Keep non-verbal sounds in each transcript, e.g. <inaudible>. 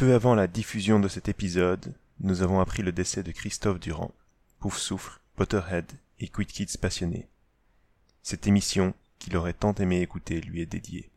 Peu avant la diffusion de cet épisode, nous avons appris le décès de Christophe Durand, Pouf Souffle, Potterhead et Quid Kids passionné. Cette émission, qu'il aurait tant aimé écouter, lui est dédiée.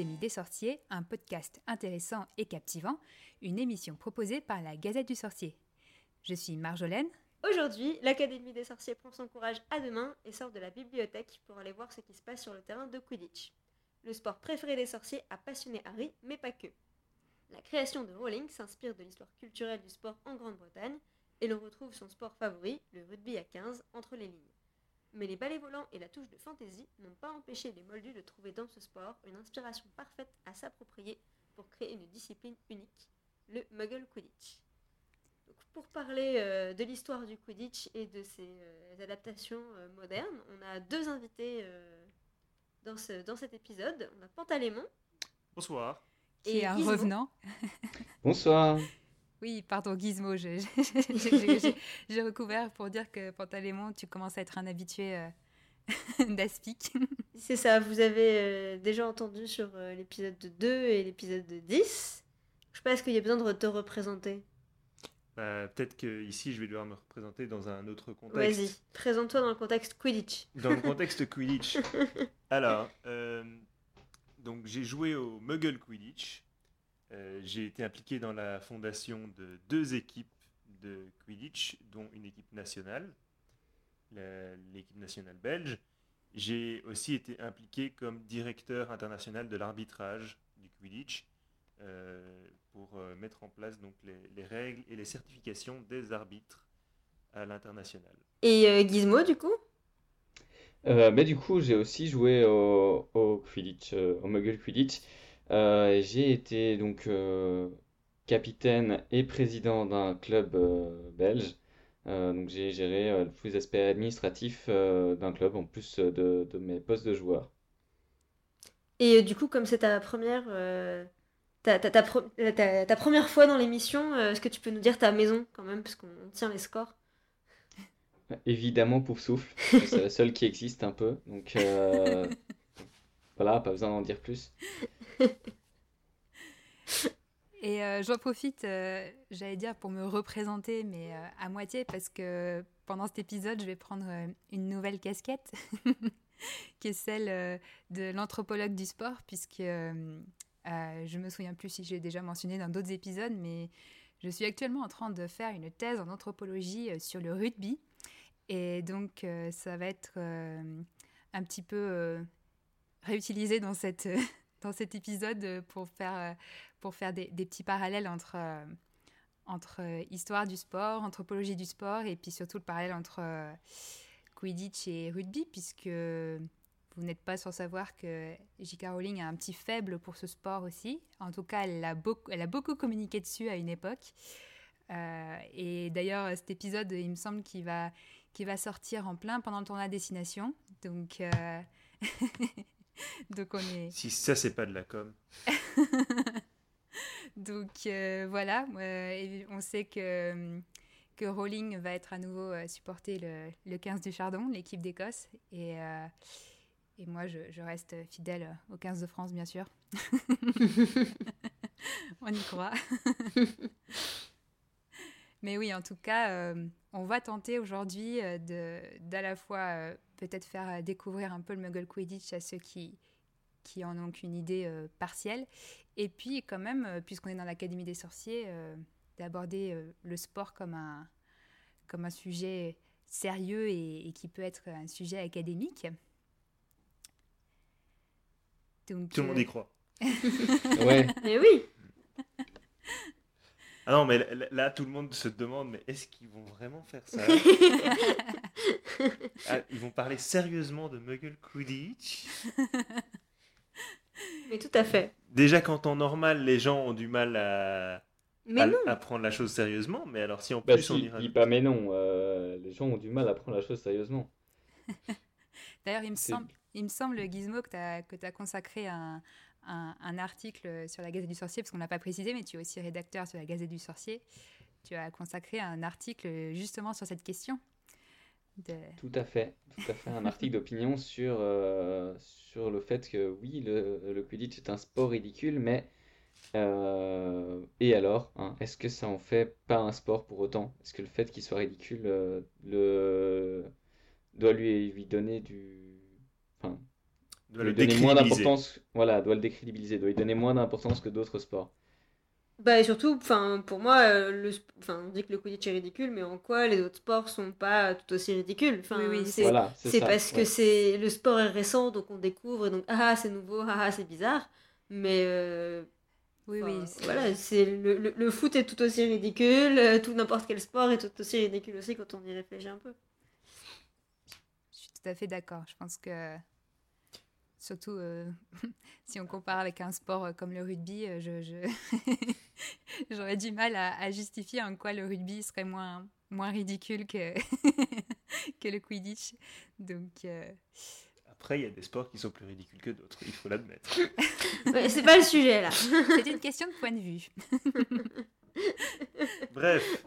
l'Académie des sorciers, un podcast intéressant et captivant, une émission proposée par la Gazette du Sorcier. Je suis Marjolaine. Aujourd'hui, l'Académie des sorciers prend son courage à deux mains et sort de la bibliothèque pour aller voir ce qui se passe sur le terrain de Quidditch. Le sport préféré des sorciers a passionné Harry, mais pas que. La création de Rowling s'inspire de l'histoire culturelle du sport en Grande-Bretagne et l'on retrouve son sport favori, le rugby à 15, entre les lignes. Mais les balais volants et la touche de fantaisie n'ont pas empêché les moldus de trouver dans ce sport une inspiration parfaite à s'approprier pour créer une discipline unique, le Muggle Quidditch. Donc, pour parler euh, de l'histoire du Quidditch et de ses euh, adaptations euh, modernes, on a deux invités euh, dans, ce, dans cet épisode. On a Pantalémon Bonsoir. Qui est un revenant. Bonsoir. Oui, pardon, Gizmo, <laughs> <laughs> j'ai recouvert pour dire que Pantalémon, tu commences à être un habitué euh, <laughs> d'Aspic. C'est ça, vous avez euh, déjà entendu sur euh, l'épisode de 2 et l'épisode de 10. Je sais pas, est-ce qu'il y a besoin de te représenter? Bah, Peut-être que ici je vais devoir me représenter dans un autre contexte. Vas-y, présente-toi dans le contexte Quidditch. Dans le contexte Quidditch. Alors, euh, donc j'ai joué au Muggle Quidditch. Euh, j'ai été impliqué dans la fondation de deux équipes de Quidditch, dont une équipe nationale, l'équipe nationale belge. J'ai aussi été impliqué comme directeur international de l'arbitrage du Quidditch euh, pour euh, mettre en place donc les, les règles et les certifications des arbitres à l'international. Et euh, Gizmo, du coup? Euh, mais du coup, j'ai aussi joué au, au Quidditch, au Muggle Quidditch. Euh, j'ai été donc euh, capitaine et président d'un club euh, belge. Donc j'ai géré tous les aspects administratifs d'un club en plus de, de mes postes de joueur. Et du coup, comme c'est ta première, ta, ta- ta ta- première fois dans l'émission, est-ce que tu peux nous dire ta maison quand même, parce qu'on tient les scores? Évidemment, Pouf Souffle, <laughs> c'est la seule qui existe un peu. Donc euh, voilà, pas besoin d'en dire plus. <laughs> Et euh, j'en profite, euh, j'allais dire, pour me représenter, mais euh, à moitié, parce que pendant cet épisode, je vais prendre une nouvelle casquette, <laughs> qui est celle de l'anthropologue du sport, puisque je me souviens plus si je l'ai déjà mentionné dans d'autres épisodes, mais je suis actuellement en train de faire une thèse en anthropologie sur le rugby. Et donc, ça va être un petit peu réutilisé dans, cette, <laughs> dans cet épisode euh, pour faire, euh, pour faire des, petits parallèles entre, euh, entre euh, histoire du sport, anthropologie du sport, et puis surtout le parallèle entre euh, Quidditch et rugby, puisque vous n'êtes pas sans savoir que J.K. Rowling a un petit faible pour ce sport aussi. En tout cas, elle a beaucoup, elle a beaucoup communiqué dessus à une époque. Euh, et d'ailleurs, cet épisode, il me semble qu'il va, qu'il va sortir en plein pendant le tournoi Destination. Donc, euh, <laughs> <laughs> donc on est... Si ça, c'est pas de la com. <laughs> Donc euh, voilà, euh, et on sait que, que Rowling va être à nouveau euh, supporter le, le 15 du Chardon, l'équipe d'Écosse. Et, euh, et moi, je, je reste fidèle au 15 de France, bien sûr. <laughs> on y croit. Mais oui, en tout cas, euh, on va tenter aujourd'hui euh, de d'à la fois euh, peut-être faire découvrir un peu le Muggle Quidditch à ceux qui, qui en ont qu'une idée euh, partielle. Et puis quand même, puisqu'on est dans l'Académie des sorciers, euh, d'aborder euh, le sport comme un, comme un sujet sérieux et, et qui peut être un sujet académique. Donc, Tout le monde y croit. <laughs> Ouais, Mais oui Ah non, mais là, là, tout le monde se demande, mais est-ce qu'ils vont vraiment faire ça? <laughs> Ah, Ils vont parler sérieusement de Muggle Quidditch Mais tout à fait. Déjà qu'en temps normal, les gens ont du mal à, Mais à, non à prendre la chose sérieusement, mais alors si en bah plus on si, y dis pas mais non. euh, les gens ont du mal à prendre la chose sérieusement. D'ailleurs, il me semble, il me semble, Gizmo, que tu as, as consacré un, un, article sur la Gazette du Sorcier, parce qu'on n'a pas précisé, mais tu es aussi rédacteur sur la Gazette du Sorcier. Tu as consacré un article justement sur cette question. Tout à fait, tout à fait. Un article d'opinion sur, euh, sur le fait que oui, le, le Quidditch est un sport ridicule, mais euh, et alors, hein, est-ce que ça en fait pas un sport pour autant? Est-ce que le fait qu'il soit ridicule euh, le... doit lui, lui donner du... Enfin, Doit lui le donner moins décrédibiliser. d'importance, voilà, doit le décrédibiliser, doit lui donner moins d'importance que d'autres sports. Bah et surtout, enfin pour moi, euh, le, enfin on dit que le Quidditch est ridicule, mais en quoi les autres sports sont pas tout aussi ridicules? Enfin, Oui, oui, c'est Voilà, parce que c'est le sport est récent, donc on découvre, et donc ah ah, c'est nouveau, ah ah c'est bizarre. Mais euh, Oui, oui. c'est- voilà, c'est le, le, le foot est tout aussi ridicule, euh, tout n'importe quel sport est tout aussi ridicule aussi quand on y réfléchit un peu. Je suis tout à fait d'accord. Je pense que, surtout euh, <laughs> si on compare avec un sport euh, comme le rugby, euh, je, je- <laughs> j'aurais du mal à, à justifier en quoi le rugby serait moins, moins ridicule que, <laughs> que le Quidditch. Donc, euh, Après, il y a des sports qui sont plus ridicules que d'autres, il faut l'admettre. Ouais, c'est pas le sujet là. c'est une question de point de vue. Bref,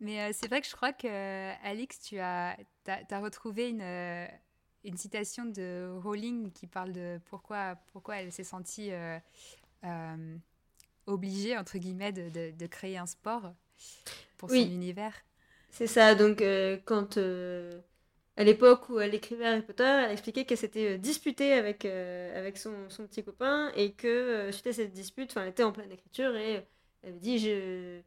Mais euh, c'est vrai que je crois que, Alix, tu as, t'as, t'as retrouvé une, une citation de Rowling qui parle de pourquoi, pourquoi elle s'est sentie euh, euh, obligée, entre guillemets, de, de- de créer un sport pour Oui. son univers. C'est ça, donc euh, quand à l'époque où elle écrivait Harry Potter, elle expliquait qu'elle s'était disputée avec, avec son, son petit copain et que suite à cette dispute, enfin elle était en pleine écriture et elle me dit je,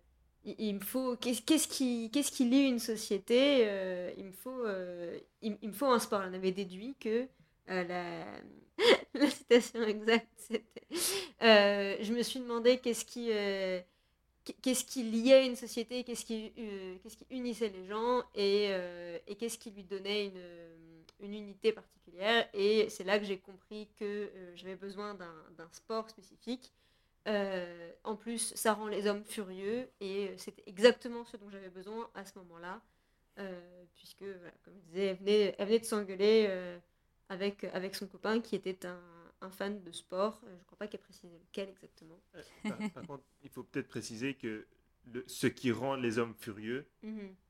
il, me faut qu'est-ce qui qu'est-ce lie une société euh, Il me faut euh, il, un sport. En avait déduit que euh, la, <laughs> citation exacte c'était je me suis demandé qu'est-ce qui qu'est-ce qui liait une société, qu'est-ce qui, qu'est-ce qui unissait les gens et, qu'est-ce qui lui donnait une, unité particulière. Et c'est là que j'ai compris que j'avais besoin d'un sport spécifique. Euh, en plus, ça rend les hommes furieux et euh, c'était exactement ce dont j'avais besoin à ce moment-là. Euh, puisque, voilà, comme je disais, elle venait, elle venait de s'engueuler euh, avec, avec son copain qui était un, un fan de sport. Je ne crois pas qu'elle précisait lequel exactement. par, par <laughs> contre, il faut peut-être préciser que le- ce qui rend les hommes furieux,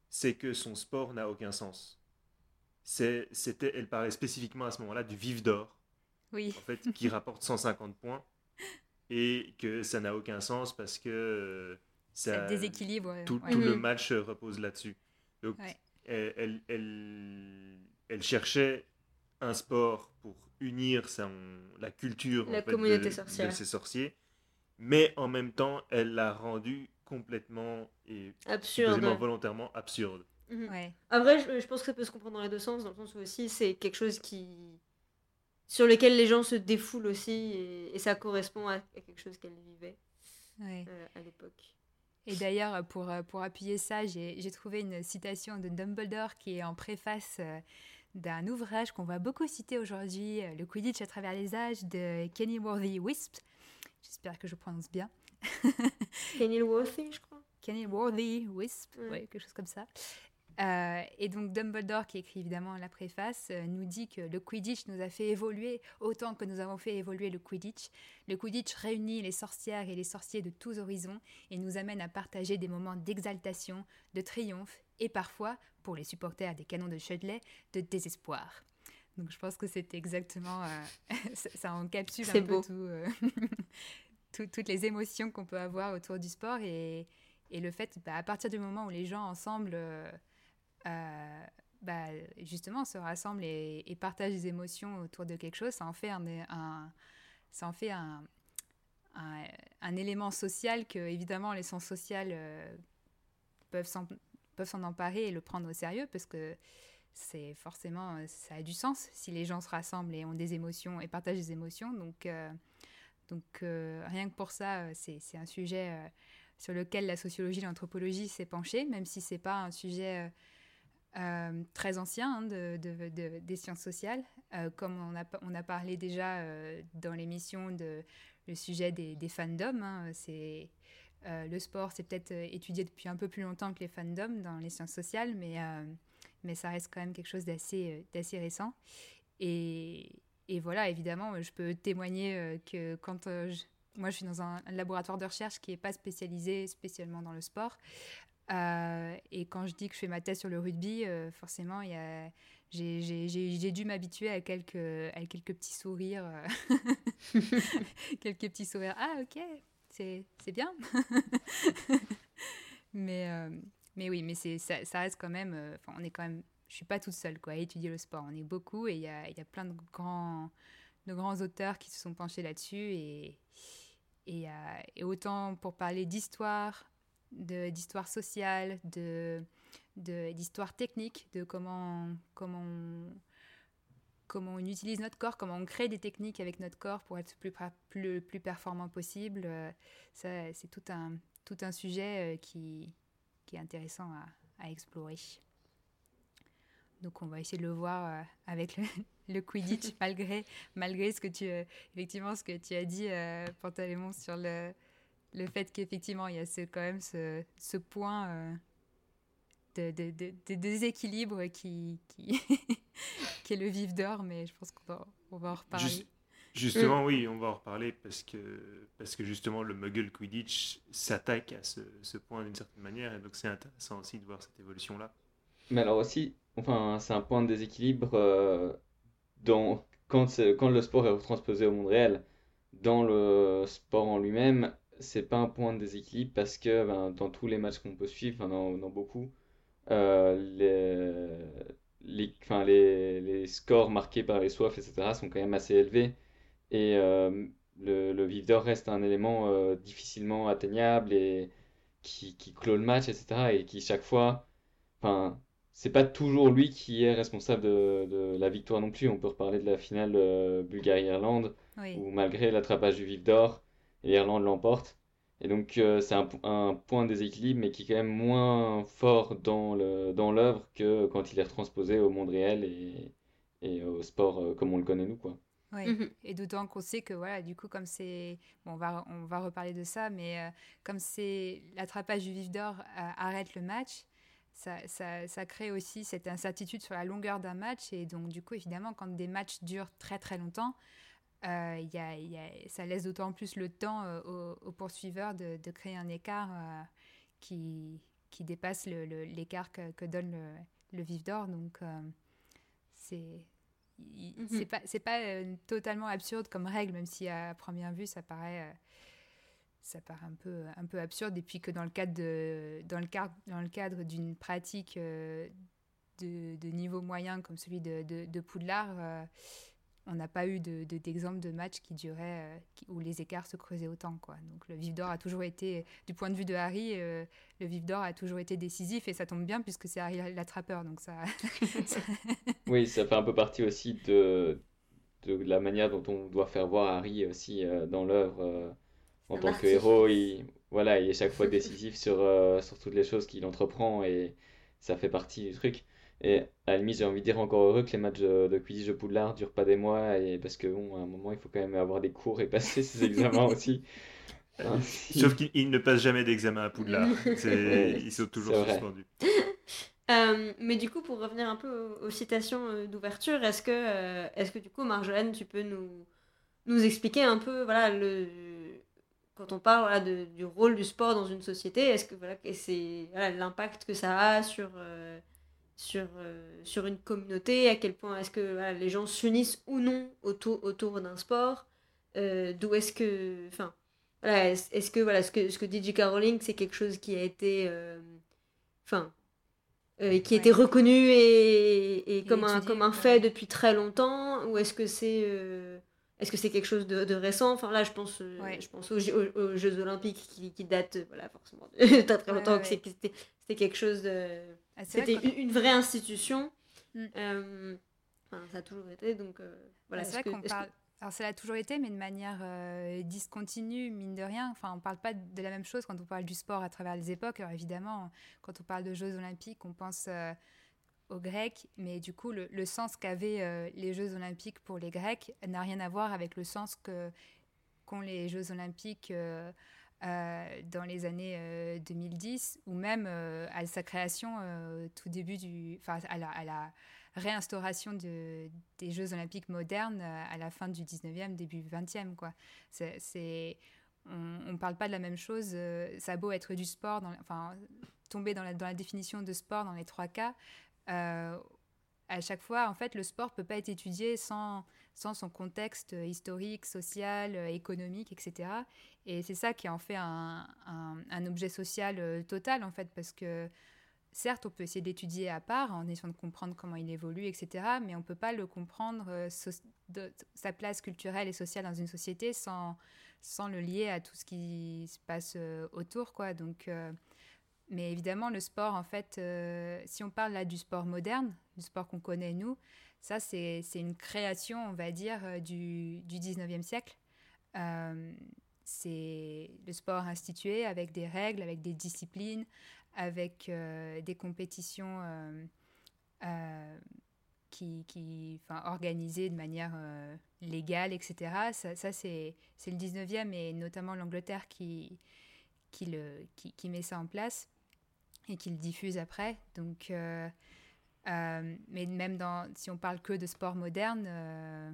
c'est que son sport n'a aucun sens. C'était, elle parlait spécifiquement à ce moment-là du vif d'or, Oui, en fait, qui rapporte 150 points, et que ça n'a aucun sens parce que euh, ça ça, déséquilibre. tout, ouais. tout le Mhm. match repose là-dessus. Donc, Ouais. elle, elle, elle- elle cherchait un sport pour unir son, la culture La en fait, communauté de, sorcière. de ces sorciers, mais en même temps, elle l'a rendu complètement et Absurde. volontairement absurde. Ouais. Après, je, je pense que ça peut se comprendre dans les deux sens, dans le sens où aussi c'est quelque chose qui sur lequel les gens se défoulent aussi et, et ça correspond à, à quelque chose qu'elle vivait ouais. euh, à l'époque. Et d'ailleurs, pour, euh, pour appuyer ça, j'ai trouvé une citation de Dumbledore qui est en préface euh, d'un ouvrage qu'on va beaucoup citer aujourd'hui, Le Quidditch à travers les âges de Kenilworthy Wisp. J'espère que je prononce bien. <laughs> Kenilworthy, je crois. Kenilworthy Wisp, ouais, quelque chose comme ça. Euh, et donc Dumbledore, qui écrit évidemment la préface, euh, nous dit que le Quidditch nous a fait évoluer autant que nous avons fait évoluer le Quidditch. Le Quidditch réunit les sorcières et les sorciers de tous horizons et nous amène à partager des moments d'exaltation, de triomphe et parfois, pour les supporters des canons de Chudley, de désespoir. Donc je pense que c'est exactement... euh, <laughs> ça, ça encapsule un beau. peu tout, <laughs> tout- toutes les émotions qu'on peut avoir autour du sport et, et le fait, bah, à partir du moment où les gens ensemble, euh, bah, justement, se rassemblent et, et des émotions autour de quelque chose, ça en fait un, ça en fait un, élément social que, évidemment, les sens sociales euh, peuvent s'en emparer et le prendre au sérieux parce que c'est forcément, ça a du sens si les gens se rassemblent et ont des émotions et partagent des émotions. Donc, euh, euh, rien que pour ça, c'est un sujet sur lequel la sociologie l'anthropologie s'est penchée, même si c'est pas un sujet euh, très ancien hein, de, de- de- des sciences sociales. Euh, comme on a, parlé déjà euh, dans l'émission de le sujet des, des fandoms, hein, c'est le sport, c'est peut-être étudié depuis un peu plus longtemps que les fandoms dans les sciences sociales, mais, ça reste quand même quelque chose d'assez récent. et, voilà, évidemment, je peux témoigner que quand moi je suis dans un, laboratoire de recherche qui n'est pas spécialisé spécialement dans le sport, et quand je dis que je fais ma thèse sur le rugby, forcément, y a j'ai dû m'habituer à quelques, petits sourires. <laughs> quelques petits sourires. Ah, ok, c'est bien. <laughs> mais, euh, oui, mais ça, reste quand même. Euh, on est quand même. Je suis pas toute seule à étudier le sport. On est beaucoup et il y a, plein de grands, auteurs qui se sont penchés là-dessus. Euh, et, autant pour parler d'histoire, d'histoire sociale, de d'histoire technique, de comment, comment, on, comment on utilise notre corps, comment on crée des techniques avec notre corps pour être le plus, plus, plus performant possible. Euh, ça, c'est tout un, tout un sujet euh, qui, qui est intéressant à, explorer. Donc on va essayer de le voir euh, avec le, <laughs> le, Quidditch, malgré, malgré ce que tu, effectivement, ce que tu as dit, euh, Pantalémon, sur le, le fait qu'effectivement, il y a ce, quand même ce, ce point de, de, de, déséquilibre qui, qui, <laughs> qui, est le vif d'or, mais je pense qu'on va, on va en reparler. justement, oui, on va en reparler parce que, parce que justement, le Muggle Quidditch s'attaque à ce, ce point d'une certaine manière, et donc c'est intéressant aussi de voir cette évolution-là. Mais alors aussi, enfin, c'est un point de déséquilibre euh, dans, quand, quand le sport est transposé au monde réel. Dans le sport en lui-même, c'est pas un point de déséquilibre parce que ben, dans tous les matchs qu'on peut suivre, dans, dans beaucoup, euh, les, les, les, les, scores marqués par les soifs, etc., sont quand même assez élevés. Et euh, le, le vif d'or reste un élément euh, difficilement atteignable et qui, qui, clôt le match, etc. Et qui, chaque fois, enfin, c'est pas toujours lui qui est responsable de, de, la victoire non plus. On peut reparler de la finale Bulgarie-Irlande, où malgré l'attrapage du vif d'or, l'Irlande l'emporte. Et donc, euh, c'est un, un, point de déséquilibre, mais qui est quand même moins fort dans l'œuvre dans que quand il est retransposé au monde réel et, et au sport euh, comme on le connaît nous. Quoi. Oui, mhm. et d'autant qu'on sait que, voilà, du coup, comme c'est. Bon, on va, on va reparler de ça, mais euh, comme c'est l'attrapage du vif d'or arrête le match, ça, ça, ça, crée aussi cette incertitude sur la longueur d'un match. Et donc, du coup, évidemment, quand des matchs durent très très longtemps, euh, y a, y a, ça laisse d'autant plus le temps euh, aux, poursuiveurs de, de, créer un écart euh, qui, qui dépasse l'écart que, que, donne le, le vif d'or. Donc, euh, c'est mhm. c'est pas, pas totalement absurde comme règle, même si à première vue, ça paraît ça paraît un peu, un peu absurde. Et puis que dans le cadre, de, dans le cadre, dans le cadre d'une pratique de, de, niveau moyen comme celui de, de Poudlard, on n'a pas eu d'exemple de, de, match qui durait, euh, où les écarts se creusaient autant. Quoi. Donc le vif d'or a toujours été, du point de vue de Harry, euh, le vif d'or a toujours été décisif et ça tombe bien puisque c'est Harry l'attrapeur. Donc ça, <laughs> <laughs> oui, ça fait un peu partie aussi de, de la manière dont on doit faire voir Harry aussi euh, dans l'œuvre en tant que héros. Il, voilà, il est chaque fois décisif sur, sur toutes les choses qu'il entreprend et ça fait partie du truc. Et à la limite, j'ai envie de dire encore heureux que les matchs de, Quidditch de Poudlard durent pas des mois, et parce que bon, à un moment, il faut quand même avoir des cours et passer ses <laughs> examens aussi. Hein, Sauf qu'ils ne passent jamais d'examen à Poudlard. <laughs> ils sont toujours suspendus. <laughs> Euh, mais du coup, pour revenir un peu aux, citations euh, d'ouverture, est-ce que, euh, est-ce que du coup, Marjolaine, tu peux nous, nous expliquer un peu, voilà, le, quand on parle voilà, de, du rôle du sport dans une société, est-ce que voilà, c'est voilà, l'impact que ça a sur sur, euh, sur une communauté, à quel point est-ce que les gens s'unissent ou non autour, autour d'un sport, euh, d'où est-ce que... Enfin, voilà, est-ce que, voilà, ce que, ce que dit J.K. Rowling, c'est quelque chose qui a été... Euh, enfin... qui été reconnu et, et, comme, un, comme un fait depuis très longtemps, ou est-ce que c'est est-ce que c'est quelque chose de, de, récent? Enfin là, je pense, je pense aux, Jeux Olympiques qui, qui datent voilà, forcément de <laughs> très, très longtemps, que c'était quelque chose de ah, C'était une, vraie institution. Mm. Euh, ça a toujours été, donc euh, voilà. c'est vrai qu'on parle. Alors ça a toujours été, mais de manière euh, discontinue, mine de rien. Enfin, on ne parle pas de la même chose quand on parle du sport à travers les époques. Alors évidemment, quand on parle de Jeux olympiques, on pense aux Grecs, mais du coup, le, le sens qu'avaient les Jeux olympiques pour les Grecs n'a rien à voir avec le sens que qu'ont les Jeux olympiques euh, dans les années 2010 euh, ou même euh, à sa création tout début du enfin à la, réinstauration de, des Jeux olympiques modernes à la fin du 19e, début 20e. Quoi. C'est, on ne parle pas de la même chose. ça a beau être du sport, enfin, tomber dans la, dans la, définition de sport dans les trois cas. à chaque fois, en fait, le sport peut pas être étudié sans, sans son contexte historique, social, économique, etc. Et c'est ça qui en fait un, objet social total, en fait, parce que certes, on peut essayer d'étudier à part en essayant de comprendre comment il évolue, etc., mais on ne peut pas le comprendre, de, sa place culturelle et sociale dans une société sans, sans le lier à tout ce qui se passe autour, quoi. Donc, mais évidemment, le sport, en fait, si on parle là du sport moderne, du sport qu'on connaît nous, ça, c'est une création, on va dire, euh, du, du 19e siècle. Euh, c'est le sport institué avec des règles, avec des disciplines, avec euh, des compétitions qui, qui enfin, organisées de manière légale, etc. Ça, ça c'est le 19e et notamment l'Angleterre qui, qui, qui, qui, met ça en place et qui le diffuse après. Donc, euh, mais même si on parle que de sport moderne, euh,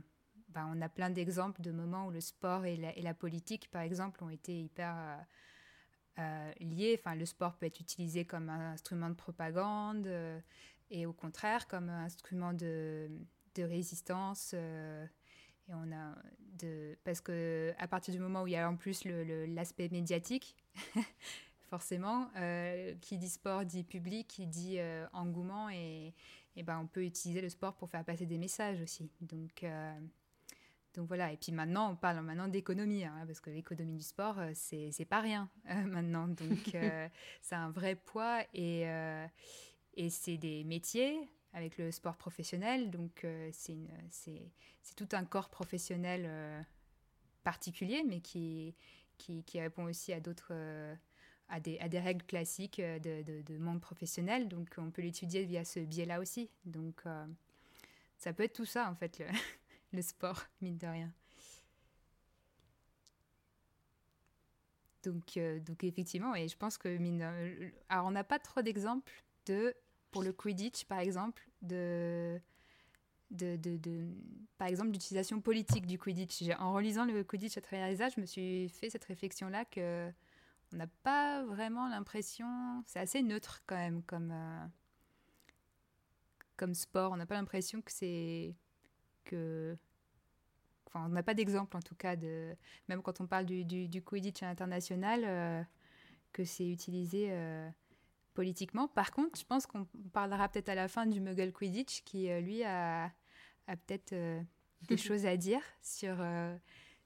ben on a plein d'exemples de moments où le sport et la, politique, par exemple, ont été hyper euh, liés. Enfin, le sport peut être utilisé comme un instrument de propagande et au contraire comme un instrument de, résistance. et on a parce que à partir du moment où il y a en plus l'aspect médiatique, <laughs> forcément. Euh, qui dit sport dit public, qui dit euh, engouement, et, et, ben, on peut utiliser le sport pour faire passer des messages aussi. Donc, euh, donc voilà, et puis maintenant, on parle maintenant d'économie, hein, parce que l'économie du sport, c'est pas rien <laughs> maintenant. Donc <laughs> c'est un vrai poids, et, et c'est des métiers avec le sport professionnel, donc c'est tout un corps professionnel particulier, mais qui, qui, qui, répond aussi à d'autres à des, règles classiques euh, de, de, de, monde professionnel. Donc, on peut l'étudier via ce biais-là aussi. Donc, euh, ça peut être tout ça, en fait, le, <laughs> sport, mine de rien. Donc, euh, donc effectivement, et je pense que mine, alors on n'a pas trop d'exemples de pour le Quidditch, par exemple, de, de, de par exemple d'utilisation politique du Quidditch. En relisant le Quidditch à travers les âges, je me suis fait cette réflexion là que on n'a pas vraiment l'impression. C'est assez neutre quand même comme, euh, comme sport. On n'a pas l'impression que c'est. que. Enfin, on n'a pas d'exemple en tout cas de. Même quand on parle du, du, du Quidditch international, euh, que c'est utilisé euh, politiquement. Par contre, je pense qu'on parlera peut-être à la fin du Muggle Quidditch qui, lui, a, a peut-être des <laughs> choses à dire sur,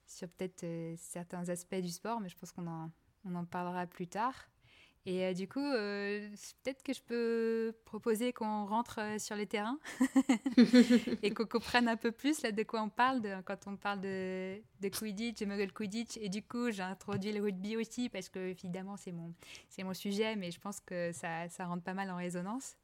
sur peut-être certains aspects du sport, mais je pense qu'on en on en parlera plus tard. Et euh, du coup, euh, peut-être que je peux proposer qu'on rentre euh, sur les terrains <laughs> et qu'on comprenne un peu plus là, de quoi on parle quand on parle de, de Quidditch, de Muggle Quidditch. Et du coup, j'ai introduit le rugby aussi parce que, évidemment, c'est mon, c'est mon sujet, mais je pense que ça, ça rentre pas mal en résonance.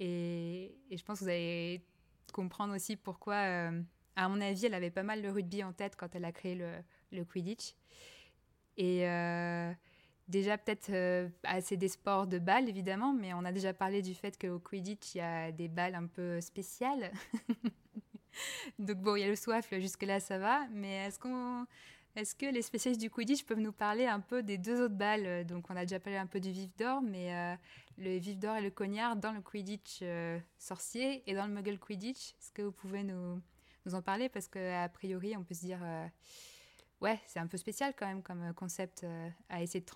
Et, et, je pense que vous allez comprendre aussi pourquoi, à mon avis, elle avait pas mal le rugby en tête quand elle a créé le, le Quidditch. Et euh, déjà, peut-être, euh, c'est des sports de balles, évidemment, mais on a déjà parlé du fait qu'au Quidditch, il y a des balles un peu spéciales. <laughs> Donc bon, il y a le soif, jusque-là, ça va. Mais est-ce qu'on... Est-ce que les spécialistes du Quidditch peuvent nous parler un peu des deux autres balles? Donc, on a déjà parlé un peu du vif d'or, mais euh, le vif d'or et le cognard dans le Quidditch sorcier et dans le Muggle Quidditch. Est-ce que vous pouvez nous, en parler? Parce qu'a priori, on peut se dire ouais, c'est un peu spécial quand même comme euh, concept euh, à essayer de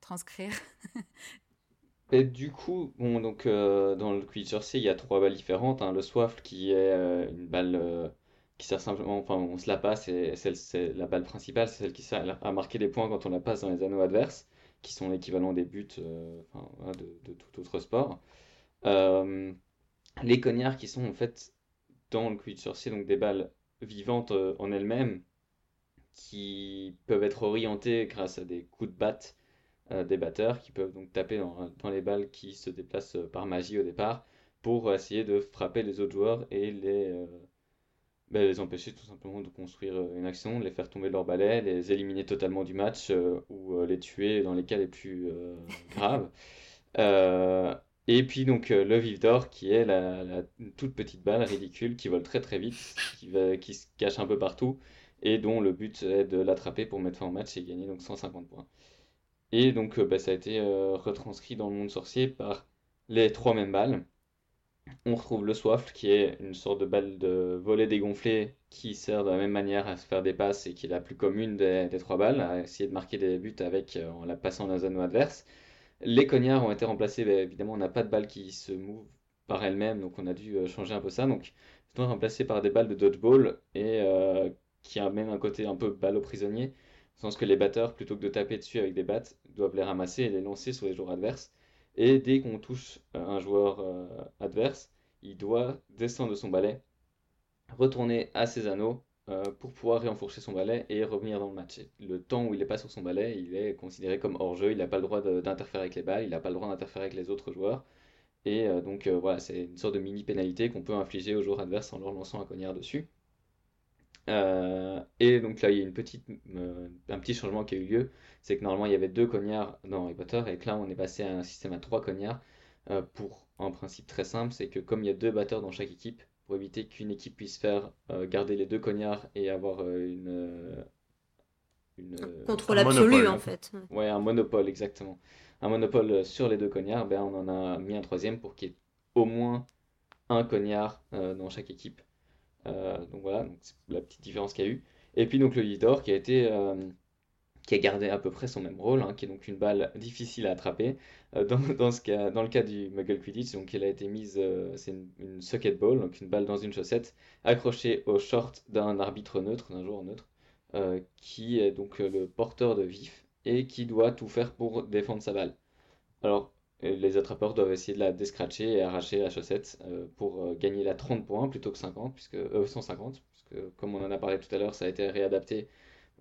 transcrire. <laughs> Et du coup, bon, donc, euh, dans le Quidditch sorcier, il y a trois balles différentes. Hein. Le Swaffle qui est une balle qui sert simplement, enfin, on se la passe et c'est la balle principale, c'est celle qui sert à marquer des points quand on la passe dans les anneaux adverses, qui sont l'équivalent des buts de, tout autre sport. les cognards qui sont en fait dans le Quidditch sorcier, donc des balles vivantes en elles-mêmes, qui peuvent être orientés grâce à des coups de batte euh, des batteurs qui peuvent donc taper dans, dans, les balles qui se déplacent euh, par magie au départ pour essayer de frapper les autres joueurs et les, euh, ben, les empêcher tout simplement de construire une action, de les faire tomber de leur balai, les éliminer totalement du match ou les tuer dans les cas les plus <laughs> graves. Et puis donc le vif d'or qui est la, toute petite balle ridicule qui vole très très vite, qui, va, qui se cache un peu partout et dont le but est de l'attraper pour mettre fin au match et gagner donc 150 points. Et donc bah, ça a été retranscrit dans le monde sorcier par les trois mêmes balles. On retrouve le Swaffle qui est une sorte de balle de volet dégonflée qui sert de la même manière à se faire des passes et qui est la plus commune des, trois balles, à essayer de marquer des buts avec euh, en la passant dans un anneau adverse. Les cognards ont été remplacés, bah, évidemment on n'a pas de balles qui se mouvent par elles-mêmes, donc on a dû euh, changer un peu ça. Donc sont remplacés par des balles de dodgeball et euh, qui a même un côté un peu balle aux prisonniers, au sens que les batteurs, plutôt que de taper dessus avec des battes, doivent les ramasser et les lancer sur les joueurs adverses. Et dès qu'on touche euh, un joueur euh, adverse, il doit descendre de son balai, retourner à ses anneaux euh, pour pouvoir réenfourcher son balai et revenir dans le match. Le temps où il n'est pas sur son balai, il est considéré comme hors-jeu, il n'a pas le droit d'interférer avec les balles, il n'a pas le droit d'interférer avec les autres joueurs. Et donc voilà, c'est une sorte de mini pénalité qu'on peut infliger aux joueurs adverses en leur lançant un cognard dessus. Euh, et donc là, il y a une petite, euh, un petit changement qui a eu lieu. C'est que normalement, il y avait deux cognards dans Harry Potter, et que là, on est passé à un système à trois cognards euh, pour un principe très simple c'est que comme il y a deux batteurs dans chaque équipe, pour éviter qu'une équipe puisse faire garder les deux cognards et avoir une. une contrôle absolu, en fait. Ouais, un monopole, exactement. Un monopole sur les deux cognards, ben, on en a mis un troisième pour qu'il y ait au moins un cognard dans chaque équipe. Euh, donc voilà, c'est la petite différence qu'il y a eu. Et puis donc le Lidor qui a été euh, qui a gardé à peu près son même rôle, hein, qui est donc une balle difficile à attraper. Euh, dans, <laughs> dans, cas, dans le cas du Muggle Quidditch, donc elle a été mise, c'est une, socket ball, donc une balle dans une chaussette, accrochée au short d'un arbitre neutre, d'un joueur neutre, qui est donc le porteur de vif et qui doit tout faire pour défendre sa balle. Alors, les attrapeurs doivent essayer de la descratcher et arracher la chaussette euh, pour euh, gagner la 30 points plutôt que 50, puisque, 150, euh, puisque comme on en a parlé tout à l'heure, ça a été réadapté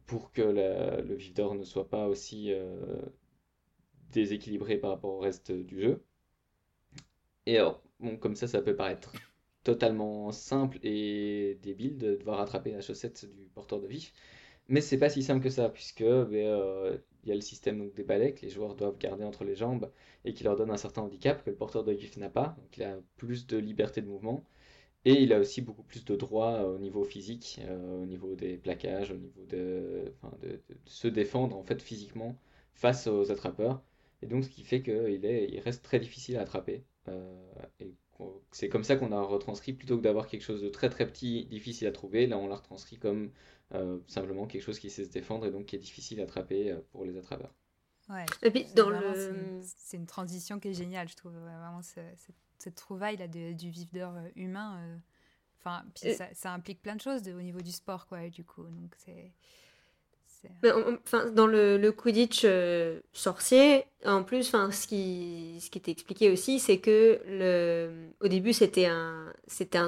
pour que le vif d'or ne soit pas aussi déséquilibré par rapport au reste du jeu. Et alors, comme ça, ça peut paraître totalement simple et débile de devoir attraper la chaussette du porteur de vif. Mais c'est pas si simple que ça, puisque ben, il y a le système des balais que les joueurs doivent garder entre les jambes et qui leur donne un certain handicap que le porteur de GIF n'a pas. Donc il a plus de liberté de mouvement. Et il a aussi beaucoup plus de droits au niveau physique, euh, au niveau des plaquages, au niveau de, se défendre en fait physiquement face aux attrapeurs. Et donc ce qui fait qu'il il reste très difficile à attraper. Euh, c'est comme ça qu'on a retranscrit, plutôt que d'avoir quelque chose de très très petit, difficile à trouver, là on l'a retranscrit comme euh, simplement quelque chose qui sait se défendre et donc qui est difficile à attraper euh, pour les attrapeurs. Ouais, et puis dans le... C'est une, transition qui est géniale, je trouve vraiment cette, trouvaille là du vif d'or euh, humain. Enfin, ça, ça, implique plein de choses au niveau du sport, quoi, du coup. Donc c'est Dans le, Quidditch sorcier, en plus, ce qui, était expliqué aussi, c'est que au début, c'était un,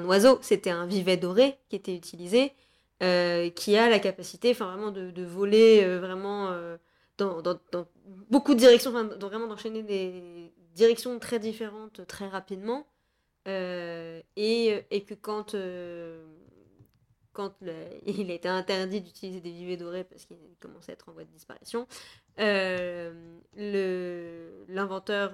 oiseau, c'était un vivet doré qui était utilisé. Euh, qui a la capacité vraiment de, voler euh, vraiment euh, dans, beaucoup de directions, enfin, vraiment d'enchaîner des directions très différentes très rapidement. Et, que quand, quand <laughs> il a été interdit d'utiliser des vivets dorés parce qu'il commençait à être en voie de disparition, l'inventeur,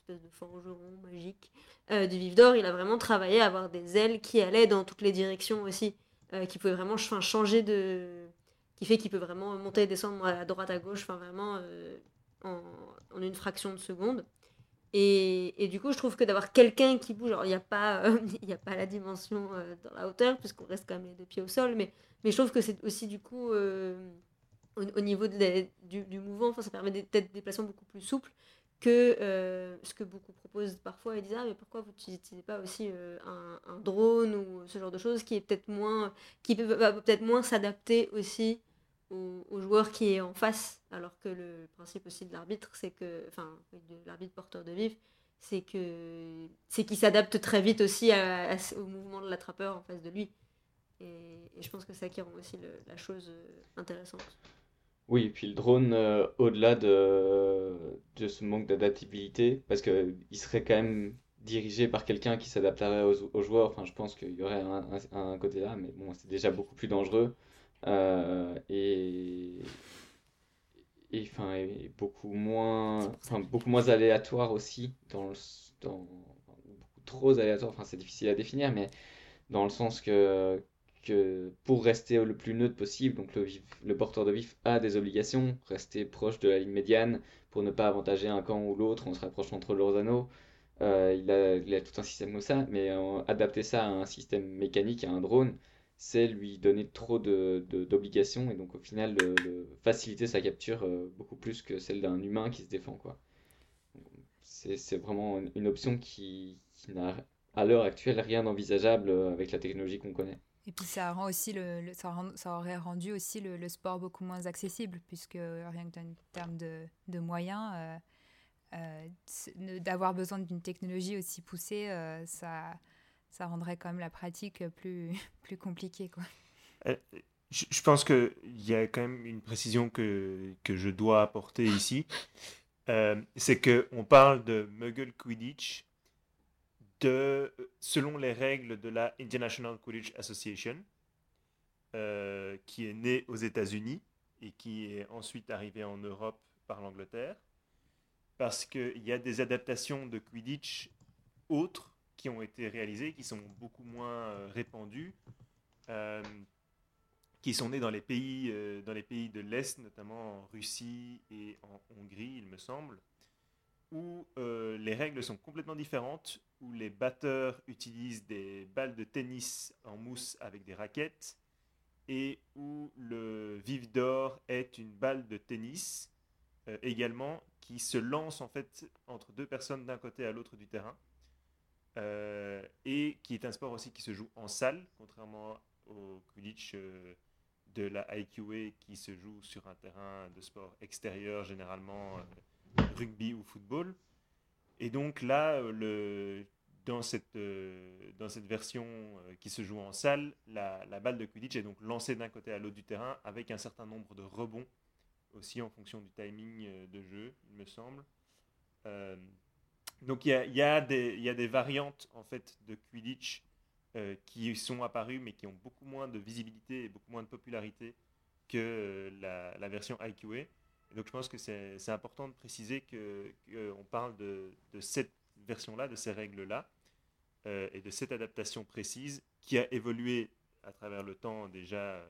espèce de forgeron magique du vif d'or, il a vraiment travaillé à avoir des ailes qui allaient dans toutes les directions aussi. Euh, qui pouvait vraiment changer de. qui fait qu'il peut vraiment monter et descendre à droite, à gauche, enfin vraiment euh, en, en, une fraction de seconde. Et, et, du coup, je trouve que d'avoir quelqu'un qui bouge, alors il n'y a, pas, euh, <laughs> a pas la dimension dans la hauteur, puisqu'on reste quand même les deux pieds au sol, mais, mais je trouve que c'est aussi du coup, au, niveau du, mouvement, ça permet d'être des déplacements beaucoup plus souples que euh, ce que beaucoup proposent parfois et disent ah mais pourquoi vous n'utilisez pas aussi euh, un, drone ou ce genre de choses qui est peut-être moins qui peut peut-être moins s'adapter aussi au, joueur qui est en face alors que le principe aussi de l'arbitre c'est que enfin de l'arbitre porteur de vif c'est que c'est qu'il s'adapte très vite aussi au mouvement de l'attrapeur en face de lui et, je pense que c'est ça qui rend aussi la chose euh, intéressante oui, et puis le drone, euh, au-delà de, de ce manque d'adaptabilité, parce qu'il serait quand même dirigé par quelqu'un qui s'adapterait aux, joueurs, enfin je pense qu'il y aurait un, un, côté là, mais bon, c'est déjà beaucoup plus dangereux. Euh, et, et, enfin, beaucoup moins, enfin, beaucoup moins aléatoire aussi, dans le, dans, beaucoup trop aléatoire, enfin c'est difficile à définir, mais dans le sens que, que pour rester le plus neutre possible, donc le, le porteur de vif a des obligations, rester proche de la ligne médiane pour ne pas avantager un camp ou l'autre en se rapprochant trop de leurs anneaux. Euh, il, a, il, a, tout un système comme ça, mais euh, adapter ça à un système mécanique, à un drone, c'est lui donner trop d'obligations de, et donc au final faciliter sa capture euh, beaucoup plus que celle d'un humain qui se défend. quoi. C'est vraiment une option qui, qui n'a à l'heure actuelle rien d'envisageable avec la technologie qu'on connaît. Et puis ça rend aussi le, ça, rend, ça, aurait rendu aussi le, sport beaucoup moins accessible puisque rien que en termes de, de moyens, euh, euh, d'avoir besoin d'une technologie aussi poussée, euh, ça, ça rendrait quand même la pratique plus, <laughs> plus compliquée. Quoi. Je, je pense qu'il y a quand même une précision que, que je dois apporter ici. C'est qu'on parle de Muggle Quidditch de, selon les règles de la International Quidditch Association, euh, qui est née aux États-Unis et qui est ensuite arrivée en Europe par l'Angleterre, parce qu'il y a des adaptations de Quidditch autres qui ont été réalisées, qui sont beaucoup moins euh, répandues, euh, qui sont nées dans les pays, euh, dans les pays de l'Est, notamment en Russie et en Hongrie, il me semble, où les règles sont complètement différentes, où les batteurs utilisent des balles de tennis en mousse avec des raquettes, et où le vif d'or est une balle de tennis également qui se lance en fait entre deux personnes d'un côté à l'autre du terrain, euh, et qui est un sport aussi qui se joue en salle, contrairement au Quidditch euh, de la IQA qui se joue sur un terrain de sport extérieur généralement rugby ou football. Et donc là, le, dans, cette, dans cette version qui se joue en salle, la, la balle de Quidditch est donc lancée d'un côté à l'autre du terrain avec un certain nombre de rebonds, aussi en fonction du timing de jeu, il me semble. Euh, donc il y a, des variantes en fait de Quidditch euh, qui sont apparues mais qui ont beaucoup moins de visibilité et beaucoup moins de popularité que la, la version IQA. Donc je pense que c'est important de préciser qu'on que parle de, cette version-là, de ces règles-là, euh, et de cette adaptation précise qui a évolué à travers le temps déjà euh,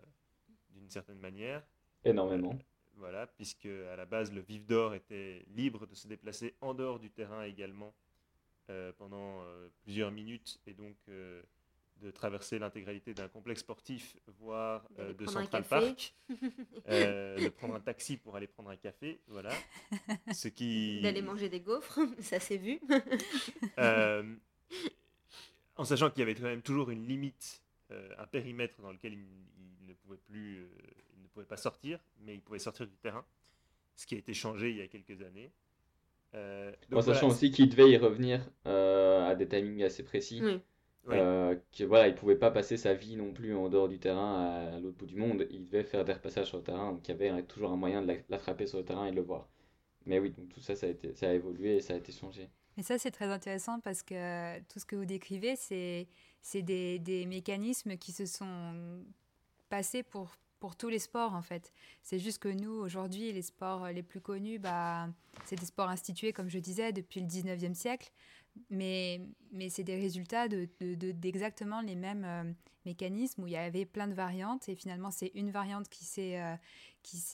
d'une certaine manière. Énormément. Euh, voilà, puisque à la base le vif d'or était libre de se déplacer en dehors du terrain également euh, pendant euh, plusieurs minutes et donc de traverser l'intégralité d'un complexe sportif, voire euh, de Central Park, <laughs> euh, de prendre un taxi pour aller prendre un café, voilà. <laughs> Ce qui... D'aller manger des gaufres, <laughs> ça s'est vu. euh, en sachant qu'il y avait quand même toujours une limite, euh, un périmètre dans lequel il, il ne pouvait plus, euh, pouvait pas sortir, mais il pouvait sortir du terrain, ce qui a été changé il y a quelques années. Euh, donc en sachant aussi qu'il devait y revenir à des timings assez précis. Oui. Oui. Euh, que voilà, il pouvait pas passer sa vie non plus en dehors du terrain à, à l'autre bout du monde. Il devait faire des repassages sur le terrain, donc il y avait toujours un moyen de l'attraper sur le terrain et de le voir. Mais oui, donc tout ça, ça a, été, ça a évolué et ça a été changé. Et ça, c'est très intéressant parce que tout ce que vous décrivez, c'est des, des mécanismes qui se sont passés pour, pour tous les sports en fait. C'est juste que nous, aujourd'hui, les sports les plus connus, bah, c'est des sports institués, comme je disais, depuis le 19e siècle. Mais, mais c'est des résultats d'exactement de, de, les mêmes euh, mécanismes où il y avait plein de variantes. Et finalement c'est une variante qui s'est euh,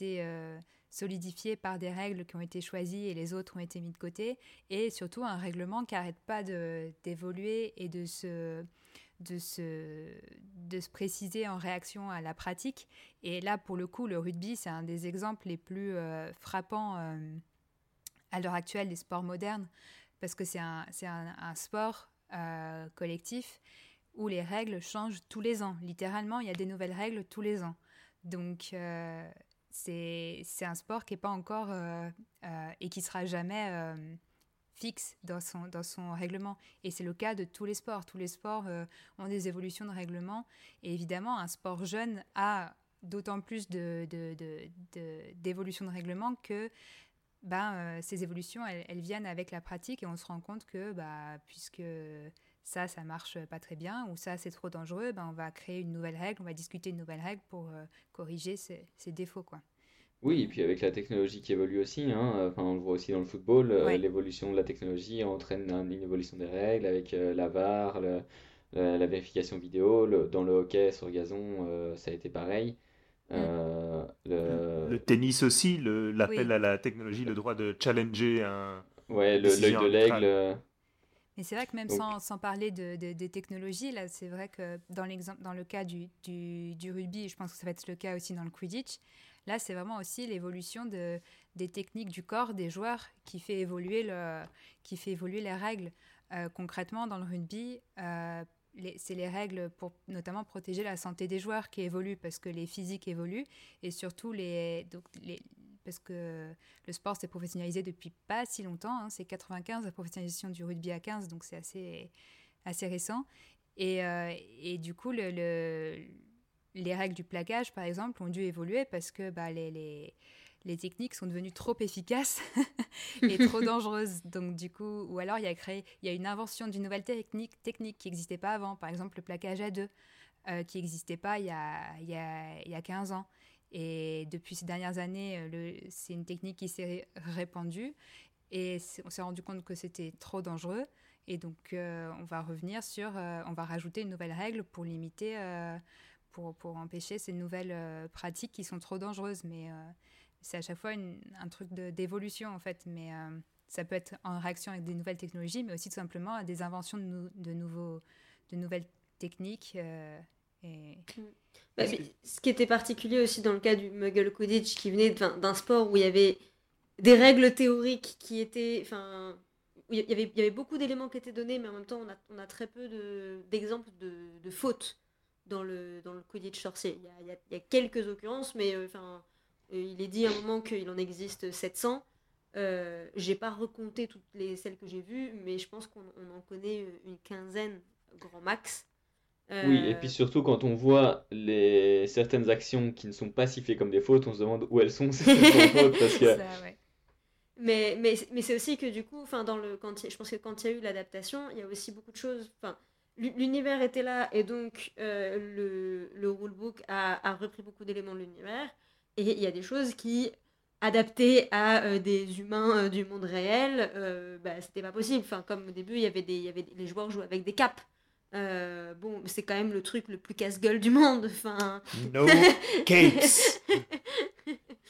euh, solidifiée par des règles qui ont été choisies et les autres ont été mis de côté. Et surtout un règlement qui n'arrête pas d'évoluer et de se, de, se, de se préciser en réaction à la pratique. Et là pour le coup le rugby c'est un des exemples les plus euh, frappants euh, à l'heure actuelle des sports modernes parce que c'est un, un, sport euh, collectif où les règles changent tous les ans. Littéralement, il y a des nouvelles règles tous les ans. Donc, c'est un sport qui n'est pas encore et qui sera jamais fixe dans son, dans son règlement. Et c'est le cas de tous les sports. Tous les sports ont des évolutions de règlement. Et évidemment, un sport jeune a d'autant plus d'évolution de, de, de, règlement que ben, euh, ces évolutions, elles, elles, viennent avec la pratique et on se rend compte que bah, puisque ça, ça marche pas très bien ou ça, c'est trop dangereux, ben, on va créer une nouvelle règle, on va discuter une nouvelle règle pour euh, corriger ces, ces, défauts. Quoi. Oui, et puis avec la technologie qui évolue aussi, hein, enfin, on le voit aussi dans le football, euh, l'évolution de la technologie entraîne une évolution des règles avec euh, la VAR, la, vérification vidéo. dans le hockey sur gazon, euh, ça a été pareil. Mm. le... tennis aussi, l'appel à la technologie, le droit de challenger un. Ouais, l'œil de l'aigle. Mais c'est vrai que même sans, sans, parler de, des technologies, là, c'est vrai que dans, dans le cas du, du, du, rugby, je pense que ça va être le cas aussi dans le Quidditch, Là, c'est vraiment aussi l'évolution de, des techniques du corps des joueurs qui fait évoluer, qui fait évoluer les règles. Euh, concrètement, dans le rugby, euh, c'est les règles pour notamment protéger la santé des joueurs qui évoluent parce que les physiques évoluent et surtout les, parce que le sport s'est professionnalisé depuis pas si longtemps. Hein. c'est 95 la professionnalisation du rugby à 15, donc c'est assez, assez récent. Et, euh, du coup, le les règles du plaquage, par exemple, ont dû évoluer parce que bah, les, les, les, techniques sont devenues trop efficaces <laughs> et trop <laughs> dangereuses. Donc, du coup, ou alors il y a, créé, il y a une invention d'une nouvelle technique, technique qui n'existait pas avant, par exemple le plaquage à deux, euh, qui n'existait pas il y, a, il, y a, il y a 15 ans. Et depuis ces dernières années, euh, c'est une technique qui s'est répandue et on s'est rendu compte que c'était trop dangereux. Et donc, euh, on va revenir sur, on va rajouter une nouvelle règle pour limiter pour, empêcher ces nouvelles euh, pratiques qui sont trop dangereuses. Mais euh, c'est à chaque fois un truc d'évolution, en fait. Mais euh, ça peut être en réaction avec des nouvelles technologies, mais aussi tout simplement des inventions de, de, nouveaux, de nouvelles techniques. et... Bah, ce qui était particulier aussi dans le cas du Muggle Quidditch, qui venait d'un sport où il y avait des règles théoriques qui étaient. Enfin, il y avait, il y avait beaucoup d'éléments qui étaient donnés, mais en même temps, on a, on a très peu d'exemples de, de, fautes dans le, dans le Quidditch sorcier. Il y a, il y a, quelques occurrences, mais euh, enfin, euh, il est dit à un moment qu'il en existe 700. Euh, j'ai pas recompté toutes les celles que j'ai vues, mais je pense qu'on en connaît une quinzaine, grand max. Oui, et puis surtout quand on voit les certaines actions qui ne sont pas sifflées comme des fautes, on se demande où elles sont <laughs> ces fautes parce que... Mais, mais, mais c'est aussi que du coup, enfin, dans le, quand je pense que quand il y a eu l'adaptation, il y a aussi beaucoup de choses. Enfin, l'univers était là et donc euh, le, le rulebook a, a, repris beaucoup d'éléments de l'univers. Et il y a des choses qui, adaptées à euh, des humains euh, du monde réel, bah, c'était pas possible. Enfin, comme au début, il y avait, des, il y avait les joueurs jouaient avec des capes. bon, c'est quand même le truc le plus casse-gueule du monde. Enfin... No <laughs> capes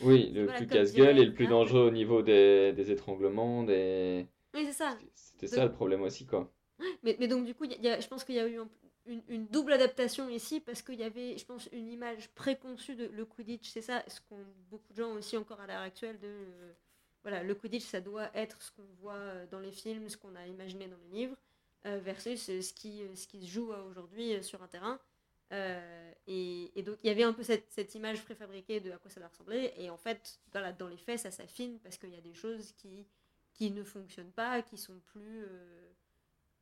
Oui, le plus casse-gueule et le plus dangereux au niveau des, des étranglements. Des... Oui, c'est ça. C'était ça le problème aussi, quoi. Mais, mais donc, du coup, y a, je pense qu'il y a eu une, double adaptation ici parce qu'il y avait, je pense, une image préconçue de le Quidditch. C'est ça, ce qu'ont beaucoup de gens aussi encore à l'heure actuelle de. Euh, voilà, le Quidditch, ça doit être ce qu'on voit euh, dans les films, ce qu'on a imaginé dans les livres, euh, versus ce qui, ce qui se joue aujourd'hui sur un terrain. Et, et, donc il y avait un peu cette, cette, image préfabriquée de à quoi ça doit ressembler et en fait dans, dans les faits ça s'affine parce qu'il y a des choses qui, qui ne fonctionnent pas qui sont plus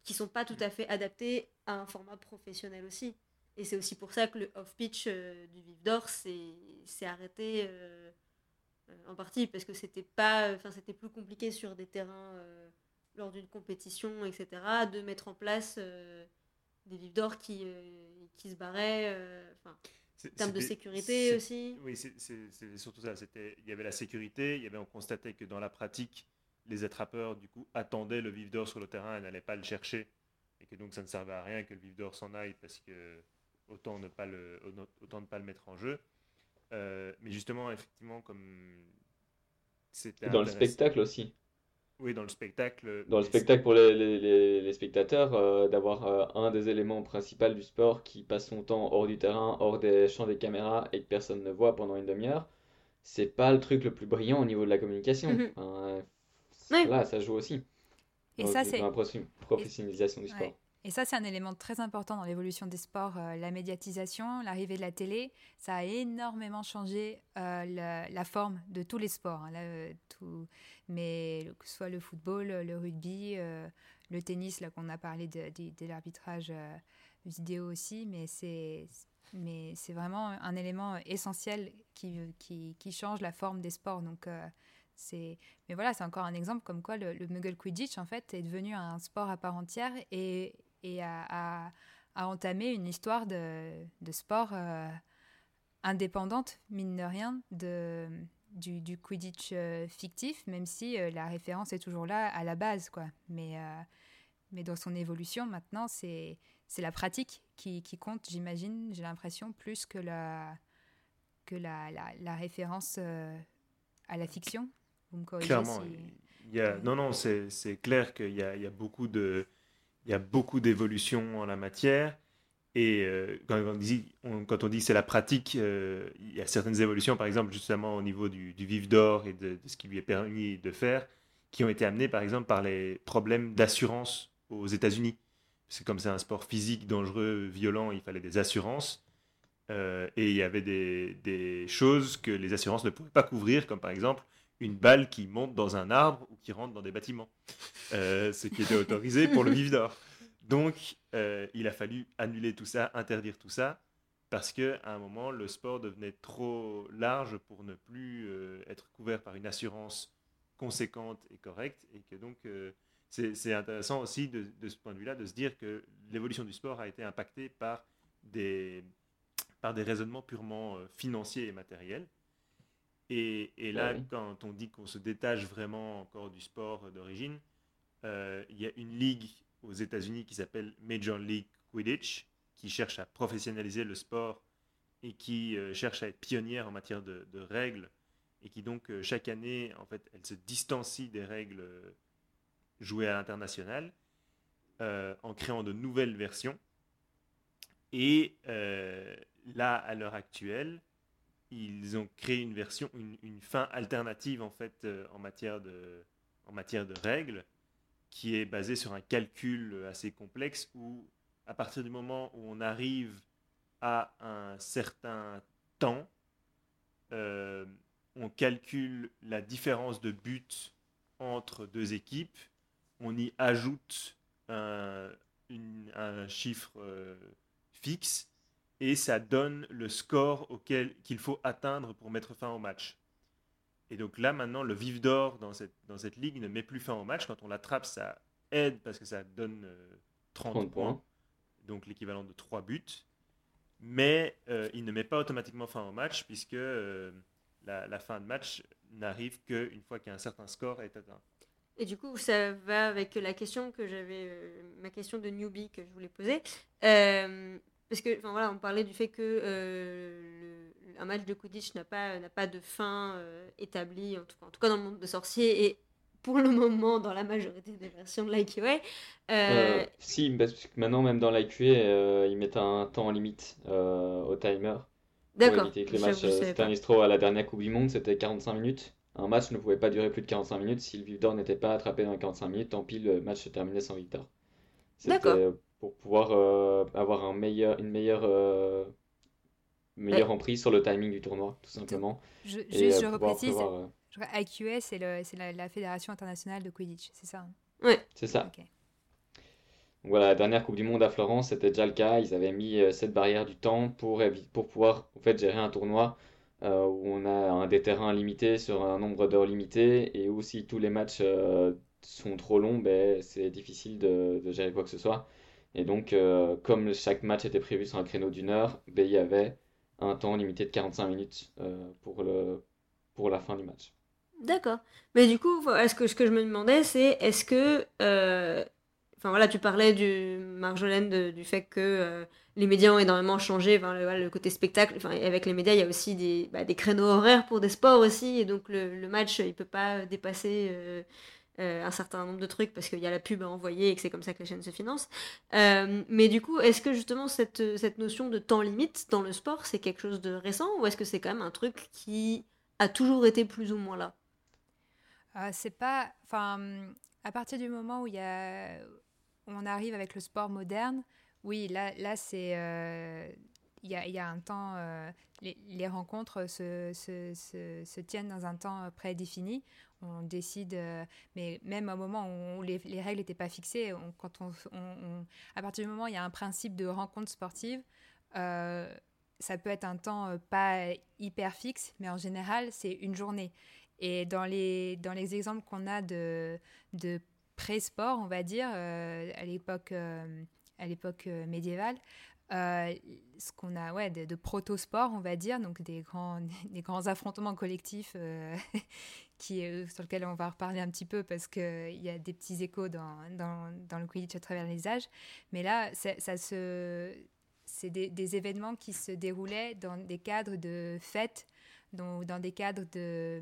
qui sont pas tout à fait adaptés à un format professionnel aussi. Et c'est aussi pour ça que le off-pitch euh, du Vif d'Or s'est arrêté euh, euh, en partie, parce que c'était pas, enfin c'était plus compliqué sur des terrains lors d'une compétition, etc., de mettre en place des Vifs d'Or qui, qui se barraient, en termes de sécurité aussi. Oui, c'est surtout ça. Il y avait la sécurité, il y avait, on constatait que dans la pratique, les attrapeurs du coup attendaient le vif d'or sur le terrain et n'allaient pas le chercher. Et que donc ça ne servait à rien que le vif d'or s'en aille parce que autant ne pas le autant ne pas le mettre en jeu. Euh, mais justement effectivement comme c'était dans le spectacle aussi. Oui dans le spectacle dans le spectacle pour les, les, les spectateurs euh, d'avoir euh, un des éléments principaux du sport qui passe son temps hors du terrain hors des champs des caméras et que personne ne voit pendant une demi-heure c'est pas le truc le plus brillant au niveau de la communication Là, ça joue aussi. Et ça, c'est. la professionnalisation du sport. Et ça, c'est un élément très important dans l'évolution des sports. Euh, la médiatisation, l'arrivée de la télé, ça a énormément changé euh, la, forme de tous les sports. Hein. Euh, tout, mais que ce soit le football, le rugby, le tennis, là qu'on a parlé de, de, l'arbitrage vidéo aussi, mais c'est mais c'est vraiment un élément essentiel qui, qui, qui, change la forme des sports. Donc c'est, mais voilà, c'est encore un exemple comme quoi le, Muggle Quidditch en fait est devenu un sport à part entière et, et a, entamé une histoire de, sport euh, indépendante, mine de rien, de, du, du, Quidditch fictif, même si la référence est toujours là à la base. Quoi. Mais, mais dans son évolution, maintenant, c'est la pratique qui, compte, j'imagine, j'ai l'impression, plus que la, que la, la référence à la fiction. Vous me corrigez Clairement. Il y a, non, non, c'est clair qu'il y, y a, beaucoup de il y a beaucoup d'évolutions en la matière. Et euh, quand, on dit, quand on dit c'est la pratique, euh, il y a certaines évolutions, par exemple, justement au niveau du, du vif d'or et de, ce qui lui est permis de faire, qui ont été amenées, par exemple, par les problèmes d'assurance aux États-Unis. C'est comme c'est un sport physique dangereux, violent, il fallait des assurances. Euh, et il y avait des, des, choses que les assurances ne pouvaient pas couvrir, comme par exemple une balle qui monte dans un arbre ou qui rentre dans des bâtiments, ce qui était autorisé pour le vif d'or. Donc, euh, il a fallu annuler tout ça, interdire tout ça, parce qu'à un moment, le sport devenait trop large pour ne plus euh, être couvert par une assurance conséquente et correcte, et que donc euh, c'est intéressant aussi de, ce point de vue-là de se dire que l'évolution du sport a été impactée par des, par des raisonnements purement financiers et matériels. Et, là, quand on dit qu'on se détache vraiment encore du sport d'origine, il y a une ligue aux États-Unis qui s'appelle Major League Quidditch, qui cherche à professionnaliser le sport et qui euh, cherche à être pionnière en matière de, règles et qui donc euh, chaque année, en fait, elle se distancie des règles euh, jouées à l'international en créant de nouvelles versions. Et là, à l'heure actuelle, ils ont créé une version, une, fin alternative en fait en matière de, en matière de règles qui est basé sur un calcul assez complexe où, à partir du moment où on arrive à un certain temps, euh, on calcule la différence de but entre deux équipes, on y ajoute un, chiffre euh, fixe et ça donne le score auquel qu'il faut atteindre pour mettre fin au match. Et donc là, maintenant, le vif d'or dans cette, dans cette ligue ne met plus fin au match. Quand on l'attrape, ça aide parce que ça donne 30, euh, points, donc l'équivalent de 3 buts. Mais euh, il ne met pas automatiquement fin au match puisque euh, la, fin de match n'arrive qu'une fois qu'un certain score est atteint. Et du coup, ça va avec la question que j'avais, ma question de newbie que je voulais poser. Parce que, voilà, on parlait du fait que un match de Quidditch n'a pas, n'a pas de fin euh, établie, en tout, cas, en tout cas dans le monde de sorciers, et pour le moment dans la majorité des versions de l'IQA. Euh, euh... si, parce que maintenant même dans l'IQA, euh, ils mettent un temps limite au timer. D'accord. Pour éviter que les matchs se à la dernière Coupe du Monde, c'était 45 minutes. Un match ne pouvait pas durer plus de 45 minutes. Si le Victor n'était pas attrapé dans les 45 minutes, tant pis, le match se terminait sans victoire. C'était pour pouvoir avoir un meilleur, une meilleure meilleure emprise sur le timing du tournoi, tout simplement. Je, juste, je reprécise, euh, IQS, c'est la, la, Fédération internationale de Quidditch, c'est ça hein? Oui. C'est ça. voilà, la dernière Coupe du Monde à Florence, c'était déjà le cas. Ils avaient mis euh, cette barrière du temps pour, pour pouvoir en fait, gérer un tournoi euh, où on a un, des terrains limités sur un nombre d'heures limité et où si tous les matchs sont trop longs, ben, c'est difficile de, de, gérer quoi que ce soit. Et donc, comme chaque match était prévu sur un créneau d'une heure, ben, il y avait un temps limité de 45 minutes euh, pour, le, pour la fin du match. D'accord. Mais du coup, est-ce que, ce que je me demandais, c'est est-ce que. Euh, enfin voilà, tu parlais du Marjolaine du fait que euh, les médias ont énormément changé, le, côté spectacle. Enfin, avec les médias, il y a aussi des, bah, des créneaux horaires pour des sports aussi, et donc le, le match, il peut pas dépasser euh, un certain nombre de trucs parce qu'il y a la pub à envoyer et que c'est comme ça que les chaînes se financent. Euh, mais du coup, est-ce que justement cette, cette notion de temps limite dans le sport, c'est quelque chose de récent ou est-ce que c'est quand même un truc qui a toujours été plus ou moins là? Euh, C'est pas. Enfin, à partir du moment où y a, on arrive avec le sport moderne, oui, là, là c'est il y, a, y, a, un temps, les, les, rencontres se, se, se, tiennent dans un temps prédéfini on décide, euh, mais même au moment où les, règles n'étaient pas fixées, quand on, à partir du moment où il y a un principe de rencontre sportive, euh, ça peut être un temps euh, pas hyper fixe, mais en général, c'est une journée. Et dans les, dans les exemples qu'on a de, de pré-sport, on va dire, à l'époque à l'époque médiévale, ce qu'on a ouais, de, de proto-sport, on va dire, donc des grands, <laughs> des grands affrontements collectifs <laughs> qui, sur lesquels on va reparler un petit peu parce qu'il y a des petits échos dans, dans, le Quidditch à travers les âges. Mais là, c'est des, événements qui se déroulaient dans des cadres de fêtes dans, des cadres de,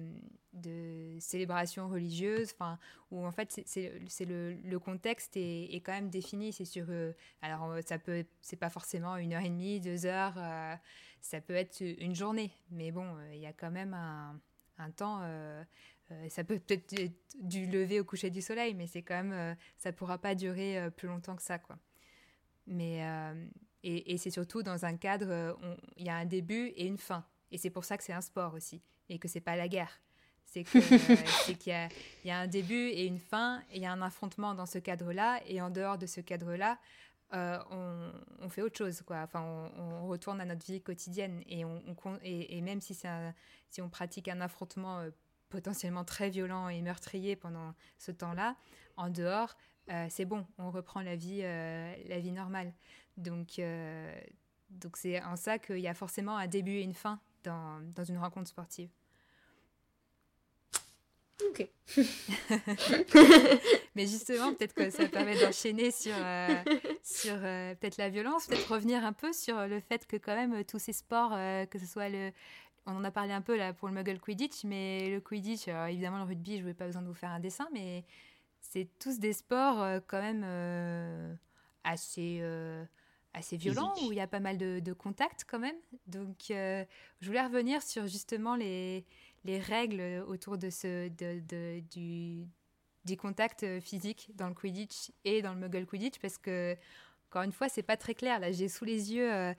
de célébration religieuse, enfin, où en fait c'est le, contexte est, quand même défini. C'est sur, euh, alors euh, ça peut, c'est pas forcément une heure et demie, deux heures, euh, ça peut être une journée, mais bon, il y a quand même un, un temps. ça peut peut-être être du lever au coucher du soleil, mais c'est quand même, ça pourra pas durer plus longtemps que ça, quoi. Mais et, et c'est surtout dans un cadre, il y a un début et une fin. Et c'est pour ça que c'est un sport aussi, et que c'est pas la guerre. C'est <laughs> qu'il y, y, a un début et une fin, et il y a un affrontement dans ce cadre-là, et en dehors de ce cadre-là, euh, on, on, fait autre chose, quoi. Enfin, on, on, retourne à notre vie quotidienne, et, on, et, et même si, un, si on pratique un affrontement euh, potentiellement très violent et meurtrier pendant ce temps-là, en dehors, euh, c'est bon, on reprend la vie, euh, la vie normale. Donc, euh, donc c'est en ça qu'il y a forcément un début et une fin dans, dans une rencontre sportive. Ok. <laughs> Mais justement, peut-être que ça permet d'enchaîner sur, euh, sur euh, peut-être la violence, peut-être revenir un peu sur le fait que quand même tous ces sports, euh, que ce soit le... On en a parlé un peu là pour le Muggle Quidditch, mais le Quidditch, évidemment le rugby, je n'ai pas besoin de vous faire un dessin, mais c'est tous des sports quand même assez assez violent, où il y a pas mal de, de contacts quand même. Donc, euh, je voulais revenir sur justement les, les règles autour de ce, de, de, du, du contact physique dans le Quidditch et dans le Muggle Quidditch, parce que, encore une fois, c'est pas très clair. Là, j'ai sous les yeux euh,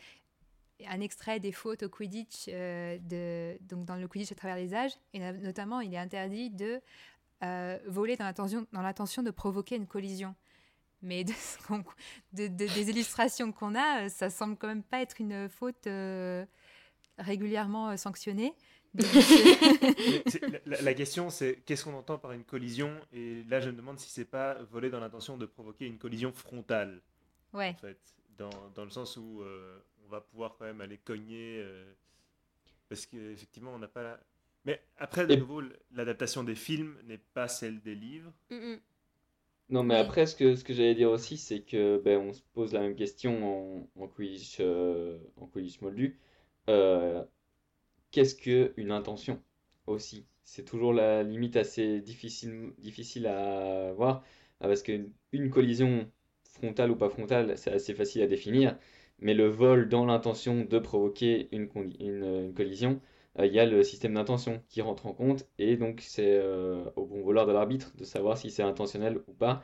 un extrait des fautes au Quidditch, euh, de, donc dans le Quidditch à travers les âges, et notamment, il est interdit de euh, voler dans l'intention de provoquer une collision mais de, de, des illustrations qu'on a, ça semble quand même pas être une faute euh, régulièrement euh, sanctionnée. <laughs> <laughs> la, la, question, c'est qu'est-ce qu'on entend par une collision? Et là, je me demande si c'est pas voler dans l'intention de provoquer une collision frontale. Ouais. En fait, dans, dans le sens où euh, on va pouvoir quand même aller cogner. parce qu'effectivement, on n'a pas la... Mais après, de nouveau, l'adaptation des films n'est pas celle des livres. Mm -mm. Non, mais après, ce que, ce que j'allais dire aussi, c'est que ben, on se pose la même question en, en Quidditch, euh, en Quidditch Moldu. Euh, qu'est-ce qu'une intention aussi? C'est toujours la limite assez difficile, difficile à voir, ah, parce qu'une une collision frontale ou pas frontale, c'est assez facile à définir, mais le vol dans l'intention de provoquer une, une, une collision, euh, il y a le système d'intention qui rentre en compte et donc c'est euh, au bon vouloir de l'arbitre de savoir si c'est intentionnel ou pas.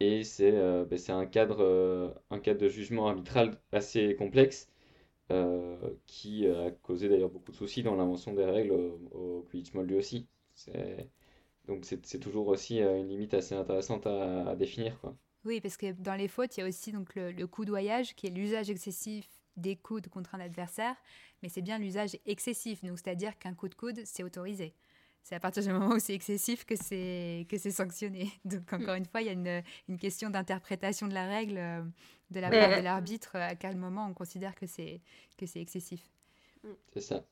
Et c'est euh, ben, un, cadre, un cadre de jugement arbitral assez complexe qui a causé d'ailleurs beaucoup de soucis dans l'invention des règles au, au Quidditch Moldu aussi. Donc c'est toujours aussi une limite assez intéressante à, à, définir. Quoi. Oui, parce que dans les fautes, il y a aussi donc le, le coudoyage qui est l'usage excessif des coudes contre un adversaire, mais c'est bien l'usage excessif, c'est-à-dire qu'un coup de coude, c'est autorisé. C'est à partir du moment où c'est excessif que c'est que c'est sanctionné. <laughs> Donc encore une fois, il y a une, une question d'interprétation de la règle euh, de la part de l'arbitre. À quel moment on considère que c'est que c'est excessif. C'est ça.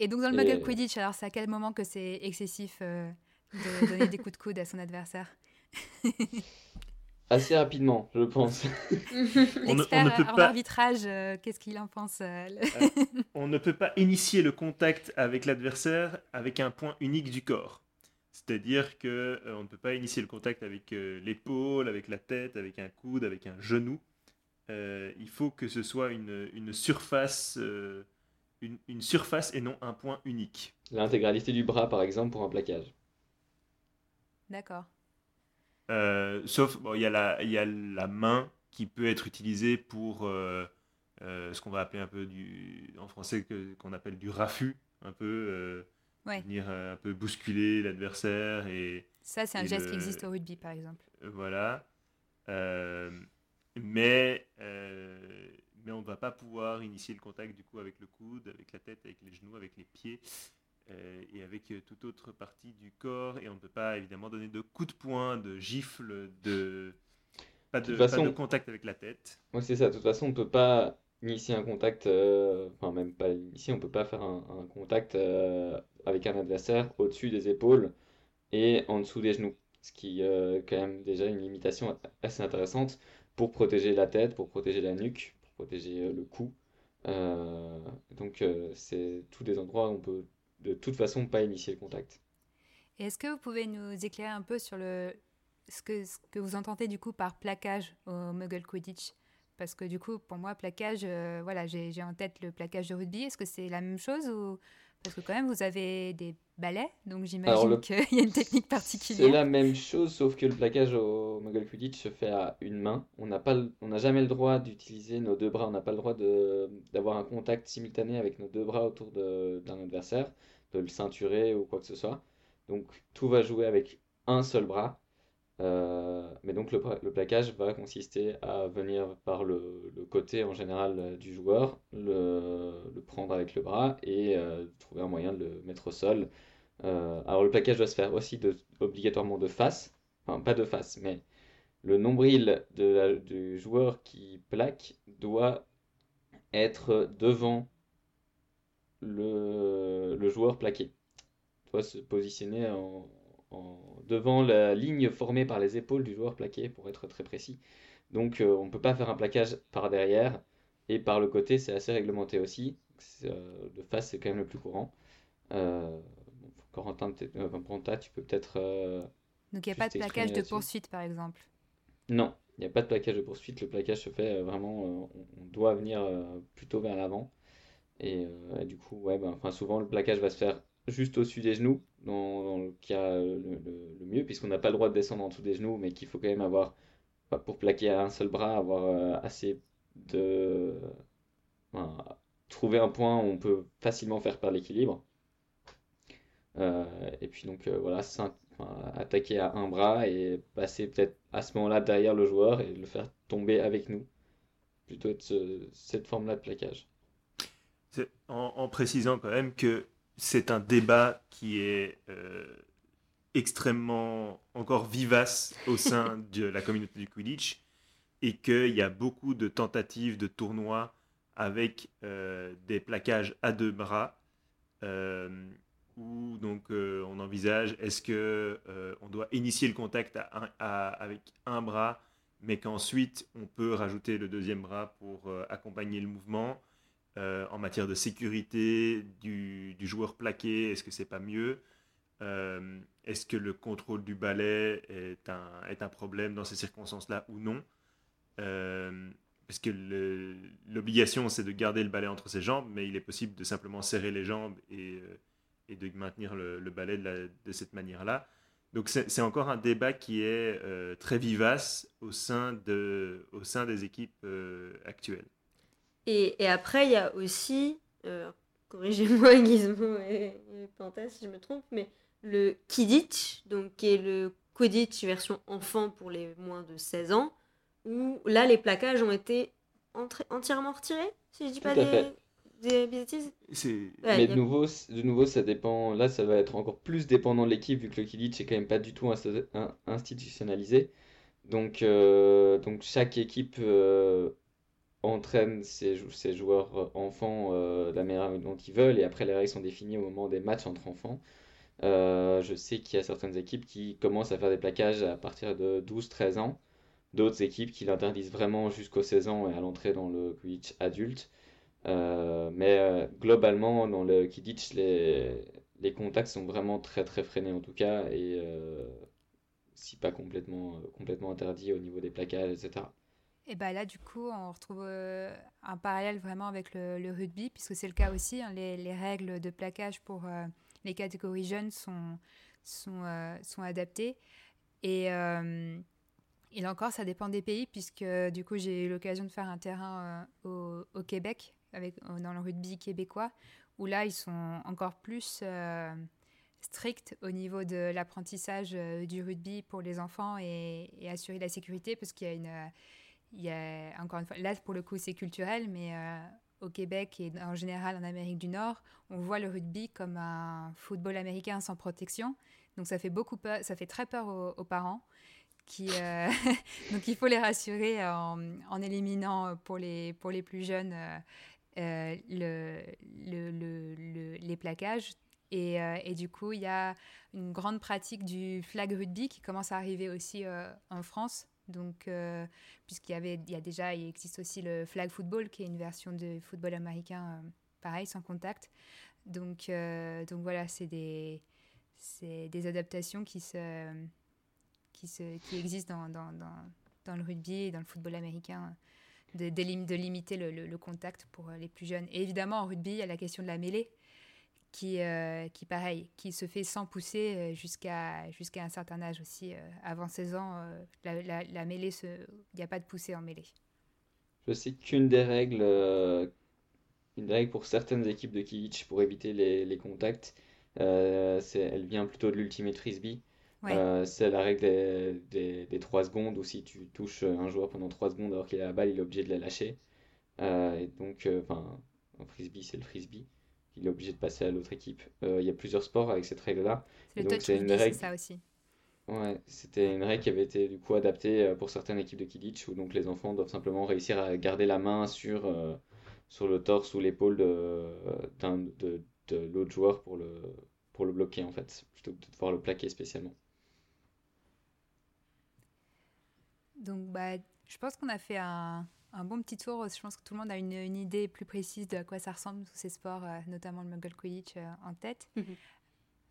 Et donc dans le Muggle Quidditch, alors c'est à quel moment que c'est excessif euh, de donner des coups de coude à son adversaire? <laughs> Assez rapidement, je pense. <laughs> on, ne, on ne peut en pas... arbitrage, euh, qu'est-ce qu'il en pense euh, le... euh, On ne peut pas initier le contact avec l'adversaire avec un point unique du corps. C'est-à-dire que euh, on ne peut pas initier le contact avec euh, l'épaule, avec la tête, avec un coude, avec un genou. il faut que ce soit une, une surface, une, une, surface et non un point unique. L'intégralité du bras, par exemple, pour un plaquage. D'accord. Euh, sauf, il bon, y, y, a la main qui peut être utilisée pour euh, euh, ce qu'on va appeler un peu du, en français, qu'on appelle du raffut, un peu, ouais. venir un peu bousculer l'adversaire. et Ça, c'est un geste le... qui existe au rugby, par exemple. Voilà. mais, mais on ne va pas pouvoir initier le contact du coup avec le coude, avec la tête, avec les genoux, avec les pieds et avec euh, toute autre partie du corps. Et on ne peut pas évidemment donner de coups de poing, de gifles, de. Pas de, pas contact avec la tête. Ouais, c'est ça. De toute façon, on peut pas initier un contact, euh, enfin même pas initier, on peut pas faire un, un contact euh, avec un adversaire au-dessus des épaules et en dessous des genoux. Ce qui euh, quand même déjà une limitation assez intéressante pour protéger la tête, pour protéger la nuque, pour protéger euh, le cou. Euh, donc euh, c'est tous des endroits où on peut de toute façon pas initier le contact. Est-ce que vous pouvez nous éclairer un peu sur le, ce, que, ce que vous entendez du coup par plaquage au Muggle Quidditch? Parce que du coup, pour moi, plaquage, euh, voilà, j'ai j'ai en tête le plaquage de rugby. Est-ce que c'est la même chose ou... Parce que quand même, vous avez des balais, donc j'imagine qu'il y a une technique C'est particulière. la même chose, sauf que le plaquage au Muggle Quidditch se fait à une main. On n'a pas, le- on n'a jamais le droit d'utiliser nos deux bras. On n'a pas le droit de, d'avoir un contact simultané avec nos deux bras autour d'un adversaire, de le ceinturer ou quoi que ce soit. Donc tout va jouer avec un seul bras. Euh, mais donc le, le plaquage va consister à venir par le, le côté en général euh, du joueur, le, le prendre avec le bras et euh, trouver un moyen de le mettre au sol. Alors le plaquage doit se faire aussi obligatoirement de face, enfin pas de face, mais le nombril de du joueur qui plaque doit être devant le, le joueur plaqué. Doit se positionner en, en- devant la ligne formée par les épaules du joueur plaqué, pour être très précis. Donc euh, on ne peut pas faire un plaquage par derrière, et par le côté c'est assez réglementé aussi. Euh, de face c'est quand même le plus courant. Euh, bon, Corentin, peut-être- euh, tu peux peut-être... euh, Donc il n'y a pas de plaquage de poursuite, par exemple? Non, il n'y a pas de plaquage de poursuite. Le plaquage se fait vraiment, on, doit venir plutôt vers l'avant. Et, et du coup, ouais, ben, souvent le plaquage va se faire juste au-dessus des genoux, dans, le cas euh, le, mieux, puisqu'on n'a pas le droit de descendre en dessous des genoux, mais qu'il faut quand même avoir, pour plaquer à un seul bras, avoir euh, assez de... trouver un point où on peut facilement faire perdre l'équilibre. Euh, et puis donc voilà, cin- enfin, attaquer à un bras et passer peut-être à ce moment-là derrière le joueur et le faire tomber avec nous. Plutôt être ce- cette forme-là de plaquage. En précisant quand même que c'est un débat qui est euh, extrêmement encore vivace au sein <laughs> de la communauté du Quidditch et qu'il y a beaucoup de tentatives de tournois avec euh, des plaquages à deux bras euh, où donc euh, on envisage est-ce que on doit initier le contact à un- à- avec un bras mais qu'ensuite on peut rajouter le deuxième bras pour accompagner le mouvement? Euh, en matière de sécurité du, joueur plaqué, est-ce que c'est pas mieux? Euh, Est-ce que le contrôle du balai est un, problème dans ces circonstances-là ou non? Euh, Parce que l'obligation, c'est de garder le balai entre ses jambes, mais il est possible de simplement serrer les jambes et, de maintenir le, balai de, cette manière-là. Donc c'est encore un débat qui est très vivace au sein, des équipes actuelles. Et, et après, il y a aussi, euh, corrigez-moi <laughs> Gizmo et, et Panta si je me trompe, mais le Kidditch, donc qui est le Quidditch version enfant pour les moins de 16 ans, où là les plaquages ont été entré- entièrement retirés, si je dis pas des, bêtises. Ouais, Mais de a- nouveau, de nouveau, ça dépend. Là, ça va être encore plus dépendant de l'équipe, vu que le Quidditch est quand même pas du tout institutionnalisé. Donc, euh, donc chaque équipe euh, entraîne ses joueurs euh, enfants euh, de la manière dont ils veulent, et après les règles sont définies au moment des matchs entre enfants. Euh, je sais qu'il y a certaines équipes qui commencent à faire des plaquages à partir de 12-13 ans, d'autres équipes qui l'interdisent vraiment jusqu'aux 16 ans et à l'entrée dans le Quidditch adulte. Mais globalement, dans le Kidditch, les, les contacts sont vraiment très très freinés en tout cas, et si pas complètement, complètement interdits au niveau des plaquages, etc. Et bah là, du coup, on retrouve euh, un parallèle vraiment avec le, rugby, puisque c'est le cas aussi. hein, les, les règles de plaquage pour euh, les catégories jeunes sont, sont, euh, sont adaptées. Et, et là encore, ça dépend des pays, puisque du coup, j'ai eu l'occasion de faire un terrain au, au Québec, dans le rugby québécois, où là, ils sont encore plus stricts au niveau de l'apprentissage du rugby pour les enfants et, assurer la sécurité, parce qu'il y a une il y a, encore une fois, là pour le coup c'est culturel, mais euh, au Québec et en général en Amérique du Nord, on voit le rugby comme un football américain sans protection. Donc ça fait beaucoup peur, ça fait très peur aux, parents Qui, <laughs> donc il faut les rassurer en, en, éliminant pour les, pour les plus jeunes le, le, le, les plaquages. Et, et, du coup, il y a une grande pratique du flag rugby qui commence à arriver aussi en France. Donc, puisqu'il y avait, il y a déjà, il existe aussi le flag football, qui est une version de football américain, pareil, sans contact. Donc, donc voilà, c'est des, c'est des adaptations qui, se, qui, se, qui existent dans, dans, le rugby et dans le football américain, de, de, de limiter le, le, contact pour les plus jeunes. Et évidemment, en rugby, il y a la question de la mêlée, qui, euh, qui pareil, qui se fait sans pousser euh, jusqu'à jusqu'à un certain âge aussi. Euh, avant 16 ans, la, la, la, mêlée, il n'y a pas de poussée en mêlée. Je sais qu'une des règles, une règle pour certaines équipes de Kilich pour éviter les, les contacts, elle vient plutôt de l'Ultimate Frisbee. Euh, c'est la règle des, des, des, 3 secondes où si tu touches un joueur pendant 3 secondes alors qu'il a la balle, il est obligé de la lâcher. Euh, et donc, enfin, en frisbee, c'est le frisbee. Il est obligé de passer à l'autre équipe. Il y a plusieurs sports avec cette règle-là. C'est le touch une règle... ça aussi. Ouais, c'était une règle qui avait été du coup adaptée pour certaines équipes de Kidditch où donc les enfants doivent simplement réussir à garder la main sur, sur le torse ou l'épaule de, de, de l'autre joueur pour le, pour le bloquer en fait, plutôt que de devoir le plaquer spécialement. Donc bah, je pense qu'on a fait un, un, bon petit tour. Je pense que tout le monde a une, une, idée plus précise de à quoi ça ressemble tous ces sports, euh, notamment le Muggle Quidditch euh, en tête. Mhm.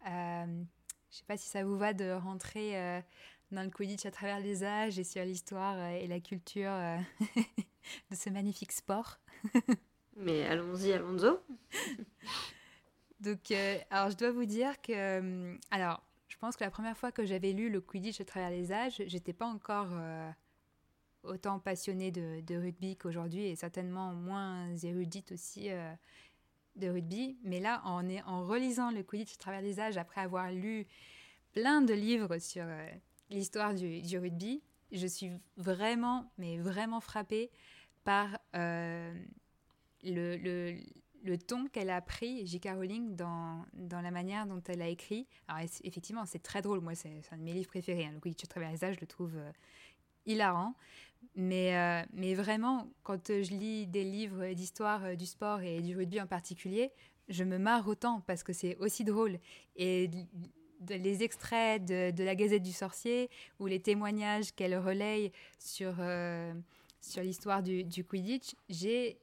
euh, je ne sais pas si ça vous va de rentrer euh, dans le Quidditch à travers les âges et sur l'histoire et la culture <laughs> de ce magnifique sport. <laughs> Mais allons-y, allons-y. Donc, alors, je dois vous dire que. Euh, alors, je pense que la première fois que j'avais lu le Quidditch à travers les âges, j'étais pas encore autant passionnée de, rugby qu'aujourd'hui et certainement moins érudite aussi de rugby. Mais là, en, en relisant le Quidditch à travers les âges, après avoir lu plein de livres sur l'histoire du, rugby, je suis vraiment, mais vraiment frappée par le, le ton qu'elle a pris, J.K. Rowling, dans, dans la manière dont elle a écrit. Alors, effectivement, c'est très drôle. Moi, c'est un de mes livres préférés. Hein. Le Quidditch à travers les âges, je le trouve euh, hilarant. Mais, euh, mais vraiment, quand je lis des livres d'histoire euh, du sport et du rugby en particulier, je me marre autant parce que c'est aussi drôle. Et les extraits de, la Gazette du Sorcier ou les témoignages qu'elle relaye sur, sur l'histoire du, Quidditch, j'ai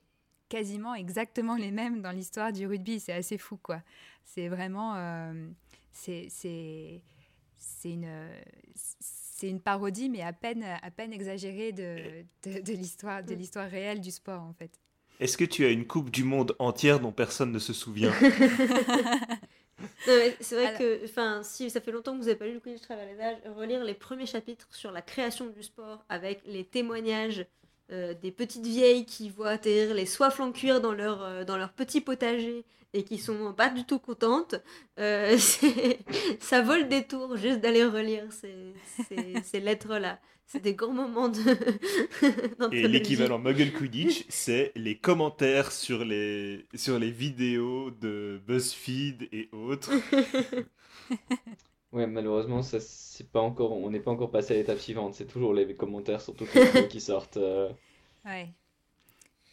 quasiment exactement les mêmes dans l'histoire du rugby. C'est assez fou, quoi. C'est vraiment... Euh, c'est une... C'est une parodie, mais à peine, à peine exagérée de, de, de l'histoire mm. réelle du sport, en fait. Est-ce que tu as une Coupe du Monde entière dont personne ne se souvient <laughs> c'est vrai que, enfin, si ça fait longtemps que vous n'avez pas lu le Quidditch travers les âges, relire les premiers chapitres sur la création du sport avec les témoignages euh, des petites vieilles qui voient atterrir les soifs en cuir dans leur, euh, dans leur petit potager et qui sont pas du tout contentes, euh, <laughs> ça vole des tours juste d'aller relire ces, ces, <laughs> ces lettres-là. C'est des grands moments de. <laughs> et l'équivalent Muggle Quidditch, c'est les commentaires sur les, sur les vidéos de BuzzFeed et autres. Ouais, malheureusement, ça, c'est pas encore, on n'est pas encore passé à l'étape suivante. C'est toujours les commentaires sur toutes les vidéos qui <laughs> sortent. Euh. Ouais.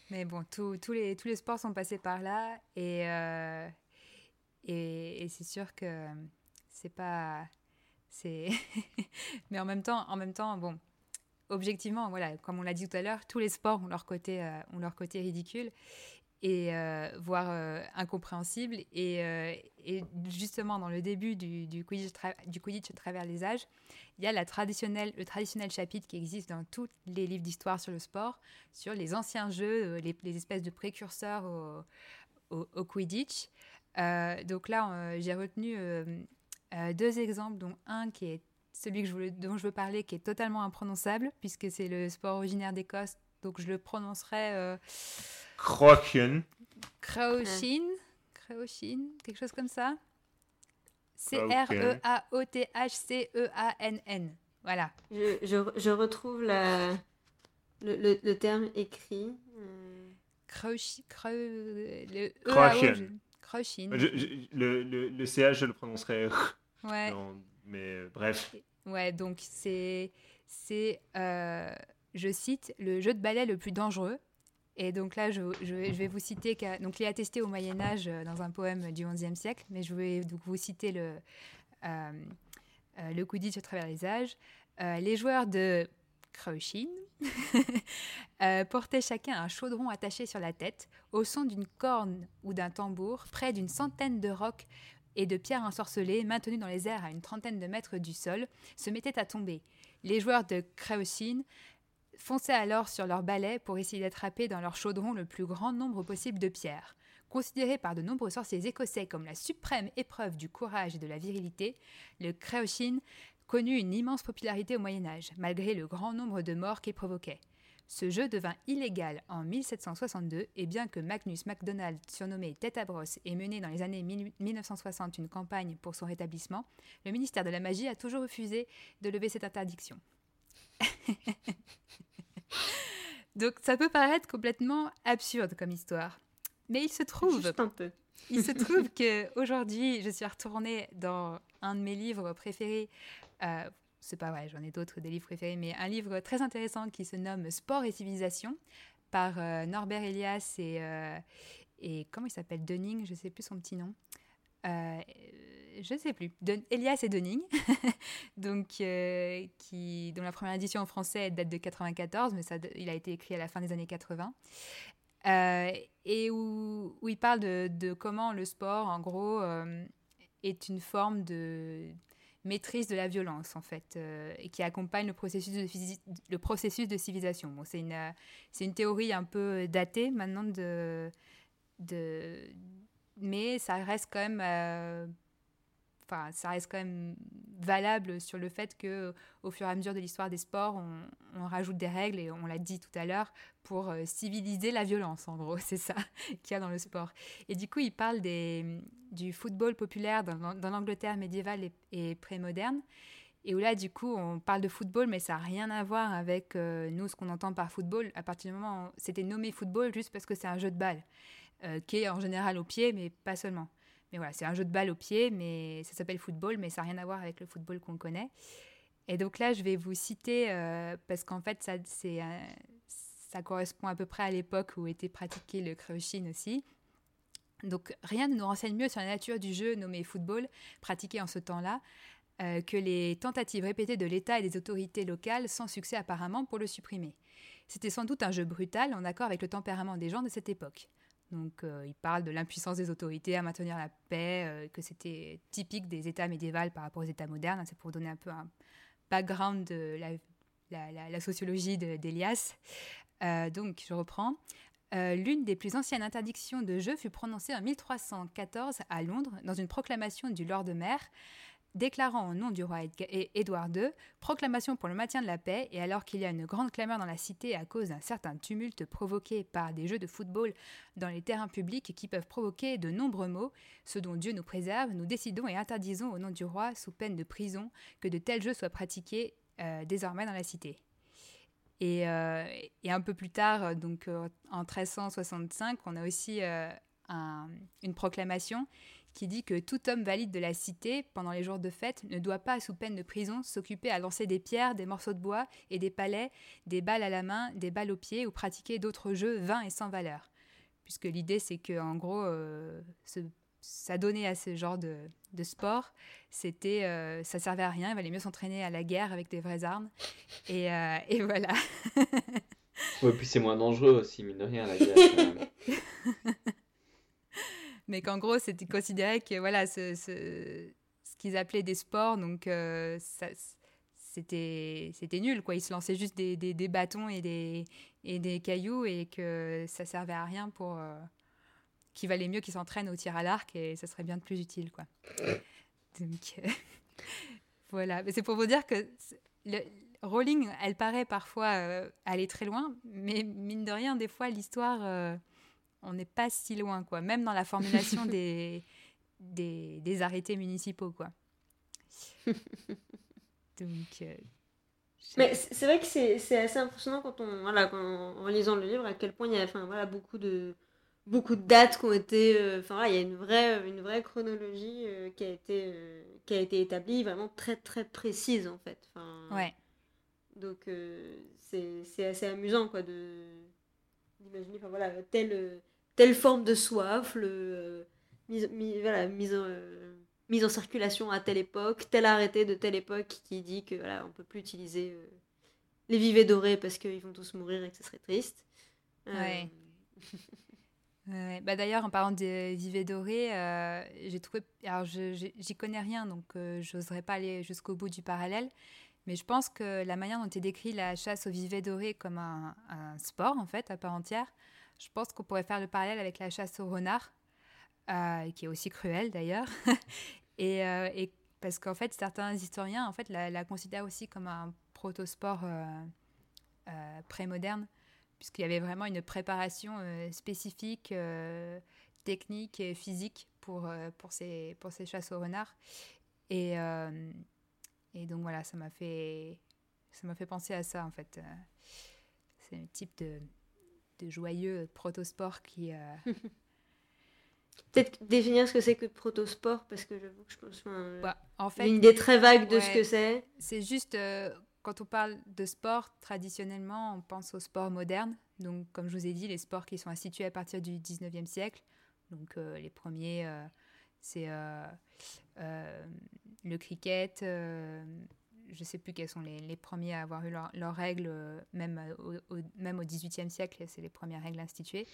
Mais bon, tous les, tous les sports sont passés par là. Et, euh, et, et c'est sûr que c'est pas. c'est <laughs> Mais en même temps, en même temps, bon, objectivement, voilà, comme on l'a dit tout à l'heure, tous les sports ont leur côté, euh, ont leur côté ridicule et euh, voire euh, incompréhensible. Et, euh, et, justement, dans le début du, Quidditch, du Quidditch à travers les âges, il y a le traditionnel chapitre qui existe dans tous les livres d'histoire sur le sport, sur les anciens jeux, les, espèces de précurseurs au, Quidditch. donc là, j'ai retenu deux exemples, dont un qui est celui que dont je veux parler, qui est totalement imprononçable, puisque c'est le sport originaire d'Écosse. Donc je le prononcerai Crochen. Kraoshin. Kraoshin, quelque chose comme ça. C-R-E-A-O-T-H-C-E-A-N-N. Voilà. Je, je, je retrouve la, le, le, le, terme écrit. Crochen. Le Crochen. Le, le, le CH, je le prononcerai. Ouais. Non, mais euh, bref. Ouais, donc c'est c'est, je cite, le jeu de ballet le plus dangereux. Et donc là, je, vais vous citer, donc il est attesté au Moyen Âge dans un poème du XIe siècle, mais je vais donc vous citer le, le Quidditch à travers les âges. les joueurs de Krauchine <laughs> euh, portaient chacun un chaudron attaché sur la tête, au son d'une corne ou d'un tambour, près d'une centaine de rocs et de pierres ensorcelées, maintenues dans les airs à une trentaine de mètres du sol, se mettaient à tomber. Les joueurs de Krauchine fonçaient alors sur leurs balais pour essayer d'attraper dans leur chaudron le plus grand nombre possible de pierres. Considéré par de nombreux sorciers écossais comme la suprême épreuve du courage et de la virilité, le Krauchine connut une immense popularité au Moyen Âge, malgré le grand nombre de morts qu'il provoquait. Ce jeu devint illégal en 1762 et bien que Magnus MacDonald, surnommé Tête à brosse, ait mené dans les années 1960 une campagne pour son rétablissement, le ministère de la Magie a toujours refusé de lever cette interdiction. <laughs> Donc ça peut paraître complètement absurde comme histoire, mais il se trouve Juste un peu. il se trouve <laughs> que aujourd'hui, je suis retournée dans un de mes livres préférés euh, c'est pas vrai, j'en ai d'autres des livres préférés, mais un livre très intéressant qui se nomme Sport et civilisation par euh, Norbert Elias et, euh, et comment il s'appelle? Dunning, je sais plus son petit nom. Je ne sais plus. Elias et Dunning, <laughs> donc qui, dont la première édition en français date de 94, mais ça, il a été écrit à la fin des années 80. et où, il parle de, comment le sport, en gros, est une forme de maîtrise de la violence, en fait, euh, et qui accompagne le processus de, civilisation. Bon, c'est une, euh, une théorie un peu datée maintenant, de, de, mais ça reste quand même... Euh, ça reste quand même valable sur le fait que au fur et à mesure de l'histoire des sports, on, rajoute des règles et on l'a dit tout à l'heure pour euh, civiliser la violence. En gros, <laughs> c'est ça qu'il y a dans le sport. Et du coup, il parle du football populaire dans, l'Angleterre médiévale et, pré-moderne. Et où là, du coup, on parle de football, mais ça n'a rien à voir avec euh, nous, ce qu'on entend par football. À partir du moment où c'était nommé football juste parce que c'est un jeu de balle, euh, qui est en général au pied, mais pas seulement. Mais voilà, c'est un jeu de balle au pied, mais ça s'appelle football, mais ça n'a rien à voir avec le football qu'on connaît. Et donc là, je vais vous citer, euh, parce qu'en fait, ça, c'est, ça correspond à peu près à l'époque où était pratiqué le Krushin aussi. Donc rien ne nous renseigne mieux sur la nature du jeu nommé football, pratiqué en ce temps-là, euh, que les tentatives répétées de l'État et des autorités locales, sans succès apparemment, pour le supprimer. C'était sans doute un jeu brutal, en accord avec le tempérament des gens de cette époque. Donc, euh, il parle de l'impuissance des autorités à maintenir la paix, euh, que c'était typique des États médiévaux par rapport aux États modernes. C'est pour donner un peu un background de la, sociologie d'Elias. Euh, donc, je reprends. L'une des plus anciennes interdictions de jeu fut prononcée en 1314 à Londres dans une proclamation du Lord Maire déclarant au nom du roi Édouard II proclamation pour le maintien de la paix et alors qu'il y a une grande clameur dans la cité à cause d'un certain tumulte provoqué par des jeux de football dans les terrains publics qui peuvent provoquer de nombreux maux, ce dont Dieu nous préserve, nous décidons et interdisons au nom du roi, sous peine de prison, que de tels jeux soient pratiqués euh, désormais dans la cité. Et, euh, un peu plus tard, donc euh, en 1365, on a aussi une proclamation qui dit que tout homme valide de la cité, pendant les jours de fête, ne doit pas, sous peine de prison, s'occuper à lancer des pierres, des morceaux de bois et des palais, des balles à la main, des balles aux pieds ou pratiquer d'autres jeux vains et sans valeur. Puisque l'idée, c'est que, en gros, euh, s'adonner à ce genre de, sport, c'était, euh, ça servait à rien. Il valait mieux s'entraîner à la guerre avec des vraies armes. Et, euh, et voilà. <laughs> ouais, puis c'est moins dangereux aussi, mine de rien, la guerre. <laughs> mais qu'en gros, c'était considéré que voilà, ce, ce, qu'ils appelaient des sports, donc euh, c'était c'était nul quoi. Ils se lançaient juste des, des, bâtons et des, et des cailloux et que ça servait à rien pour. Euh, qu'il valait mieux qu'ils s'entraînent au tir à l'arc et ça serait bien plus utile quoi. Donc euh, <laughs> voilà, c'est pour vous dire que le, Rowling, elle paraît parfois aller très loin, mais mine de rien, des fois, l'histoire, on n'est pas si loin, quoi. Même dans la formulation <laughs> des, des, arrêtés municipaux, quoi. <laughs> Donc. Euh, mais c'est vrai que c'est assez impressionnant quand on, voilà, en lisant le livre, à quel point il y a enfin, voilà, beaucoup, de, beaucoup de dates qui ont été. Euh, enfin, voilà, il y a une vraie, une vraie chronologie euh, qui, a été, qui a été établie, vraiment très, très précise, en fait. Enfin, ouais. Donc euh, c'est c'est assez amusant quoi de d'imaginer enfin voilà telle euh, telle forme de soif le euh, mise, voilà, mise, en, euh, mise en circulation à telle époque, tel arrêté de telle époque qui dit que voilà, on peut plus utiliser euh, les vivets dorés parce qu'ils vont tous mourir et que ce serait triste. Euh, Ouais. <laughs> Ouais, bah d'ailleurs, en parlant des vivets dorés, euh, j'ai trouvé. Alors, je- j'y connais rien, donc euh, j'oserais pas aller jusqu'au bout du parallèle. Mais je pense que la manière dont est décrit la chasse aux vivets dorés comme un, un sport, en fait, à part entière, je pense qu'on pourrait faire le parallèle avec la chasse au renard, euh, qui est aussi cruelle d'ailleurs. <laughs> euh, et parce qu'en fait, certains historiens en fait, la, considèrent aussi comme un protosport euh, euh, pré-moderne puisqu'il y avait vraiment une préparation spécifique, technique et physique pour, pour, ces, pour ces chasses au renard. Et, et donc voilà, ça m'a fait, fait penser à ça en fait. C'est un type de, de joyeux protosport qui... euh, <laughs> Peut-être définir ce que c'est que protosport parce que j'avoue que je pense enfin, bah, en fait, une idée très vague de ce que c'est. C'est juste, euh, quand on parle de sport, traditionnellement, on pense aux sports modernes. Donc, comme je vous ai dit, les sports qui sont institués à partir du 19e siècle. Donc, euh, les premiers, euh, c'est euh, euh, le cricket. Je ne sais plus quels sont les, premiers à avoir eu leur- leurs règles, euh, même, euh, même au 18e siècle, c'est les premières règles instituées.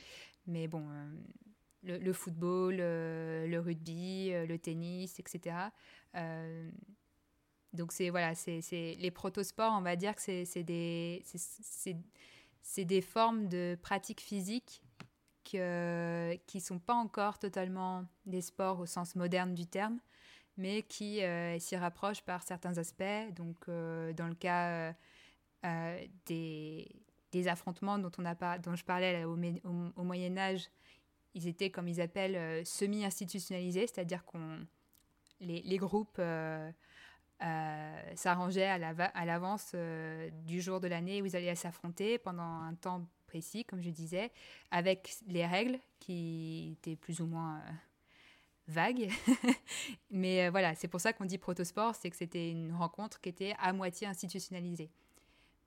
Mais bon, euh, le, football, le rugby, le tennis, etc. Donc c'est voilà, c'est les protosports, on va dire que c'est des formes de pratiques physiques que, qui sont pas encore totalement des sports au sens moderne du terme, mais qui euh, s'y rapprochent par certains aspects. Donc euh, dans le cas euh, des, affrontements dont on a pas dont je parlais au, Moyen Âge, ils étaient comme ils appellent semi-institutionnalisés, c'est-à-dire qu'on les, groupes euh, s'arrangeaient à la- à l'avance du jour de l'année où ils allaient s'affronter pendant un temps précis, comme je disais, avec les règles qui étaient plus ou moins vagues. <laughs> Mais euh, voilà, c'est pour ça qu'on dit protosport, c'est que c'était une rencontre qui était à moitié institutionnalisée.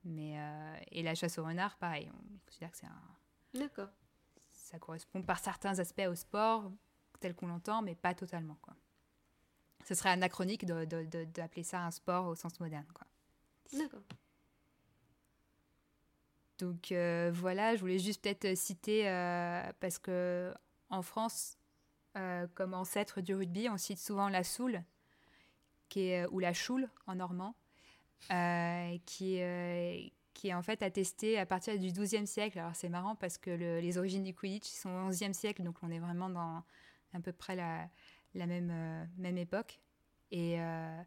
Mais, euh, et la chasse au renard, pareil, on considère que c'est un, D'accord. ça correspond par certains aspects au sport tel qu'on l'entend, mais pas totalement. Quoi. Ce serait anachronique d'appeler ça un sport au sens moderne. D'accord. Donc euh, voilà, je voulais juste peut-être citer, euh, parce que en France, euh, comme ancêtre du rugby, on cite souvent la soule, qui est, ou la choule en normand, euh, qui, euh, est en fait attestée à partir du XIIe siècle. Alors c'est marrant parce que le- les origines du Quidditch sont au XIe siècle, donc on est vraiment dans à peu près la, la même, euh, même époque. Et euh,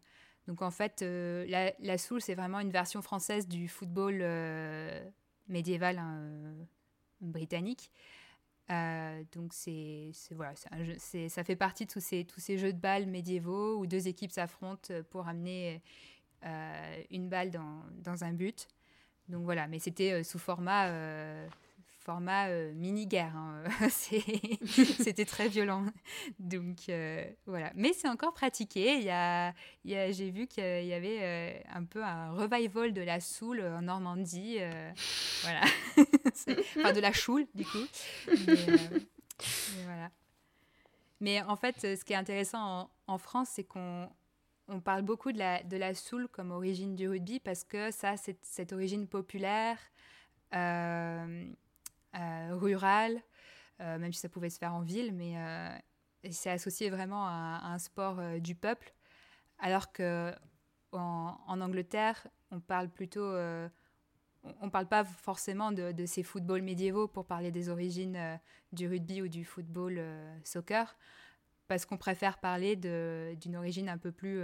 donc en fait, euh, la, la soule, c'est vraiment une version française du football euh, médiéval hein, euh, britannique. Euh, donc c'est voilà, ça fait partie de tous ces, jeux de balles médiévaux où deux équipes s'affrontent pour amener euh, une balle dans, dans un but. Donc voilà, mais c'était euh, sous format, euh, format euh, mini-guerre. hein. <laughs> <laughs> C'était très violent. Donc euh, voilà, mais c'est encore pratiqué. Il y a, il y a- J'ai vu qu'il y avait euh, un peu un revival de la soule en Normandie. voilà. <laughs> Enfin, de la choule, du coup. Mais, mais voilà. Mais en fait, ce qui est intéressant en, en France, c'est qu'on on parle beaucoup de la, de la soule comme origine du rugby parce que ça, c'est cette origine populaire, euh, euh, rurale, euh, même si ça pouvait se faire en ville, mais euh, c'est associé vraiment à, un sport du peuple. Alors que en, Angleterre, on parle plutôt, on ne parle pas forcément de, ces footballs médiévaux pour parler des origines du rugby ou du football soccer, parce qu'on préfère parler d'une origine un peu plus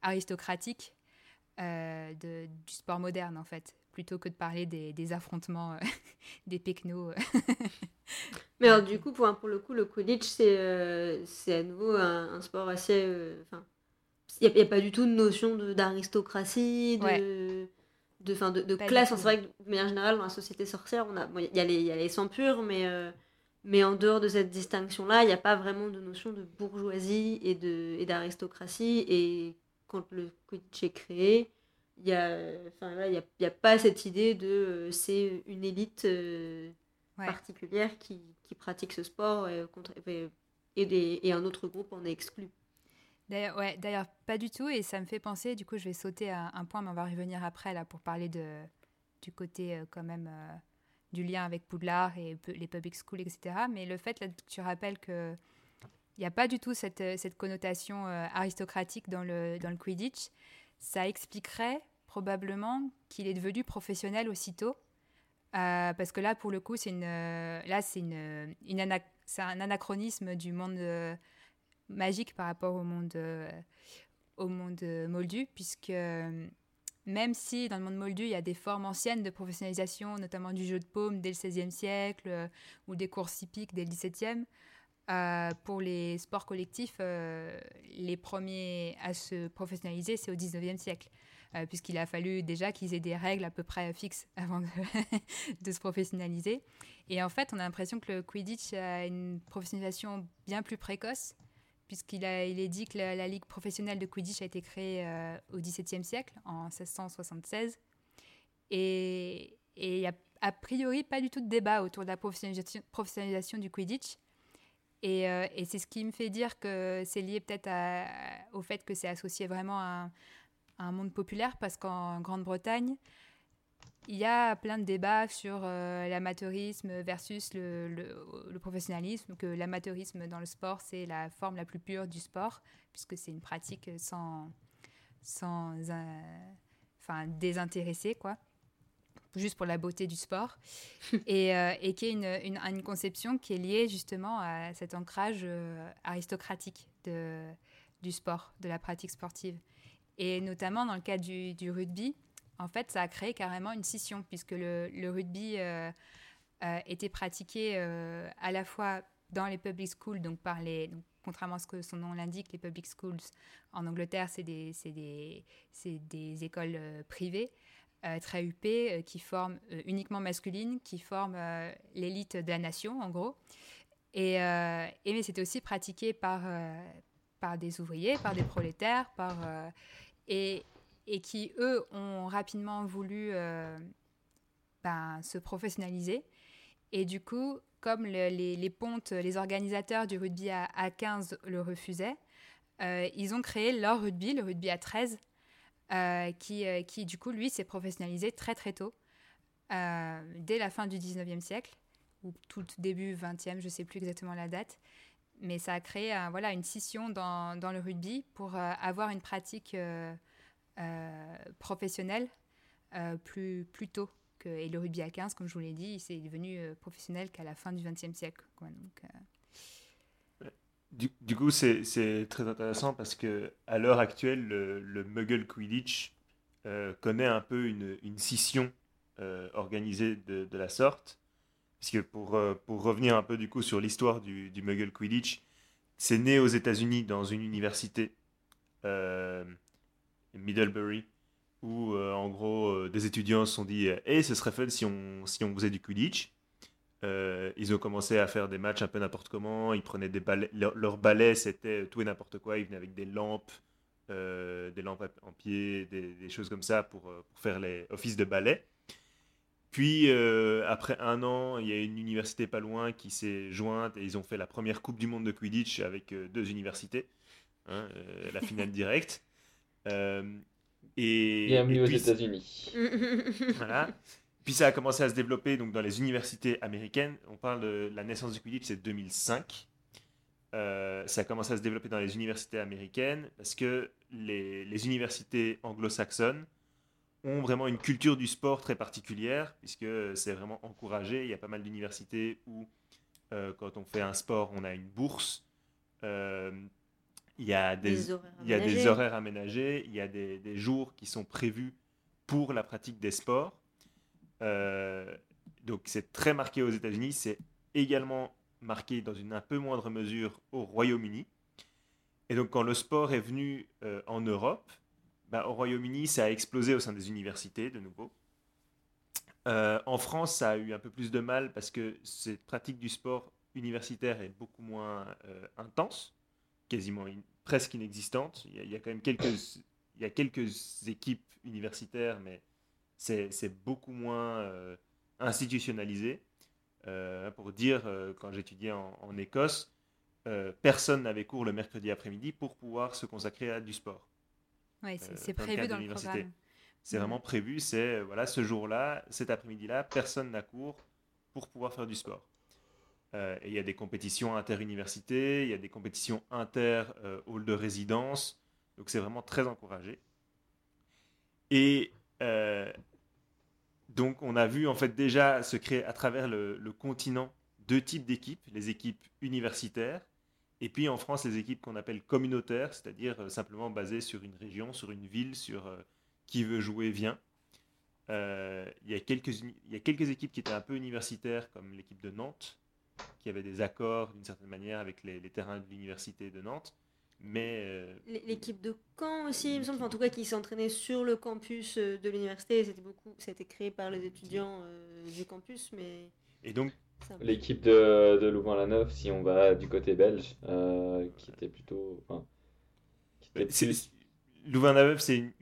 aristocratique du sport moderne en fait, plutôt que de parler des, des affrontements, euh, <laughs> des pecnos. euh. <laughs> Mais alors, du coup, pour, pour le coup, le Quidditch, c'est euh, c'est à nouveau un, un sport assez. il n'y a, pas du tout de notion d'aristocratie, de, Ouais. de, fin, de, classe. C'est vrai que de manière générale, dans la société sorcière, on a- bon, il y, a les- il y a les sangs purs, mais, euh, mais en dehors de cette distinction-là, il n'y a pas vraiment de notion de bourgeoisie et de- et d'aristocratie. Et, quand le Quidditch est créé, il n'y a, enfin, là, y a, y a pas cette idée de euh, c'est une élite euh, Ouais. particulière qui, qui pratique ce sport et, contre- et, et des, et un autre groupe en est exclu. D'ailleurs, ouais, d'ailleurs, pas du tout. Et ça me fait penser, du coup, je vais sauter à un point, mais on va revenir après, là, pour parler de, du côté, euh, quand même, euh, du lien avec Poudlard et les public schools, etc. Mais le fait, là, que tu rappelles que il n'y a pas du tout cette, euh, cette connotation euh, aristocratique dans le, dans le Quidditch, ça expliquerait probablement qu'il est devenu professionnel aussitôt. Euh, parce que là, pour le coup, c'est une, euh, là, c'est une, une un anachronisme du monde euh, magique par rapport au monde, au monde moldu, puisque même si dans le monde moldu, il y a des formes anciennes de professionnalisation, notamment du jeu de paume dès le XVIe siècle, ou des courses hippiques dès le XVIIe, euh, pour les sports collectifs, euh, les premiers à se professionnaliser, c'est au XIXe siècle. euh, Puisqu'il a fallu déjà qu'ils aient des règles à peu près fixes <laughs> avant de, se professionnaliser. Et en fait, on a l'impression que le Quidditch a une professionnalisation bien plus précoce, puisqu'il il est dit que la, Ligue professionnelle de Quidditch a été créée au XVIIe siècle, en 1676. Et il n'y a a priori pas du tout de débat autour de la professionnalisation du Quidditch. Et, euh, et c'est ce qui me fait dire que c'est lié peut-être au fait que c'est associé vraiment à un, monde populaire, parce qu'en Grande-Bretagne, il y a plein de débats sur euh, l'amateurisme versus le, professionnalisme, que l'amateurisme dans le sport, c'est la forme la plus pure du sport, puisque c'est une pratique sans, sans euh, enfin, désintéressé, quoi, juste pour la beauté du sport, <laughs> et, euh, et qui est une, une, une conception qui est liée justement à cet ancrage euh, aristocratique de, du sport, de la pratique sportive. Et notamment dans le cas du, du rugby, en fait, ça a créé carrément une scission, puisque le, le rugby euh, était pratiqué à la fois dans les public schools, donc par les, donc, contrairement à ce que son nom l'indique, les public schools en Angleterre, c'est des, des, des écoles privées, très huppées, euh, qui forment euh, uniquement masculines, qui forment euh, l'élite de la nation, en gros. Et, mais c'était aussi pratiqué par, par des ouvriers, par des prolétaires, par, et, et qui, eux, ont rapidement voulu ben, se professionnaliser. Et du coup, comme le- les, pontes, les organisateurs du rugby à, à 15 le refusaient, ils ont créé leur rugby, le rugby à 13, euh, qui, euh, qui, du coup, lui, s'est professionnalisé très très tôt, euh, dès la fin du 19e siècle, ou tout début 20e, je ne sais plus exactement la date. Mais ça a créé voilà, une scission dans, le rugby pour euh, avoir une pratique euh, euh, professionnelle euh, plus, plus tôt. Et le rugby à 15, comme je vous l'ai dit, c'est devenu euh, professionnel qu'à la fin du 20e siècle. Euh, Du, coup, c'est très intéressant parce que à l'heure actuelle, le, le Muggle Quidditch euh, connaît un peu une, scission euh, organisée de, la sorte. Puisque pour, euh, pour revenir un peu du coup sur l'histoire du, Muggle Quidditch, c'est né aux États-Unis dans une université, Middlebury, où en gros des étudiants se sont dit Eh, ce serait fun si on, si on faisait du Quidditch. Euh, ils ont commencé à faire des matchs un peu n'importe comment. Ils prenaient des balais. Leur, leur balai, c'était tout et n'importe quoi. Ils venaient avec des lampes, euh, des lampes en pied, des, des choses comme ça pour, euh, pour faire les offices de ballet. Puis, euh, après un an, il y a une université pas loin qui s'est jointe et ils ont fait la première Coupe du Monde de Quidditch avec euh, deux universités. Hein, euh, la finale <laughs> directe. Euh, et, Bienvenue et aux États-Unis. <laughs> voilà. Puis ça a commencé à se développer donc, dans les universités américaines. On parle de la naissance du Quidditch, c'est 2005. Euh, ça a commencé à se développer dans les universités américaines parce que les, les universités anglo-saxonnes ont vraiment une culture du sport très particulière, puisque c'est vraiment encouragé. Il y a pas mal d'universités où, euh, quand on fait un sport, on a une bourse. Euh, il y a des, horaires il y a des aménagés. horaires aménagés, il y a des, des jours qui sont prévus pour la pratique des sports. Euh, donc c'est très marqué aux États-Unis, c'est également marqué dans une un peu moindre mesure au Royaume-Uni. Et donc quand le sport est venu euh, en Europe, bah, au Royaume-Uni, ça a explosé au sein des universités de nouveau. Euh, en France, ça a eu un peu plus de mal parce que cette pratique du sport universitaire est beaucoup moins intense, quasiment presque inexistante. Il y, a, y a quand même quelques, y a quelques équipes universitaires, mais c'est beaucoup moins institutionnalisé. pour dire, quand j'étudiais en, en, Écosse, personne n'avait cours le mercredi après-midi pour pouvoir se consacrer à du sport. Oui, c'est prévu dans le programme. C'est vraiment mm. prévu, c'est voilà, ce jour-là, cet après-midi-là, personne n'a cours pour pouvoir faire du sport. Euh, et il y a des compétitions inter-universités, il y a des compétitions inter-hall de résidence, donc c'est vraiment très encouragé. Et euh, donc on a vu en fait déjà se créer à travers le, continent deux types d'équipes, les équipes universitaires et puis en France les équipes qu'on appelle communautaires, c'est-à-dire euh, simplement basées sur une région, sur une ville, sur qui veut jouer vient. Euh, il, y a quelques, il y a quelques équipes qui étaient un peu universitaires, comme l'équipe de Nantes, qui avait des accords d'une certaine manière avec les, terrains de l'université de Nantes. Mais euh, l'équipe de Caen aussi, il me semble, en tout cas, qui s'entraînait sur le campus euh, de l'université. C'était beaucoup, c'était créé par les étudiants du campus, mais. Et donc. L'équipe de, de Louvain-la-Neuve, si on va du côté belge, qui était plutôt. Enfin, Louvain-la-Neuve, c'est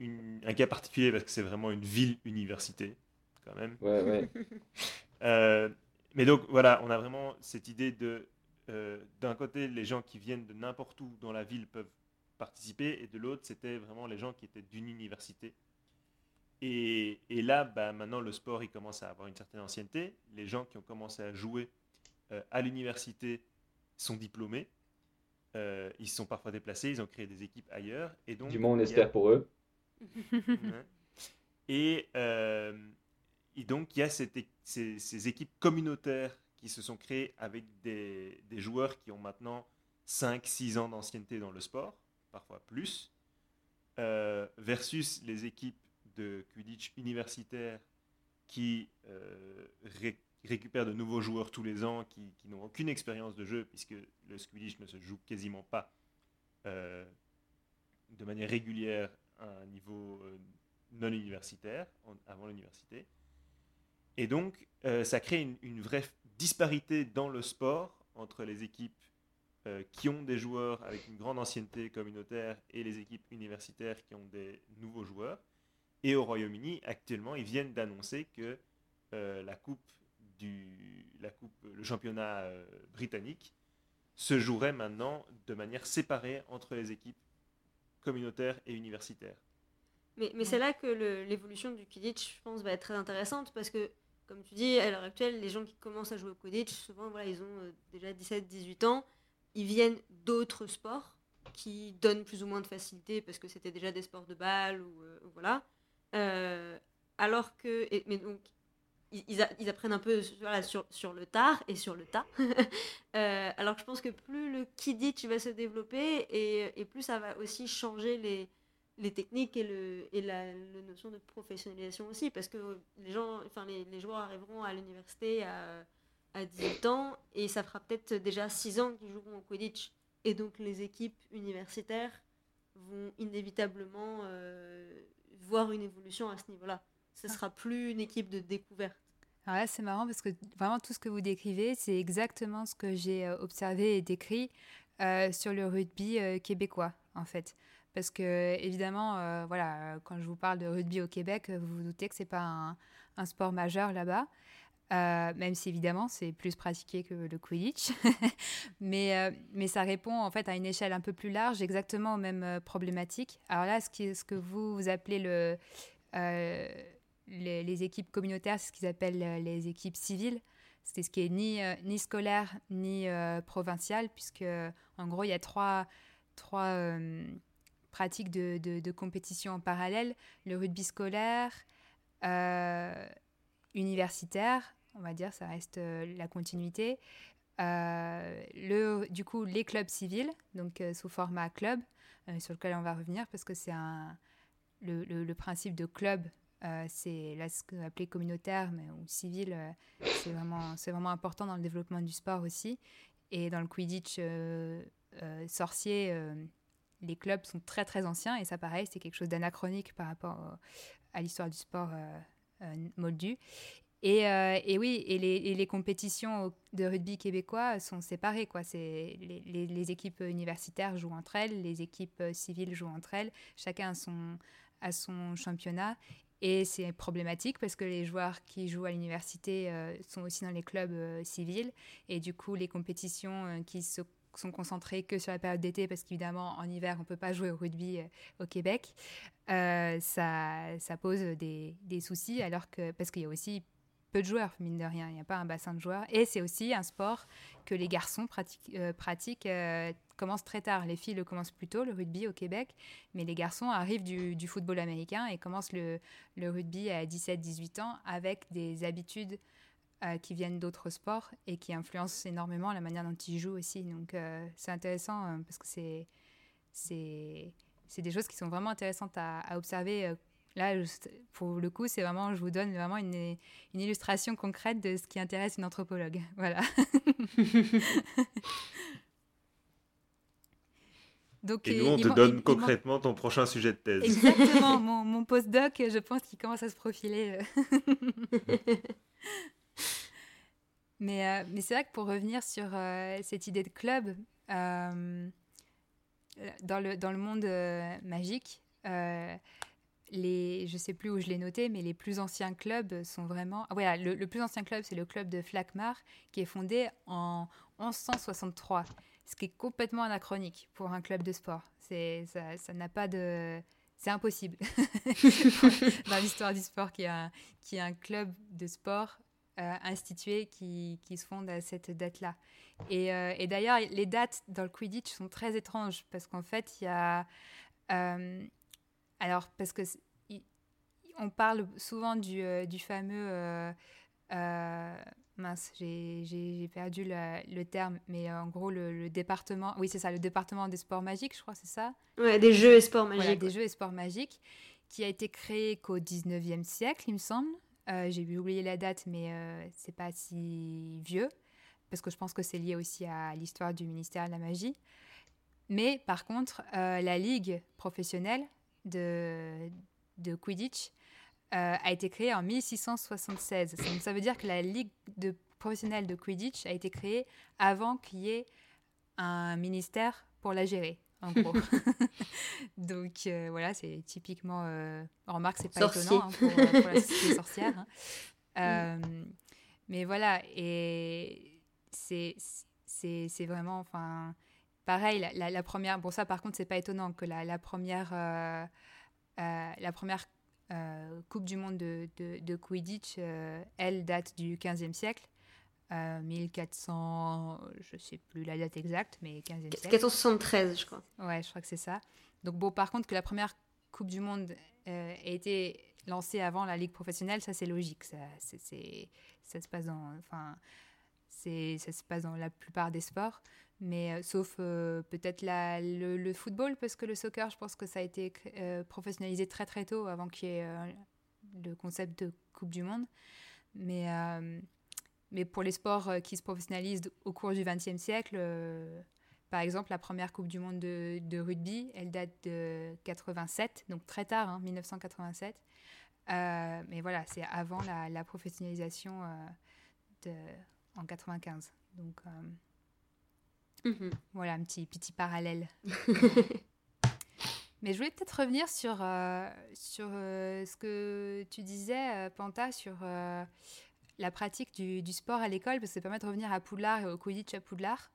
un cas particulier parce que c'est vraiment une ville-université, quand même. Ouais, ouais. <laughs> Euh, mais donc, voilà, on a vraiment cette idée de, euh, d'un côté, les gens qui viennent de n'importe où dans la ville peuvent participer, et de l'autre, c'était vraiment les gens qui étaient d'une université. Et, et là, bah, maintenant, le sport, il commence à avoir une certaine ancienneté. Les gens qui ont commencé à jouer euh, à l'université sont diplômés. Euh, ils se sont parfois déplacés, ils ont créé des équipes ailleurs. Et donc, du moins, on espère pour eux. <laughs> et, euh, et, donc, il y a ces, ces, équipes communautaires qui se sont créées avec des, des joueurs qui ont maintenant 5-6 ans d'ancienneté dans le sport, parfois plus, euh, versus les équipes de Quidditch universitaires qui récupère de nouveaux joueurs tous les ans qui, n'ont aucune expérience de jeu, puisque le Squidditch ne se joue quasiment pas euh, de manière régulière à un niveau euh, non universitaire, avant l'université. Et donc, euh, ça crée une, une, vraie disparité dans le sport entre les équipes qui ont des joueurs avec une grande ancienneté communautaire et les équipes universitaires qui ont des nouveaux joueurs. Et au Royaume-Uni, actuellement, ils viennent d'annoncer que la Coupe la coupe, le championnat euh, britannique se jouerait maintenant de manière séparée entre les équipes communautaires et universitaires. Mais, mais c'est là que l'évolution du Quidditch, je pense, va être très intéressante parce que, comme tu dis, à l'heure actuelle, les gens qui commencent à jouer au Quidditch, souvent, voilà, ils ont euh, déjà 17-18 ans, ils viennent d'autres sports qui donnent plus ou moins de facilité parce que c'était déjà des sports de balle ou euh, voilà. alors que, mais donc, ils, apprennent un peu sur, sur, le tard et sur le tas. <laughs> Euh, alors que je pense que plus le Kidditch va se développer et, et, plus ça va aussi changer les, les techniques et, le, et la, notion de professionnalisation aussi. Parce que les, gens, enfin, les, les joueurs arriveront à l'université à, à 18 ans et ça fera peut-être déjà 6 ans qu'ils joueront au Quidditch. Et donc les équipes universitaires vont inévitablement euh, voir une évolution à ce niveau-là ce sera plus une équipe de découverte. Alors là, c'est marrant parce que vraiment tout ce que vous décrivez, c'est exactement ce que j'ai euh, observé et décrit euh, sur le rugby euh, québécois, en fait. Parce que, évidemment, voilà, quand je vous parle de rugby au Québec, vous vous doutez que c'est pas un, sport majeur là-bas. même si évidemment c'est plus pratiqué que le Quidditch, <laughs> mais, mais ça répond en fait à une échelle un peu plus large, exactement aux mêmes problématiques. Alors là, ce, qui, ce que vous, vous appelez le, les, équipes communautaires, c'est ce qu'ils appellent euh, les équipes civiles. C'est ce qui est ni, euh, ni scolaire ni euh, provincial, puisque en gros, il y a trois, trois pratiques de, compétition en parallèle. Le rugby scolaire, universitaire, on va dire, ça reste la continuité. le, du coup, les clubs civils, donc sous format club, sur lequel on va revenir parce que c'est un, le, principe de club euh, c'est là ce qu'on appelait communautaire mais, ou civil, euh, c'est vraiment, vraiment important dans le développement du sport aussi. Et dans le Quidditch euh, sorcier, les clubs sont très très anciens et ça pareil, c'est quelque chose d'anachronique par rapport à l'histoire du sport moldu. Et, euh, et, oui, et les, et les, compétitions de rugby québécois sont séparées. Quoi. Les, les, équipes universitaires jouent entre elles, les équipes civiles jouent entre elles, chacun a son, a son championnat. Et c'est problématique parce que les joueurs qui jouent à l'université euh, sont aussi dans les clubs euh, civils. Et du coup, les compétitions euh, qui se sont concentrées que sur la période d'été, parce qu'évidemment, en hiver, on peut pas jouer au rugby au Québec, ça, ça, pose des, des, soucis, alors que, parce qu'il y a aussi peu de joueurs, mine de rien. Il n'y a pas un bassin de joueurs. Et c'est aussi un sport que les garçons pratiquent, euh, pratiquent euh, commencent très tard. Les filles le commencent plus tôt, le rugby au Québec, mais les garçons arrivent du, du football américain et commencent le, le rugby à 17-18 ans avec des habitudes euh, qui viennent d'autres sports et qui influencent énormément la manière dont ils jouent aussi. Donc c'est intéressant parce que c'est, c'est, c'est des choses qui sont vraiment intéressantes à, à observer Là, pour le coup, c'est vraiment, je vous donne vraiment une, une, illustration concrète de ce qui intéresse une anthropologue. <laughs> Voilà. <laughs> Donc, et nous, on te donne concrètement ton prochain sujet de thèse. Exactement, mon, mon postdoc, je pense qu'il commence à se profiler. <laughs> mais euh, mais c'est vrai que pour revenir sur euh, cette idée de club, euh, dans, le, dans le monde magique, les, je sais plus où je l'ai noté, mais les plus anciens clubs sont vraiment. Ah, voilà, le, plus ancien club, c'est le club de Flakmar, qui est fondé en 1163, ce qui est complètement anachronique pour un club de sport. C'est, ça, n'a pas de. C'est impossible <laughs> dans l'histoire du sport qu'il y, a un, un club de sport euh, institué qui, qui, se fonde à cette date-là. Et, euh, et, d'ailleurs, les dates dans le Quidditch sont très étranges parce qu'en fait, il y a. Euh, alors, parce que on parle souvent du, du fameux. Euh, mince, j'ai perdu le terme, mais en gros, le, département. Oui, c'est ça, le département des sports magiques, je crois, c'est ça? Ouais, des jeux et sports magiques. des jeux et sports magiques, qui a été créé qu'au 19e siècle, il me semble. J'ai oublié la date, mais c'est pas si vieux, parce que je pense que c'est lié aussi à l'histoire du ministère de la magie. Mais par contre, la ligue professionnelle, de, Quidditch euh, a été créée en 1676. Ça, veut dire que la Ligue de professionnelle de Quidditch a été créée avant qu'il y ait un ministère pour la gérer, en gros. <laughs> <laughs> Donc euh, voilà, c'est typiquement. Euh, remarque, c'est pas étonnant hein, pour, pour, la <laughs> société sorcière. Hein. Mm. Mais voilà, et c'est vraiment. Enfin pareil, la, première, bon ça par contre c'est pas étonnant que la, première, euh, euh, la première euh, Coupe du Monde de, de, Quidditch, elle date du 15e siècle. 1400, je sais plus la date exacte, mais 15e siècle. 1473, je crois. Ouais, je crois que c'est ça. Donc bon, par contre, que la première Coupe du Monde ait été lancée avant la Ligue professionnelle, ça c'est logique. Ça, se passe dans, enfin, c'est, ça se passe dans la plupart des sports mais euh, sauf euh, peut-être le, le, football, parce que le soccer, je pense que ça a été euh, professionnalisé très très tôt avant qu'il y ait le concept de Coupe du Monde. Mais, mais pour les sports qui se professionnalisent au cours du XXe siècle, par exemple, la première Coupe du Monde de, de, rugby, elle date de 87, donc très tard, hein, 1987. mais voilà, c'est avant la, la professionnalisation de, en 95. Donc. Mhm. Voilà un petit, petit parallèle. <laughs> Mais je voulais peut-être revenir sur, euh, sur euh, ce que tu disais, euh, Panta, sur la pratique du, sport à l'école, parce que ça permet de revenir à Poudlard et au Quidditch à Poudlard.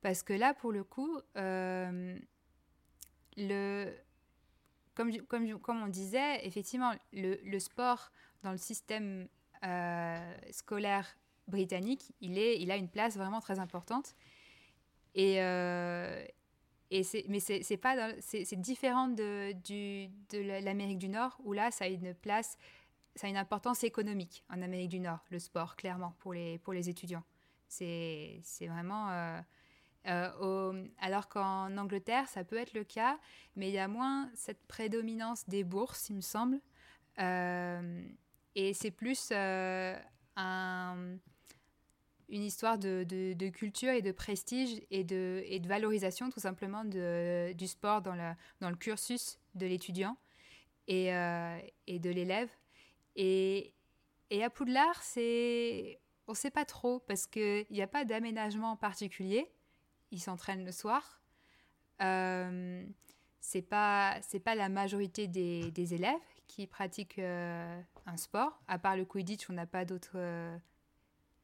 Parce que là, pour le coup, le, comme, on disait, effectivement, le, sport dans le système scolaire britannique, il, a une place vraiment très importante. Euh, mais c'est, différent de l'Amérique du Nord où là ça a une place, ça a une importance économique en Amérique du Nord, le sport clairement pour les pour les étudiants. C'est, vraiment euh, euh, alors qu'en Angleterre ça peut être le cas, mais il y a moins cette prédominance des bourses, il me semble, et c'est plus un une histoire de, de, culture et de prestige et de, et de valorisation tout simplement du sport dans, la, dans le cursus de l'étudiant et, euh, et de l'élève. Et, et à Poudlard, c'est on ne sait pas trop parce qu'il n'y a pas d'aménagement particulier. Ils s'entraînent le soir. Euh, c'est pas c'est pas la majorité des, des élèves qui pratiquent euh, un sport. À part le Quidditch, on n'a pas d'autres euh,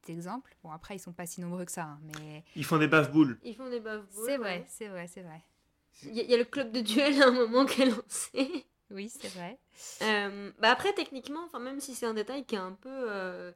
exemples. Bon, après, ils sont pas si nombreux que ça, hein, mais Ils font des bave-boules. Ils font des bave c'est vrai, c'est vrai, c'est vrai. Il y, a- il y a le club de duel à un moment qui est lancé. Oui, c'est vrai. Euh, bah après, techniquement, même si c'est un détail qui est un peu euh,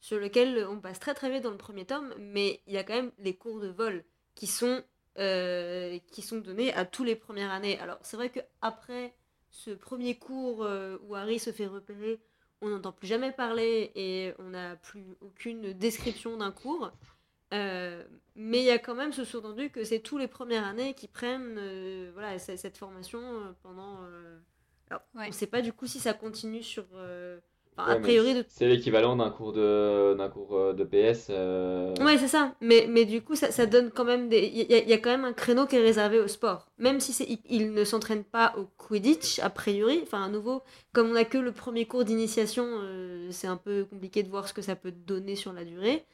sur lequel on passe très très vite dans le premier tome, mais il y a quand même les cours de vol qui sont, euh, qui sont donnés à tous les premières années. Alors, c'est vrai que après ce premier cours où Harry se fait repérer, on n'entend plus jamais parler et on n'a plus aucune description d'un cours. Mais il y a quand même ce sous-entendu que c'est tous les premières années qui prennent voilà, cette formation pendant. Alors, Ouais. On ne sait pas du coup si ça continue sur. euh, enfin, Ouais, a priori, de... C'est l'équivalent d'un cours de d'un cours euh, de PS. euh, Ouais, c'est ça. Mais, mais du coup, ça, ça donne quand même des. Il y, a- y a quand même un créneau qui est réservé au sport. Même si c'est, il, il ne s'entraîne pas au Quidditch, a priori. Enfin, à nouveau, comme on n'a que le premier cours d'initiation, euh, c'est un peu compliqué de voir ce que ça peut donner sur la durée.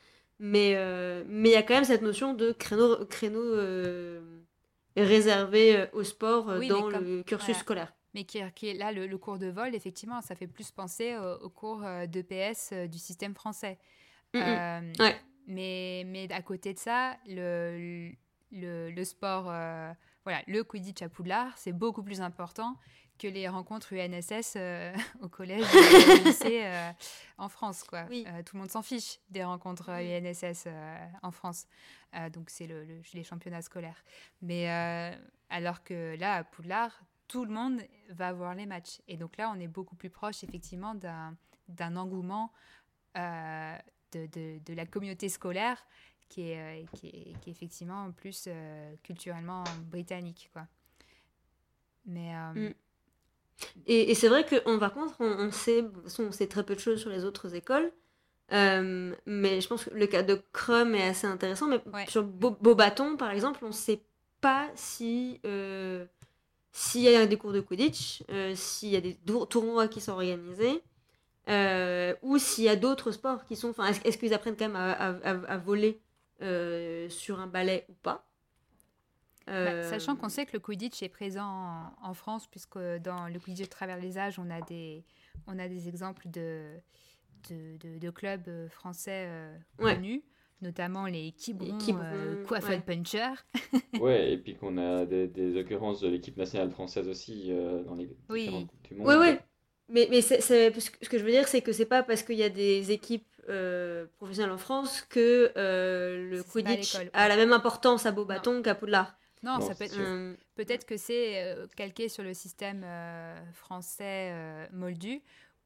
Mais euh, mais il y a quand même cette notion de créneau, créneau euh, réservé au sport Oui, dans comme- le cursus voilà. scolaire. Mais qui, qui est là, le, le cours de vol, effectivement, ça fait plus penser au, au cours euh, d'EPS euh, du système français. Mm, mm. Euh, Ouais. mais, mais à côté de ça, le, le, le sport, euh, voilà, le Quidditch à Poudlard, c'est beaucoup plus important que les rencontres UNSS euh, <laughs> au collège et au lycée en France. Quoi. Oui. Tout le monde s'en fiche des rencontres Oui. UNSS en France. Donc c'est le, le- les championnats scolaires. Mais alors que là, à Poudlard, tout le monde va voir les matchs. Et donc là, on est beaucoup plus proche, effectivement, d'un engouement euh, de, de- de la communauté scolaire qui est, euh, qui est, qui est effectivement plus euh, culturellement britannique. Quoi. Mais euh, Mm. Et, et c'est vrai que par contre, on, on sait, on sait très peu de choses sur les autres écoles. Euh, mais je pense que le cas de Crum est assez intéressant. Mais Ouais. sur Beau- Beaubaton, par exemple, on ne sait pas si euh, s'il y a des cours de Quidditch, euh, s'il y a des tour- tournois qui sont organisés, euh, ou s'il y a d'autres sports qui sont. Est-ce, qu'ils apprennent quand même à, à- voler euh, sur un balai ou pas? Bah, sachant qu'on sait que le Quidditch est présent en, en France, puisque dans le Quidditch à travers les âges, on a des, on a des exemples de, de, de- de clubs français Ouais. Notamment les Quiberon, euh, ouais. Puncher. <laughs> Ouais, et puis qu'on a des, des occurrences de l'équipe nationale française aussi euh, dans les Oui. différentes coupes du monde. Ouais, ouais. Mais, mais ce que- ce que je veux dire, c'est que c'est pas parce qu'il y a des équipes euh, professionnelles en France que euh, le Quidditch a la même importance à Beaubaton qu'à Poudlard. Non, Non, ça peut être. Euh, peut-être que c'est euh, calqué sur le système euh, français euh, moldu,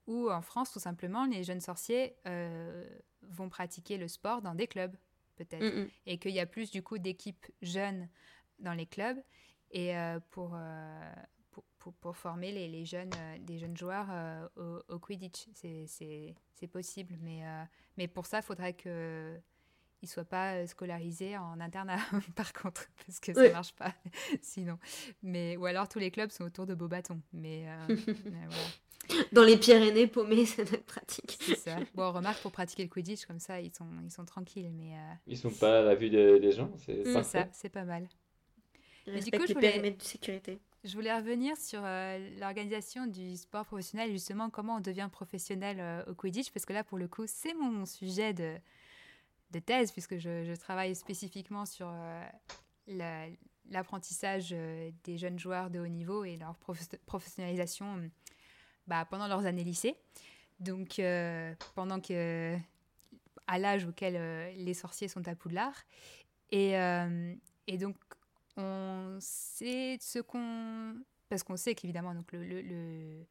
où en France, tout simplement, les jeunes sorciers euh, vont pratiquer le sport dans des clubs, peut-être. mm, mm. et qu'il y a plus du coup d'équipes jeunes dans les clubs et euh, pour, euh, pour, pour, pour former les, les jeunes, des jeunes joueurs au, au Quidditch. C'est- possible, mais, mais pour ça, il faudrait qu'ils ne soient pas scolarisés en internat, <laughs> par contre, parce que ça Oui. ne marche pas <laughs> sinon. Mais, ou alors tous les clubs sont autour de Beaubaton. Mais, euh, <laughs> mais voilà. <laughs> Dans les Pyrénées, paumées, ça doit être pratique. C'est ça. Bon, remarque, pour pratiquer le Quidditch, comme ça, ils sont, ils sont tranquilles. Mais euh, Ils sont pas à la vue des, des gens, c'est Mm, c'est parfait. ça, c'est pas mal. Mais du coup, je voulais- périmètres de sécurité. Je voulais revenir sur euh, l'organisation du sport professionnel, justement, comment on devient professionnel euh, au Quidditch, parce que là, pour le coup, c'est mon sujet de, de thèse, puisque je, je travaille spécifiquement sur euh, la- l'apprentissage euh, des jeunes joueurs de haut niveau et leur profe- professionnalisation euh, bah, pendant leurs années lycée. Donc, euh, pendant que, à l'âge auquel euh, les sorciers sont à Poudlard. Et, euh, et donc, on sait ce qu'on... Parce qu'on sait qu'évidemment, donc le, le, le,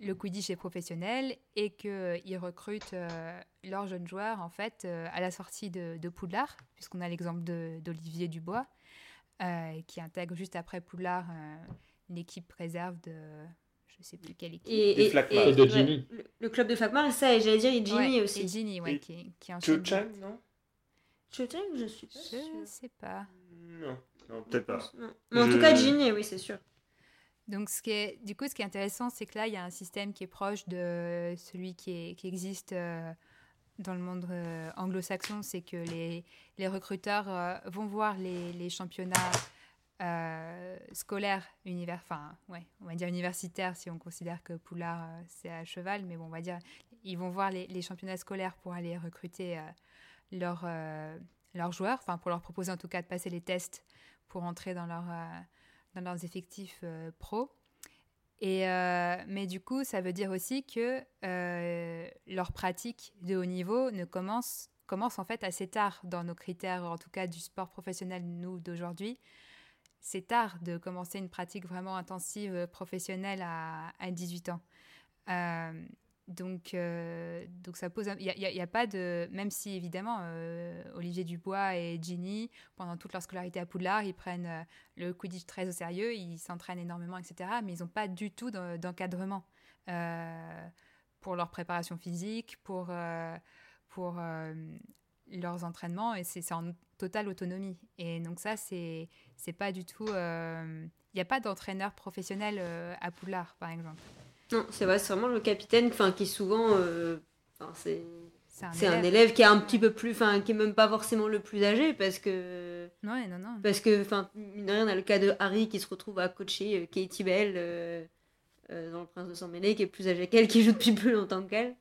le Quidditch est professionnel et qu'ils recrutent leurs jeunes joueurs, en fait, à la sortie de, Poudlard, puisqu'on a l'exemple d'Olivier Dubois, qui intègre juste après Poudlard euh, une équipe réserve de... Je ne sais plus quelle équipe. Et, et- Flakmar. et- Et de ouais, Ginny. le, le club de Flakmar, ça, et j'allais dire, et Ginny Ouais, aussi. Et Ginny, ouais, Et qui, qui enchaîne. Cho-Chang, non? Cho-Chang, je suis pas Je sûre. sais pas. Non, non peut-être pas. Non. Mais en tout cas, Ginny, oui, c'est sûr. Donc, ce qui est, du coup, ce qui est intéressant, c'est que là, il y a un système qui est proche de celui qui, est, qui existe euh, dans le monde euh, anglo-saxon. C'est que les, les recruteurs euh, vont voir les, les championnats scolaires, univers, enfin, ouais, on va dire universitaires si on considère que Poulard, c'est à cheval, mais bon, on va dire, ils vont voir les, championnats scolaires pour aller recruter leurs, leurs joueurs, enfin, pour leur proposer en tout cas de passer les tests pour entrer dans leur dans leurs effectifs euh, pro. Et, euh, mais du coup, ça veut dire aussi que euh, leur pratique de haut niveau ne commence, commence en fait assez tard dans nos critères, en tout cas du sport professionnel, nous, d'aujourd'hui. C'est tard de commencer une pratique vraiment intensive professionnelle à, à 18 ans. Donc, euh, donc ça pose. Il n'y a, pas de. Même si évidemment, euh, Olivier Dubois et Ginny, pendant toute leur scolarité à Poudlard, ils prennent euh, le Quidditch très au sérieux, ils s'entraînent énormément, etc. Mais ils n'ont pas du tout d'encadrement pour leur préparation physique, pour, pour leurs entraînements, et c'est en totale autonomie. Et donc, ça, c'est pas du tout. Il n'y a pas d'entraîneur professionnel à Poudlard, par exemple. Non, c'est vrai, c'est vraiment le capitaine qui souvent. Euh, c'est. C'est un, élève qui est un petit peu plus, enfin, qui est même pas forcément le plus âgé parce que. Ouais, non, non. Parce que, enfin, mine de rien, on a le cas de Harry qui se retrouve à coacher euh, Katie Bell euh, dans Le Prince de Sang Mêlé, qui est plus âgé qu'elle, qui joue depuis plus longtemps qu'elle,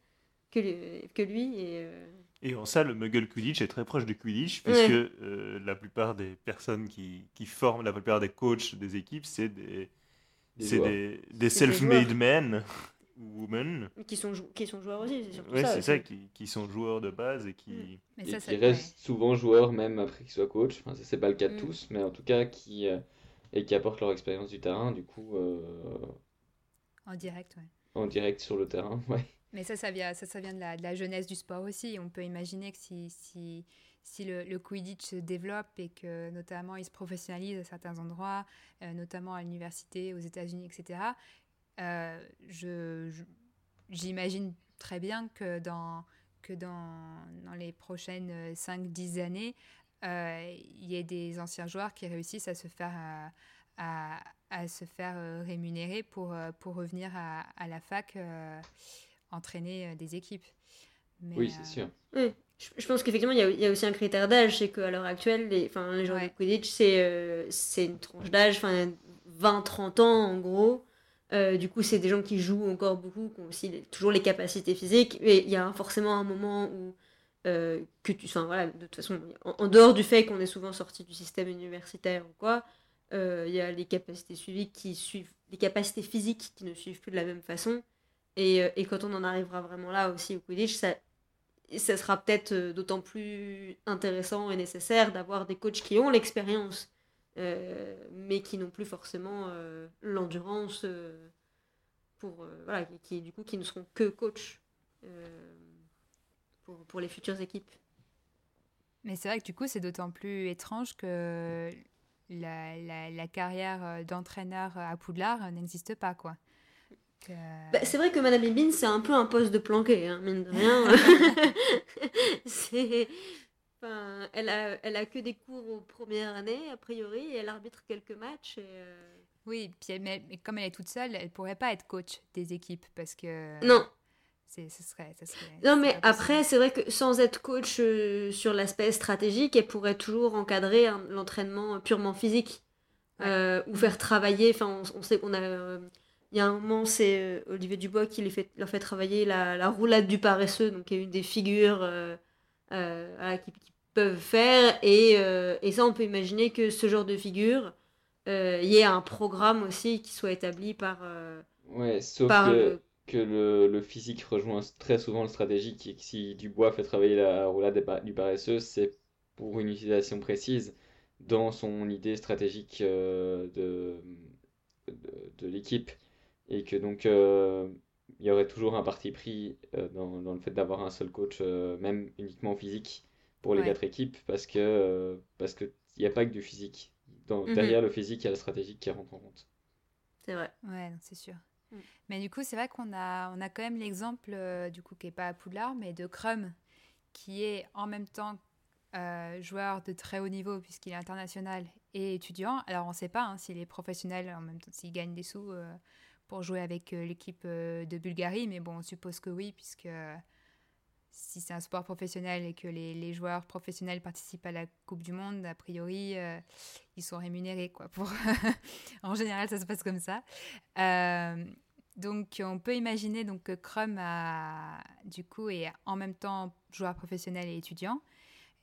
que, que lui. Et, et en ça, le Muggle Quidditch est très proche du Quidditch, puisque la plupart des personnes qui, qui, forment, la plupart des coachs des équipes, c'est des c'est des, des self-made men ou women. Qui sont, qui sont joueurs aussi, c'est surtout ouais, ça. c'est ça, qui, qui, sont joueurs de base et qui, mm. et qui restent souvent joueurs même après qu'ils soient coach. Enfin, ça, c'est pas le cas de mm. tous, mais en tout cas, qui, euh, et qui apportent leur expérience du terrain, du coup. Euh, en direct, ouais. En direct sur le terrain, <laughs> ouais. Mais ça, ça vient, ça, ça vient de, la, jeunesse du sport aussi. On peut imaginer que si, si si le, Quidditch se développe et que notamment il se professionnalise à certains endroits, euh, notamment à l'université, aux États-Unis, etc., euh, je, j'imagine très bien que dans, que dans, dans les prochaines 5-10 années, euh, il y ait des anciens joueurs qui réussissent à se faire, à, à, se faire rémunérer pour, pour revenir à, à la fac entraîner des équipes. oui, c'est sûr. Oui je pense qu'effectivement, il y, a aussi un critère d'âge, c'est qu'à l'heure actuelle, les, enfin, les joueurs de Quidditch, c'est euh, c'est une tranche d'âge, 20-30 ans en gros. Euh, du coup, c'est des gens qui jouent encore beaucoup, qui ont aussi toujours les capacités physiques. Et il y a forcément un moment où, euh, que tu, enfin voilà, de toute façon, en, dehors du fait qu'on est souvent sorti du système universitaire ou quoi, il y a les capacités suivies qui suivent, les capacités physiques qui ne suivent plus de la même façon. Et, et quand on en arrivera vraiment là aussi au Quidditch, ça, sera peut-être euh, d'autant plus intéressant et nécessaire d'avoir des coachs qui ont l'expérience, euh, mais qui n'ont plus forcément euh, l'endurance pour voilà, qui, du coup qui ne seront que coachs pour, les futures équipes. Mais c'est vrai que du coup c'est d'autant plus étrange que la carrière d'entraîneur à Poudlard n'existe pas quoi. Bah, c'est vrai que Madame Ibin, c'est un peu un poste de planqué, hein, mine de rien. <laughs> c'est... Enfin, elle, a, elle a que des cours aux premières années, a priori, et elle arbitre quelques matchs. Et euh, Oui, puis mais, comme elle est toute seule, elle pourrait pas être coach des équipes parce que. Non. C'est, ce serait, ce serait, non, mais après, c'est vrai que sans être coach euh, sur l'aspect stratégique, elle pourrait toujours encadrer l'entraînement purement physique. Euh, ou faire travailler. Enfin, on, on sait qu'on a il y a un moment, c'est euh, Olivier Dubois qui les fait, leur fait travailler la, la roulade du paresseux, donc qui est une des figures euh, euh, qu'ils peuvent faire. Et, et, ça, on peut imaginer que ce genre de figure, il y ait un programme aussi qui soit établi par. ouais, sauf que, que le, le, physique rejoint très souvent le stratégique. Et que si Dubois fait travailler la roulade du paresseux, c'est pour une utilisation précise dans son idée stratégique de, de, de l'équipe et que donc euh, il y aurait toujours un parti pris euh, dans, dans, le fait d'avoir un seul coach, euh, même uniquement physique, pour les quatre équipes, parce que parce qu'il n'y a pas que du physique. Dans, mhm. Derrière le physique, il y a le stratégique qui rentre en compte. C'est vrai. Ouais, c'est sûr. Mm. Mais du coup, c'est vrai qu'on a, on a quand même l'exemple, du coup, qui n'est pas à Poudlard, mais de Crum, qui est en même temps joueur de très haut niveau, puisqu'il est international, et étudiants. Alors, on ne sait pas hein, s'il est professionnel, en même temps, s'il gagne des sous pour jouer avec l'équipe de Bulgarie, mais bon, on suppose que oui, puisque si c'est un sport professionnel et que les, joueurs professionnels participent à la Coupe du Monde, a priori, euh, ils sont rémunérés. Quoi, pour <laughs> en général, ça se passe comme ça. Euh, donc, on peut imaginer donc, que Crum a, du coup, est en même temps joueur professionnel et étudiant.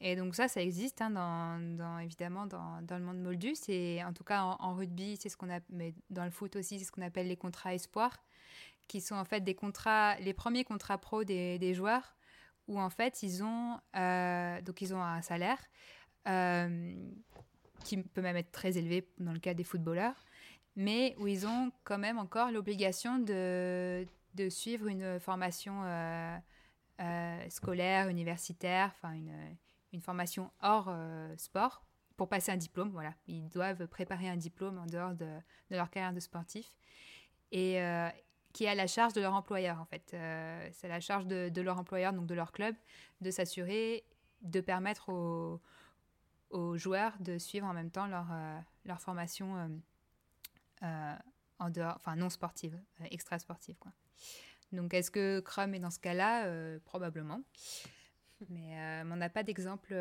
Et donc ça, ça existe, hein, dans, évidemment, dans, dans, le monde moldu. C'est, en tout cas, en, rugby, c'est ce qu'on mais dans le foot aussi, c'est ce qu'on appelle les contrats espoirs, qui sont en fait des contrats, les premiers contrats pro des, des joueurs où en fait ils ont, euh, donc ils ont un salaire euh, qui peut même être très élevé dans le cas des footballeurs, mais où ils ont quand même encore l'obligation de, de, suivre une formation euh, scolaire, universitaire, enfin une, une, formation hors sport pour passer un diplôme. Voilà, ils doivent préparer un diplôme en dehors de, leur carrière de sportif. Et, qui est à la charge de leur employeur en fait. Euh, c'est la charge de, leur employeur, donc de leur club, de s'assurer de permettre aux, joueurs de suivre en même temps leur, euh, formation euh, en dehors, enfin non sportive, extra sportive. Donc est-ce que Crum est dans ce cas-là? Probablement. Mais on n'a pas d'exemple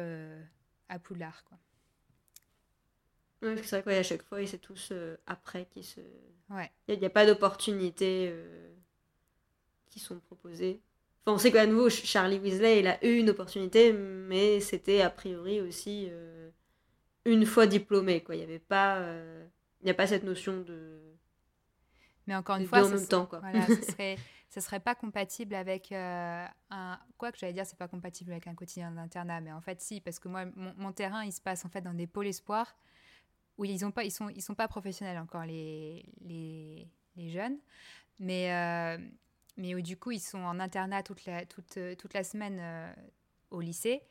à Poudlard quoi. c'est vrai qu'à chaque fois, c'est tous après qui se Ouais. Il n'y a, pas d'opportunités euh, qui sont proposées. Enfin, on sait qu'à nouveau, Charlie Weasley, il a eu une opportunité, mais c'était a priori aussi euh, une fois diplômé. Quoi. Il n'y avait pas, euh, il n'y a pas cette notion de. Mais encore une fois, en même temps, quoi. Voilà, ce serait, <laughs> ça serait pas compatible avec un. Quoi que j'allais dire, c'est pas compatible avec un quotidien d'internat, mais en fait, si, parce que moi, mon, terrain, il se passe en fait dans des pôles espoirs oui, ils ont pas, ils sont, ils sont pas professionnels encore les, les, les jeunes, mais euh, mais où, du coup ils sont en internat toute la toute, toute la semaine euh, au lycée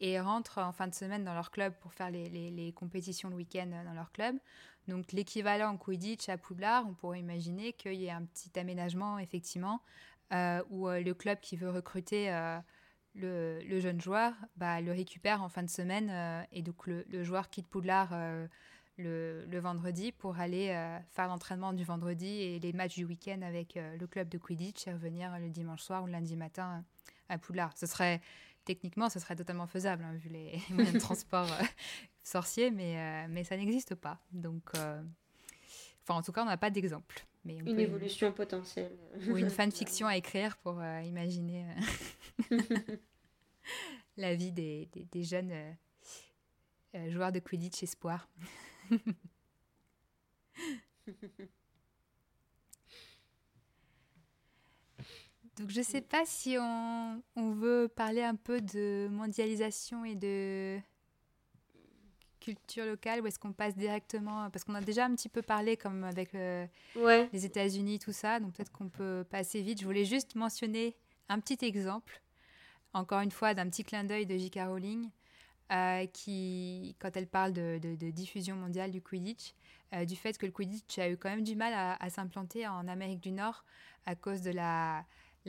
et rentrent en fin de semaine dans leur club pour faire les, les, compétitions le week-end dans leur club. Donc l'équivalent en Quidditch à Poudlard, on pourrait imaginer qu'il y ait un petit aménagement effectivement euh, où le club qui veut recruter le, jeune joueur bah, le récupère en fin de semaine et donc le, joueur quitte Poudlard le, vendredi pour aller euh, faire l'entraînement du vendredi et les matchs du week-end avec euh, le club de Quidditch et revenir le dimanche soir ou lundi matin à Poudlard. Ce serait techniquement, ce serait totalement faisable hein, vu les <laughs> moyens de transport euh, sorciers, mais, mais ça n'existe pas. Donc, enfin, en tout cas, on n'a pas d'exemple. Mais une évolution potentielle. Ou une fanfiction <laughs> à écrire pour imaginer <laughs> la vie des, des, des jeunes joueurs de Quidditch espoir. Donc je ne sais pas si on, on, veut parler un peu de mondialisation et de culture locale ou est-ce qu'on passe directement parce qu'on a déjà un petit peu parlé comme avec les États-Unis tout ça donc peut-être qu'on peut passer vite. Je voulais juste mentionner un petit exemple encore une fois d'un petit clin d'œil de J.K. Rowling euh, qui, quand elle parle de, diffusion mondiale du Quidditch, euh, du fait que le Quidditch a eu quand même du mal à, s'implanter en Amérique du Nord à cause de la,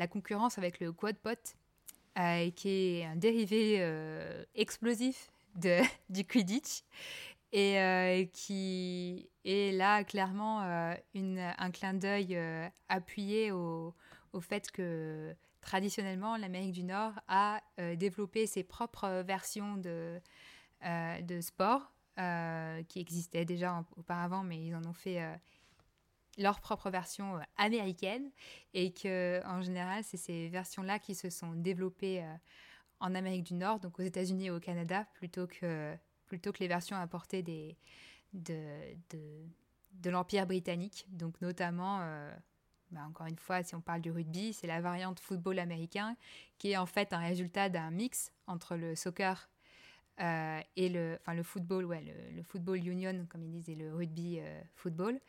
concurrence avec le quadpot, euh, qui est un dérivé explosif de, <laughs> du Quidditch et qui est là clairement un clin d'œil appuyé au, fait que traditionnellement, l'Amérique du Nord a euh, développé ses propres versions de, euh, de sport euh, qui existaient déjà auparavant, mais ils en ont fait leur propre version américaine et que en général, c'est ces versions-là qui se sont développées en Amérique du Nord, donc aux États-Unis et au Canada, plutôt que, plutôt que les versions apportées des, de, de, de l'Empire britannique, donc notamment bah, encore une fois, si on parle du rugby, c'est la variante football américain qui est en fait un résultat d'un mix entre le soccer euh, et le, enfin le football, ouais, le, football union, comme ils disent, et le rugby euh, football.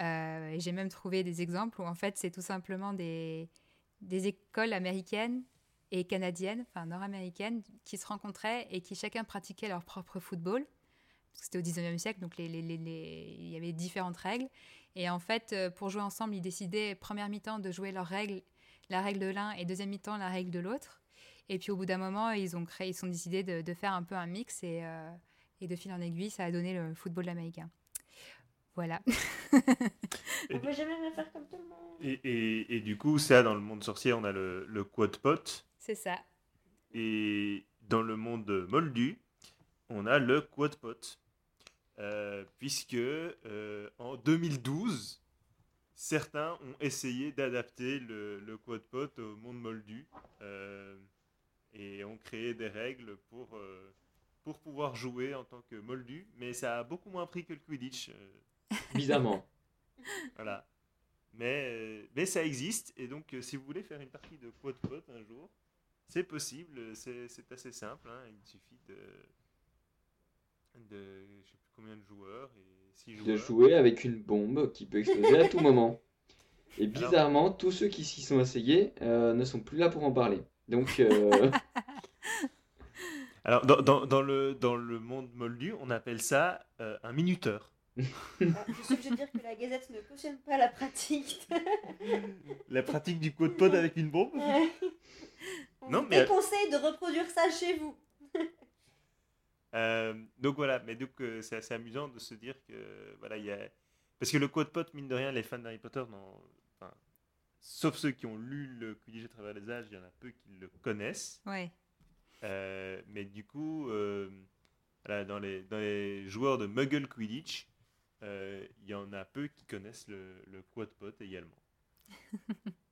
Euh, j'ai même trouvé des exemples où en fait c'est tout simplement des, écoles américaines et canadiennes, enfin nord-américaines, qui se rencontraient et qui chacun pratiquait leur propre football. C'était au 19e siècle, donc il y avait différentes règles. Et en fait, euh, pour jouer ensemble, ils décidaient, première mi-temps, de jouer leurs règles, la règle de l'un, et deuxième mi-temps, la règle de l'autre. Et puis au bout d'un moment, ils ont créé, ils ont décidé de, faire un peu un mix euh, Et de fil en aiguille, ça a donné le football américain. Voilà. <laughs> On peut jamais rien faire comme tout le monde. Et, et, et du coup, ça, dans le monde sorcier, on a le, le quad pot. C'est ça. Et dans le monde moldu, on a le quad pot. Euh, puisque euh, en 2012, certains ont essayé d'adapter le, le quad pot au monde moldu euh, et ont créé des règles pour, euh, pour pouvoir jouer en tant que moldu, mais ça a beaucoup moins pris que le Quidditch. Bizarrement. <laughs> voilà. Mais, euh, mais ça existe, et donc euh, si vous voulez faire une partie de quad pot un jour, c'est possible, c'est assez simple, hein, il suffit de, de je sais plus combien de joueurs, et six de joueurs. jouer avec une bombe qui peut exploser à tout moment. Et bizarrement, tous ceux qui s'y sont essayés euh, ne sont plus là pour en parler. Donc, <laughs> Alors dans, dans, dans le, dans le monde moldu, on appelle ça un minuteur. Ah, je suis obligée de dire que la Gazette ne cautionne pas la pratique. <laughs> La pratique du quad pot avec une bombe On Non, vous mais- déconseille de reproduire ça chez vous. <laughs> Euh, donc voilà, mais donc euh, c'est assez amusant de se dire que voilà, il y a parce que le quad pot mine de rien, les fans d'Harry Potter, n'en- enfin, sauf ceux qui ont lu le Quidditch à travers les âges, il y en a peu qui le connaissent. Ouais. Euh, mais du coup, euh, voilà, dans les dans les joueurs de Muggle Quidditch, euh, il y en a peu qui connaissent le, le quad pot également. <laughs>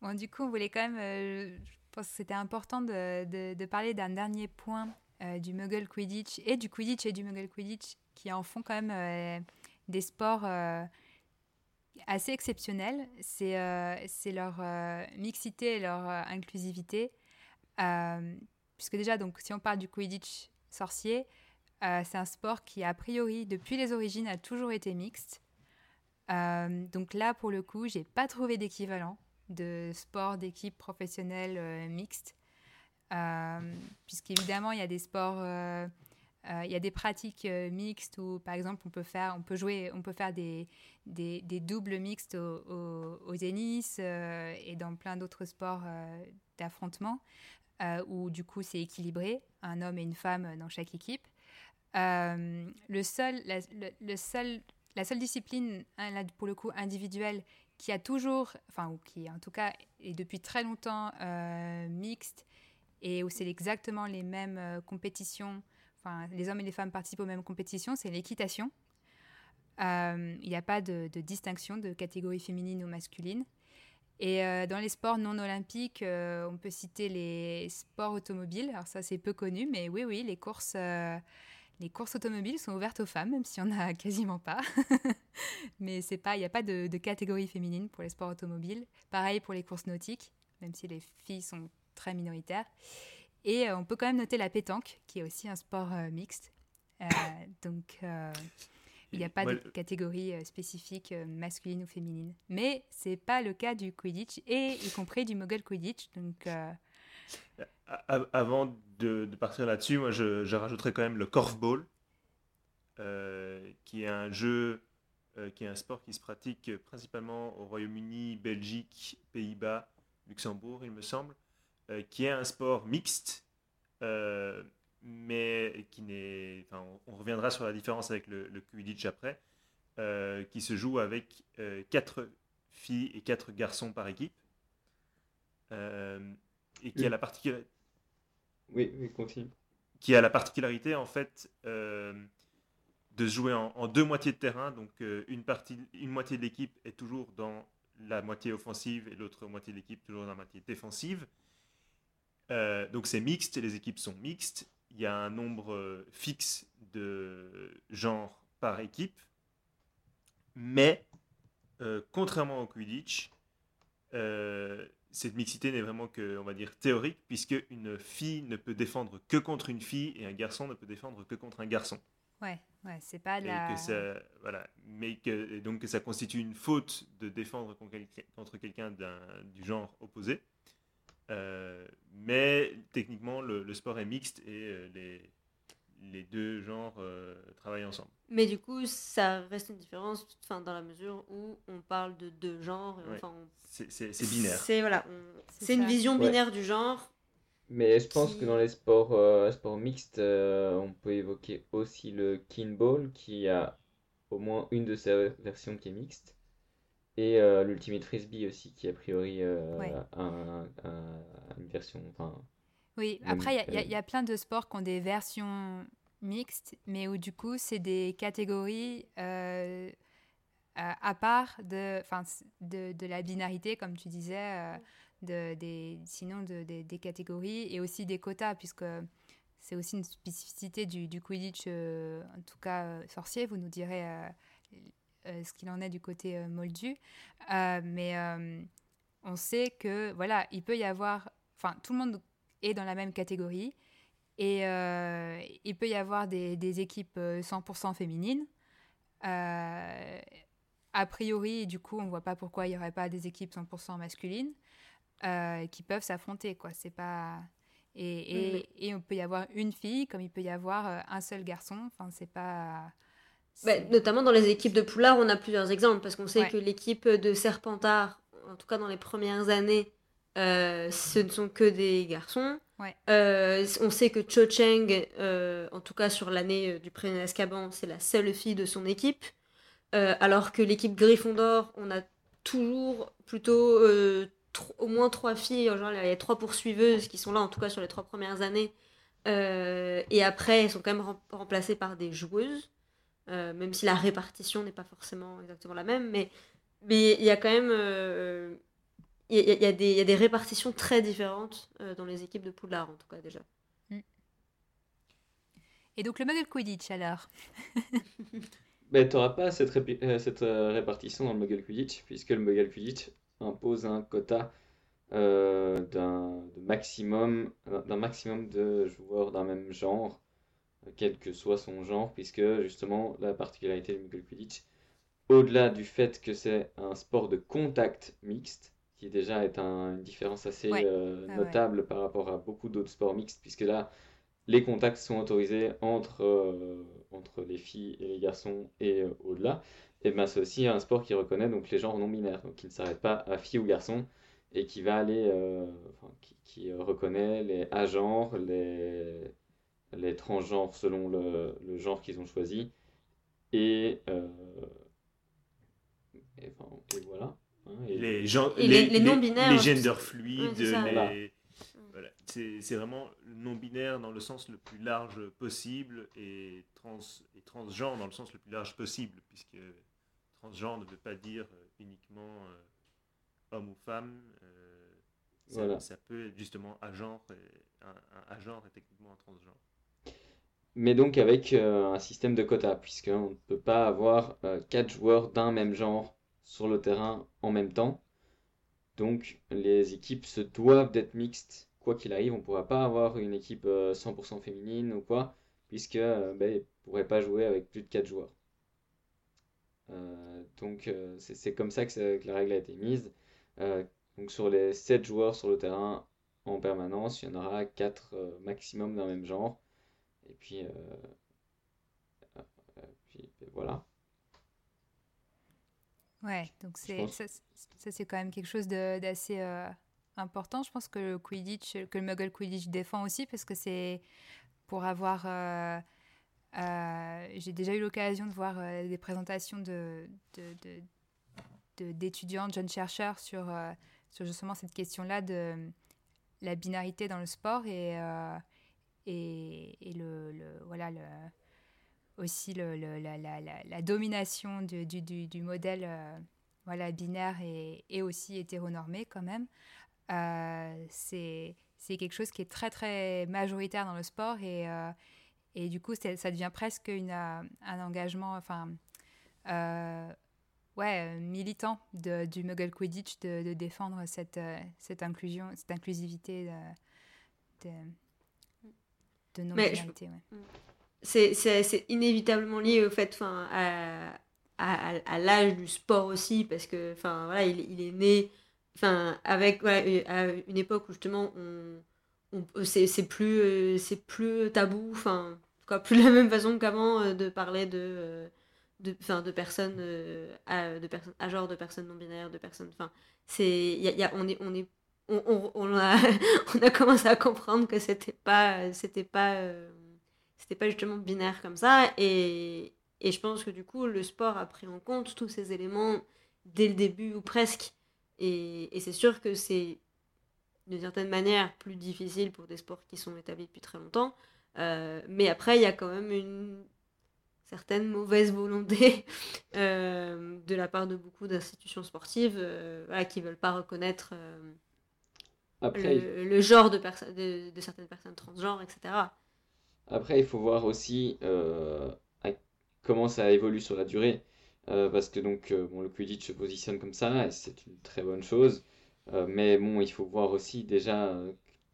Bon, du coup, on voulait quand même. euh, je pense que c'était important de, parler d'un dernier point euh, du Muggle Quidditch et du Quidditch et du Muggle Quidditch qui en font quand même euh, des sports euh, assez exceptionnels. C'est euh, leur euh, mixité et leur euh, inclusivité. Euh, puisque déjà, donc, si on parle du Quidditch sorcier, euh, c'est un sport qui, a priori, depuis les origines, a toujours été mixte. Euh, donc là, pour le coup, j'ai pas trouvé d'équivalent de sport d'équipe professionnelle euh, mixte. Puisqu'évidemment, il y a des sports, il y a des pratiques mixtes où, par exemple, on peut faire, on peut jouer, on peut faire des, doubles mixtes au, au- tennis et dans plein d'autres sports d'affrontement où du coup c'est équilibré, un homme et une femme dans chaque équipe. Euh, le seul, la, le- la seule discipline, hein, pour le coup individuelle, qui a toujours, enfin, ou qui en tout cas est depuis très longtemps euh, mixte et où c'est exactement les mêmes euh, compétitions, enfin, les hommes et les femmes participent aux mêmes compétitions, c'est l'équitation. Il n'y a pas de, de distinction de catégorie féminine ou masculine. Et dans les sports non olympiques, on peut citer les sports automobiles. Alors ça, c'est peu connu, mais oui, oui, les courses, les courses automobiles sont ouvertes aux femmes, même si on n'a quasiment pas. <laughs> mais c'est pas, il n'y a pas de, de catégorie féminine pour les sports automobiles. Pareil pour les courses nautiques, même si les filles sont très minoritaires. Et euh, on peut quand même noter la pétanque, qui est aussi un sport euh, mixte. Euh, <coughs> donc, il n'y a pas de catégorie spécifique masculine ou féminine. Mais c'est pas le cas du Quidditch, et y compris du Muggle Quidditch. Donc, A- a- Avant de, partir là-dessus, moi je, je rajouterais quand même le korfball, euh, qui est un jeu, euh, qui est un sport qui se pratique principalement au Royaume-Uni, Belgique, Pays-Bas, Luxembourg, il me semble, euh, qui est un sport mixte, mais qui n'est. Enfin, on, reviendra sur la différence avec le, le Quidditch après, qui se joue avec quatre filles et quatre garçons par équipe. Et qui a la particularité oui, oui, continue. qui a la particularité en fait euh, de se jouer en, en deux moitiés de terrain. Donc euh, une, partie, une moitié de l'équipe est toujours dans la moitié offensive et l'autre moitié de l'équipe toujours dans la moitié défensive. Euh, donc c'est mixte, les équipes sont mixtes. Il y a un nombre fixe de genres par équipe. Mais contrairement au Quidditch, euh, cette mixité n'est vraiment que, on va dire, théorique, puisque une fille ne peut défendre que contre une fille et un garçon ne peut défendre que contre un garçon. ouais, ouais, c'est pas Et la. que ça, voilà, mais que, et donc que ça constitue une faute de défendre contre quelqu'un- du genre opposé. Euh, mais techniquement, le, le sport est mixte et euh, les, les deux genres euh, travaillent ensemble. Mais du coup, ça reste une différence enfin, dans la mesure où on parle de deux genres. et Ouais. Enfin, on- C'est binaire. C'est voilà, on- C'est c'est une vision Ouais. binaire du genre. Mais je pense Qui- que dans les sports, euh, sports mixtes, euh, on peut évoquer aussi le kinball qui a au moins une de ses versions qui est mixte. Et euh, l'Ultimate Frisbee aussi qui a priori euh, Ouais. a un- un- une version. Enfin, Oui, après, il y a- y, euh, y plein de sports qui ont des versions mixtes, mais où du coup, c'est des catégories euh, à, à part de, de, de la binarité, comme tu disais, euh, de, des, sinon de, des- des catégories et aussi des quotas, puisque c'est aussi une spécificité du, du Quidditch, euh, en tout cas euh, sorcier, vous nous direz euh, euh, ce qu'il en est du côté euh, moldu. Euh, mais euh, on sait que, voilà, il peut y avoir, enfin, tout le monde est dans la même catégorie. Et euh, il peut y avoir des, des équipes euh, 100% féminines. Euh, a priori, du coup, on ne voit pas pourquoi il n'y aurait pas des équipes 100% masculines euh, qui peuvent s'affronter. quoi. C'est pas... Et, et, et on peut y avoir une fille comme il peut y avoir euh, un seul garçon. Enfin, c'est pas... Bah, notamment dans les équipes de Poulard, on a plusieurs exemples parce qu'on sait Ouais. que l'équipe de Serpentard, en tout cas dans les premières années, euh, ce ne sont que des garçons. Ouais. Euh, on sait que Cho Cheng, euh, en tout cas sur l'année du Prisonnier d'Azkaban, c'est la seule fille de son équipe. Alors que l'équipe Gryffondor, on a toujours plutôt au moins trois filles, genre il y a trois poursuiveuses qui sont là en tout cas sur les trois premières années. Et après, elles sont quand même rem- remplacées par des joueuses. Même si la répartition n'est pas forcément exactement la même, mais mais il y a quand même euh, il y, a- y des, il y a des répartitions très différentes euh, dans les équipes de Poudlard en tout cas déjà. Et donc le Muggle Quidditch alors <laughs> Ben, tu n'auras pas cette, répi- euh, cette euh, répartition dans le Muggle Quidditch, puisque le Muggle Quidditch impose un quota euh, d'un de maximum, d'un maximum de joueurs d'un même genre, quel que soit son genre, puisque justement la particularité du Muggle Quidditch, au-delà du fait que c'est un sport de contact mixte, qui déjà est un- une différence assez Ouais. euh, ouais. notable par rapport à beaucoup d'autres sports mixtes, puisque là, les contacts sont autorisés entre, euh, entre les filles et les garçons et euh, au-delà. Et ben c'est aussi un sport qui reconnaît donc les genres non binaires, donc qui ne s'arrête pas à filles ou garçons et qui va aller, enfin, qui, qui, reconnaît les agenres, les, les transgenres selon le, le genre qu'ils ont choisi et, et, enfin, et voilà. Hein, et- Les, gens, Et les- les non-binaires, les je- genders fluides, c'est ça. les- Voilà. voilà. C'est c'est vraiment non-binaire dans le sens le plus large possible et, trans, et transgenre dans le sens le plus large possible, puisque transgenre ne veut pas dire euh, uniquement euh, homme ou femme. euh, ça, Voilà. ça peut être justement agenre, et, un, un agenre est techniquement un transgenre. Mais donc avec euh, un système de quotas, puisqu'on ne peut pas avoir euh, quatre joueurs d'un même genre sur le terrain en même temps. Donc les équipes se doivent d'être mixtes, quoi qu'il arrive. On ne pourra pas avoir une équipe euh, 100% féminine ou quoi, puisque euh, ben, ne pourraient pas jouer avec plus de quatre joueurs. Euh, donc euh, c'est comme ça que, que la règle a été mise. Euh, donc sur les 7 joueurs sur le terrain en permanence, il y en aura 4 maximum d'un même genre. Et puis, euh, euh, puis ben voilà. Ouais, donc c'est ça, c'est- ça, c'est quand même quelque chose d'assez euh, important. Je pense que le Quidditch, que le Muggle Quidditch défend aussi parce que c'est pour avoir. euh, euh, J'ai déjà eu l'occasion de voir des présentations de de- de- de- d'étudiants, de, jeunes chercheurs sur sur justement cette question-là de la binarité dans le sport et et, et le, le- voilà le aussi le, le- la, la- la- la domination du, du- du- du modèle euh, voilà, binaire et, et aussi hétéronormé quand même. Euh, c'est quelque chose qui est très très majoritaire dans le sport et, euh, et du coup ça devient presque une, euh, un engagement enfin ouais militant de, du Muggle Quidditch de, de défendre cette, cette inclusion cette inclusivité de, de, de non Mais je- binarité ouais. C'est inévitablement lié au fait, enfin, à, à, à- l'âge du sport aussi, parce que, enfin, voilà, il, il est né, enfin, avec voilà, euh, à une époque où justement, on, on- c'est c'est plus, euh, c'est plus tabou, enfin, cas, plus de la même façon qu'avant euh, de parler de, euh, de, enfin, de personnes, euh, à, de personnes, à genre de personnes non binaires, de personnes, enfin, c'est, y a- y a- on est, on est on, on, a, <laughs> on a commencé à comprendre que c'était pas, c'était pas, euh, c'était pas justement binaire comme ça. Et, et je pense que du coup, le sport a pris en compte tous ces éléments dès le début ou presque. Et, et c'est sûr que c'est d'une certaine manière plus difficile pour des sports qui sont établis depuis très longtemps. Euh, mais après, il y a quand même une certaine mauvaise volonté <laughs> euh, de la part de beaucoup d'institutions sportives euh, voilà, qui ne veulent pas reconnaître après, le, genre de, de, de, certaines personnes transgenres, etc. Après, il faut voir aussi comment ça évolue sur la durée. parce que donc, bon, le Quidditch se positionne comme ça, et c'est une très bonne chose. mais bon, il faut voir aussi déjà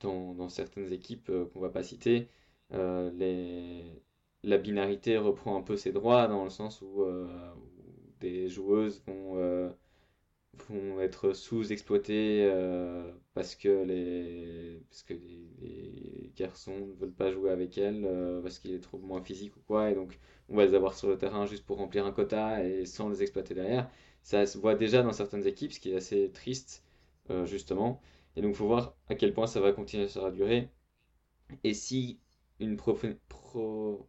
dans, certaines équipes qu'on ne va pas citer, euh, la binarité reprend un peu ses droits dans le sens où, euh, des joueuses vont, euh, vont être sous-exploitées parce que, les, parce que les, garçons ne veulent pas jouer avec elles parce qu'il est trop moins physique ou quoi et donc on va les avoir sur le terrain juste pour remplir un quota et sans les exploiter derrière. Ça se voit déjà dans certaines équipes, ce qui est assez triste, justement. Et donc, il faut voir à quel point ça va continuer sur la durée. Et si une pro...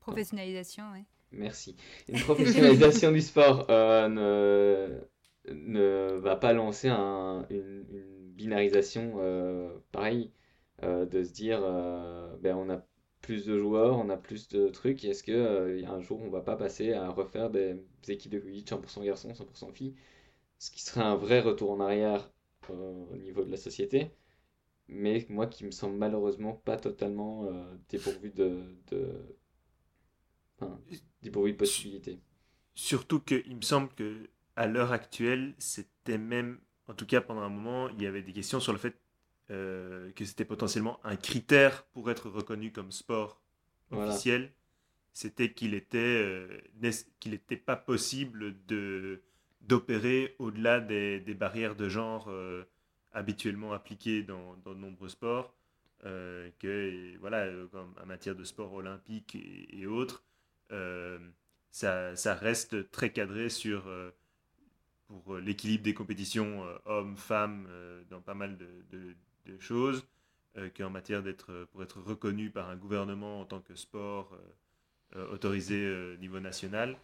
professionnalisation, oui. Merci. Une professionnalisation du sport euh, ne, ne va pas lancer un, une, binarisation euh, pareil, euh, de se dire ben, on a plus de joueurs, on a plus de trucs, est-ce que un jour on va pas passer à refaire des, équipes de Quidditch 100% garçons, 100% filles, ce qui serait un vrai retour en arrière au niveau de la société mais moi qui me semble malheureusement pas totalement dépourvu de... Enfin, dépourvu de possibilités. Surtout qu'il me semble que à l'heure actuelle, c'était même, en tout cas pendant un moment, il y avait des questions sur le fait euh, que c'était potentiellement un critère pour être reconnu comme sport officiel. C'était qu'il était, euh, qu'il n'était pas possible de d'opérer au-delà des, des, barrières de genre habituellement appliqué dans, dans de nombreux sports, euh, que voilà, comme en matière de sport olympique et, autres, euh, ça, ça, reste très cadré sur euh, pour l'équilibre des compétitions hommes-femmes dans pas mal de, de, choses, qu'en matière d'être pour être reconnu par un gouvernement en tant que sport autorisé au niveau national,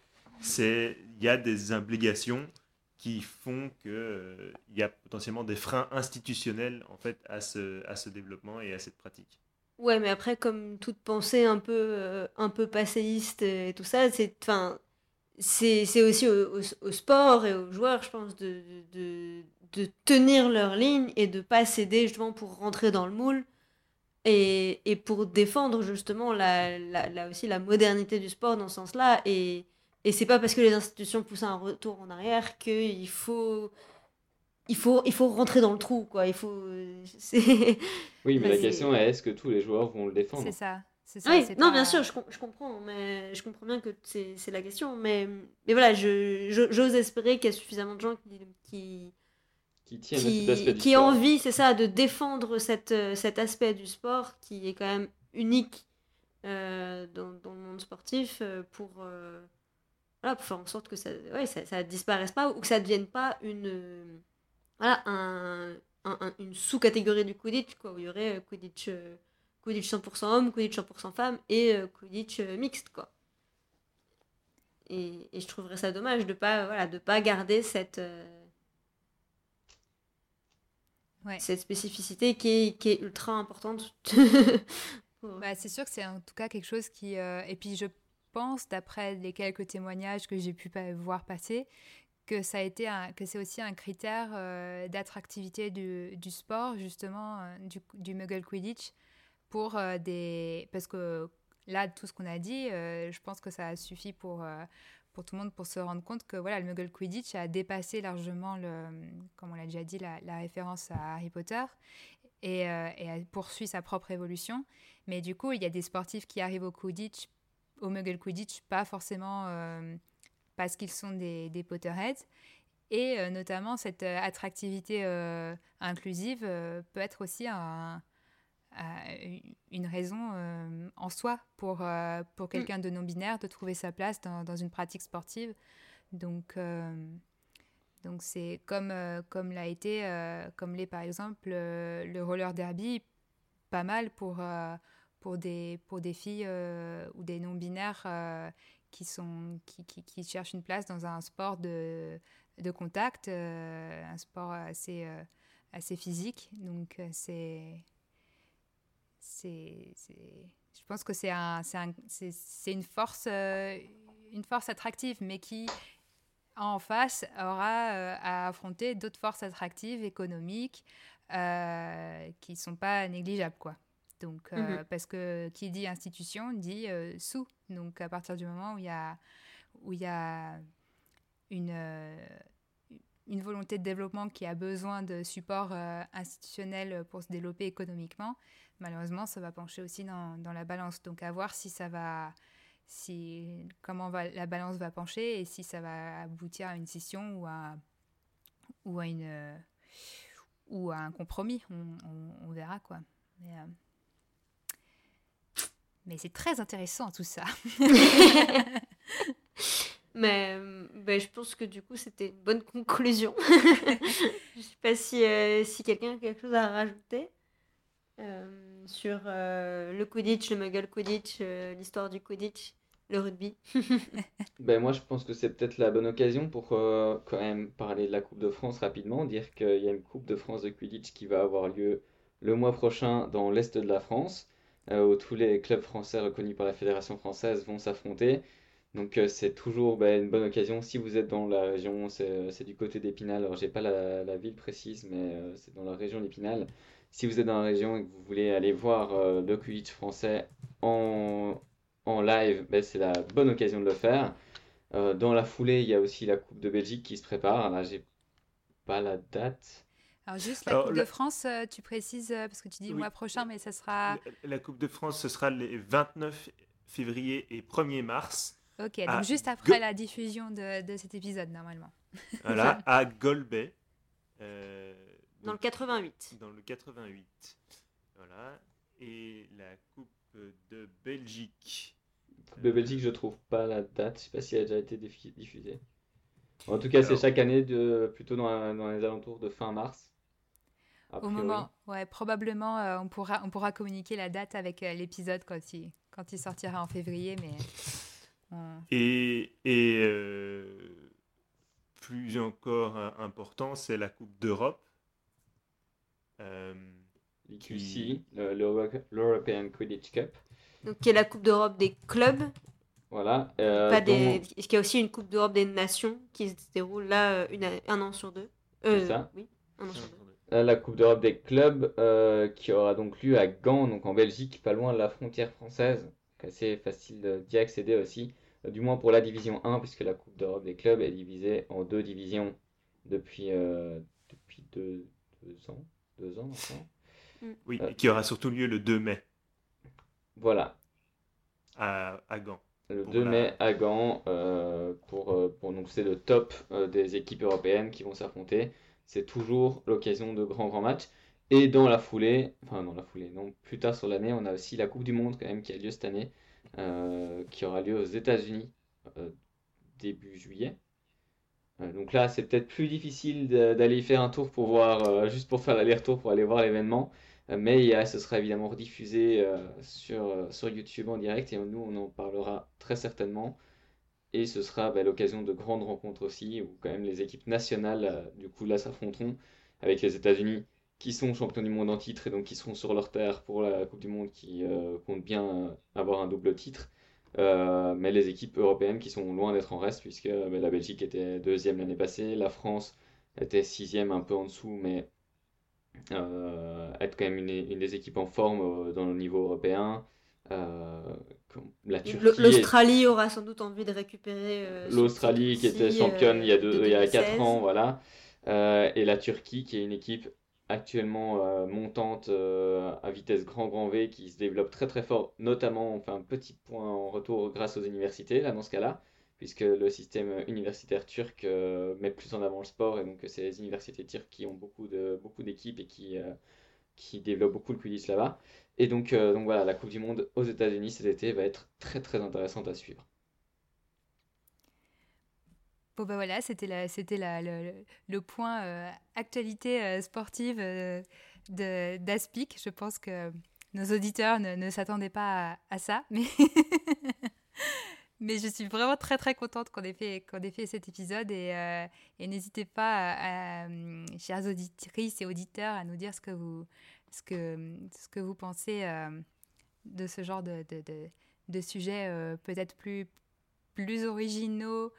il y a des obligations qui font qu'il euh, y a potentiellement des freins institutionnels en fait à ce, à ce développement et à cette pratique. Ouais, mais après, comme toute pensée un peu, euh, un peu passéiste et tout ça, c'est, c'est, aussi au, sport et aux joueurs, je pense, de, de, de, tenir leur ligne et de pas céder justement pour rentrer dans le moule et, et pour défendre justement la, la, la, aussi la modernité du sport dans ce sens-là. Et, et c'est pas parce que les institutions poussent un retour en arrière qu'il faut il faut, il faut rentrer dans le trou, quoi. Il faut. <laughs> oui, mais la question est est-ce que tous les joueurs vont le défendre? C'est ça. ça oui, non, bien sûr, je, je, comprends, mais je comprends bien que c'est la question, mais, mais voilà, j'ose espérer qu'il y a suffisamment de gens qui qui, qui, qui ont envie, c'est ça, de défendre cette, cet aspect du sport qui est quand même unique euh, dans, dans, le monde sportif euh, pour. Euh, voilà, pour faire en sorte que ça ouais, ça, ça disparaisse pas ou que ça ne devienne pas une, voilà, un, un, une sous-catégorie du Quidditch, quoi, où il y aurait euh, Quidditch, euh, Quidditch 100% homme, Quidditch 100% femme et euh, Quidditch mixte. Quoi. Et, et, je trouverais ça dommage de ne pas, voilà, de pas garder cette, ouais. cette spécificité qui est, qui est ultra importante. <laughs> bah, c'est sûr que c'est en tout cas quelque chose qui... et puis je pense, d'après les quelques témoignages que j'ai pu voir passer, que ça a été que c'est aussi un critère euh, d'attractivité du, du, sport justement euh, du, du, Muggle Quidditch pour euh, des parce que là tout ce qu'on a dit je pense que ça suffit pour pour tout le monde pour se rendre compte que voilà le Muggle Quidditch a dépassé largement le comme on l'a déjà dit la, référence à Harry Potter et, et poursuit sa propre évolution. Mais du coup il y a des sportifs qui arrivent au Quidditch au Muggle Quidditch, pas forcément parce qu'ils sont des, des Potterheads. Et euh, notamment, cette euh, attractivité inclusive peut être aussi un, une raison en soi pour, pour mm. quelqu'un de non-binaire de trouver sa place dans, dans, une pratique sportive. Donc, Donc c'est comme, comme l'a été, comme l'est par exemple le roller derby, pas mal pour, pour, des, pour des filles ou des non-binaires qui, sont, qui, qui, cherchent une place dans un sport de, de contact, un sport assez, assez physique. Donc c'est c'est, je pense que c'est un, c'est une force, euh, une force attractive, mais qui en face aura euh, à affronter d'autres forces attractives économiques euh, qui sont pas négligeables, quoi. Donc, euh, mhm. parce que qui dit institution dit sous. Donc, à partir du moment où il y a, où il y a une une volonté de développement qui a besoin de support institutionnel pour se développer économiquement, malheureusement, ça va pencher aussi dans, dans, la balance. Donc, à voir si ça va, si, comment va, la balance va pencher et si ça va aboutir à une scission ou à, ou à, une, ou à un compromis. On, on, verra, quoi. Mais, euh, mais c'est très intéressant, tout ça. <laughs> Mais ben, je pense que du coup, c'était une bonne conclusion. <laughs> je ne sais pas si, euh, si quelqu'un a quelque chose à rajouter. Euh, sur euh, le Quidditch, le Muggle Quidditch, euh, l'histoire du Quidditch, le rugby. <laughs> ben moi, je pense que c'est peut-être la bonne occasion pour quand même parler de la Coupe de France rapidement, dire qu'il y a une Coupe de France de Quidditch qui va avoir lieu le mois prochain dans l'est de la France, où tous les clubs français reconnus par la Fédération française vont s'affronter. Donc c'est toujours ben, une bonne occasion si vous êtes dans la région, c'est du côté d'Épinal, alors j'ai pas la, la, ville précise, mais c'est dans la région d'Épinal si vous êtes dans la région et que vous voulez aller voir euh, le Quidditch français en, en live, ben, c'est la bonne occasion de le faire. Euh, dans la foulée, il y a aussi la Coupe de Belgique qui se prépare. Là, j'ai pas la date. Alors juste la Coupe de France, euh, tu précises, parce que tu dis le mois prochain, mais ça sera... La, Coupe de France, ce sera les 29 février et 1er mars. Ok, donc juste après la diffusion de, de, cet épisode, normalement. <laughs> Voilà, à Golbet. Euh, dans le 88. Dans le 88. Voilà. Et la Coupe de Belgique. Coupe de Belgique, je trouve pas la date. Je sais pas si elle a déjà été diffusée. En tout cas, c'est chaque année, de, plutôt dans, dans, les alentours de fin mars. Au moment, ouais, probablement, euh, on, pourra, on pourra communiquer la date avec euh, l'épisode quand il, quand il sortira en février. Mais, <laughs> Et, et euh, plus encore important, c'est la Coupe d'Europe euh, L'EQC, l'European Quidditch Cup? Donc, qui est la Coupe d'Europe des clubs. Voilà. Euh, pas des... Il y a aussi une Coupe d'Europe des nations qui se déroule là une... un an sur deux? Euh, ça. Oui, un an sur deux. Là, la Coupe d'Europe des clubs euh, qui aura donc lieu à Gand, donc en Belgique, pas loin de la frontière française. assez facile d'y accéder aussi. du moins pour la division 1, puisque la Coupe d'Europe des clubs est divisée en deux divisions depuis, depuis deux, deux ans deux ans maintenant. Mm. Oui, euh, et qui aura surtout lieu le 2 mai. Voilà. À, à Gand. Le 2 mai à Gand, euh, pour, euh, pour donc c'est le top des équipes européennes qui vont s'affronter. C'est toujours l'occasion de grands grands matchs. Et dans la foulée, enfin dans la foulée, non, plus tard sur l'année, on a aussi la Coupe du Monde quand même qui a lieu cette année, qui aura lieu aux États-Unis début juillet. Euh, donc là, c'est peut-être plus difficile d'aller y faire un tour pour voir, euh, juste pour faire l'aller-retour pour aller voir l'événement. Euh, mais ce sera évidemment rediffusé sur, sur YouTube en direct et nous, on en parlera très certainement. Et ce sera bah, l'occasion de grandes rencontres aussi, où quand même les équipes nationales, du coup, là, s'affronteront avec les États-Unis, qui sont champions du monde en titre et donc qui seront sur leur terre pour la Coupe du Monde, qui compte bien avoir un double titre. Euh, mais les équipes européennes qui sont loin d'être en reste, puisque euh, la Belgique était deuxième l'année passée, la France était sixième un peu en dessous, mais euh, être quand même une, des équipes en forme dans le niveau européen. L'Australie aura sans doute envie de récupérer. L'Australie qui était championne il y a, deux, il y a 4 ans, voilà. et la Turquie qui est une équipe actuellement euh, montante euh, à vitesse grand grand V qui se développe très très fort, notamment on fait un petit point en retour grâce aux universités, là dans ce cas-là, puisque le système universitaire turc euh, met plus en avant le sport et donc c'est les universités turques qui ont beaucoup de beaucoup d'équipes et qui qui développent beaucoup le Quidditch là-bas. Et donc donc voilà, la Coupe du monde aux États-Unis cet été va être très très intéressante à suivre. Bon bah voilà, c'était c'était le, point euh, actualité euh, sportive euh, d'Aspic. Je pense que nos auditeurs ne, s'attendaient pas à, ça, <laughs> mais mais je suis vraiment très très contente qu'on ait fait ait fait cet épisode et, euh, n'hésitez pas, hum, chères auditrices et auditeurs, à nous dire ce que vous ce que ce que vous pensez euh, de ce genre de de, de, de sujets euh, peut-être plus plus originaux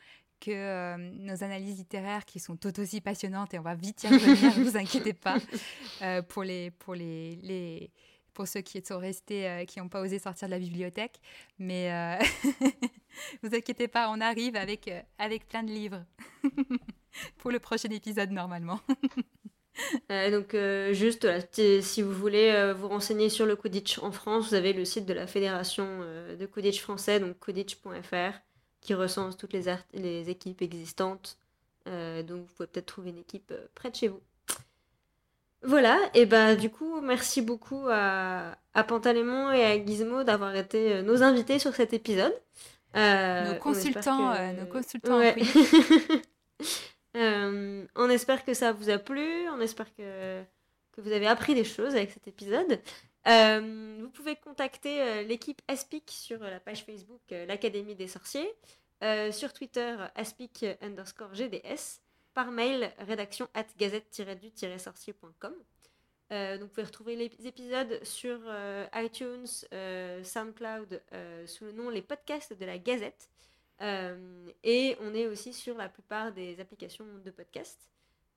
que euh, nos analyses littéraires qui sont tout aussi passionnantes et on va vite y revenir, ne vous inquiétez pas, <laughs> euh, pour, les, pour, les, les, pour ceux qui sont restés, euh, qui n'ont pas osé sortir de la bibliothèque. Mais euh, <laughs> vous inquiétez pas, on arrive avec, avec plein de livres <laughs> pour le prochain épisode normalement. Euh, donc euh, juste là, si vous voulez euh, vous renseigner sur le Quidditch en France, vous avez le site de la fédération de Quidditch français, donc quidditch.fr, qui recense toutes les, équipes existantes. Donc vous pouvez peut-être trouver une équipe près de chez vous. Voilà, et bah du coup, merci beaucoup à, à Pantalémon et à Gizmo d'avoir été nos invités sur cet épisode. Nos on consultants, que- nos consultants en Ouais. <laughs> Euh, on espère que ça vous a plu, on espère que, que vous avez appris des choses avec cet épisode. Euh, vous pouvez contacter euh, l'équipe Aspic sur la page Facebook l'Académie des Sorciers, sur Twitter aspic underscore GDS, par mail rédaction at gazette-du-sorcier.com. Vous pouvez retrouver les épisodes sur iTunes, SoundCloud sous le nom Les podcasts de la Gazette. Euh, et on est aussi sur la plupart des applications de podcast.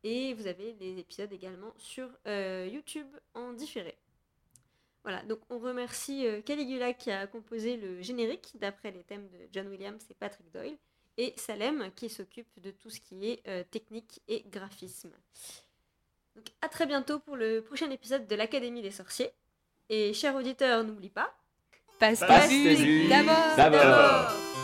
Et vous avez les épisodes également sur euh, YouTube en différé. Voilà, donc on remercie euh, Caligula qui a composé le générique d'après les thèmes de John Williams et Patrick Doyle, et Salem qui s'occupe de tout ce qui est euh, technique et graphisme. Donc à très bientôt pour le prochain épisode de l'Académie des sorciers. Et chers auditeurs, n'oublie pas, Passe d'abord. d'abord.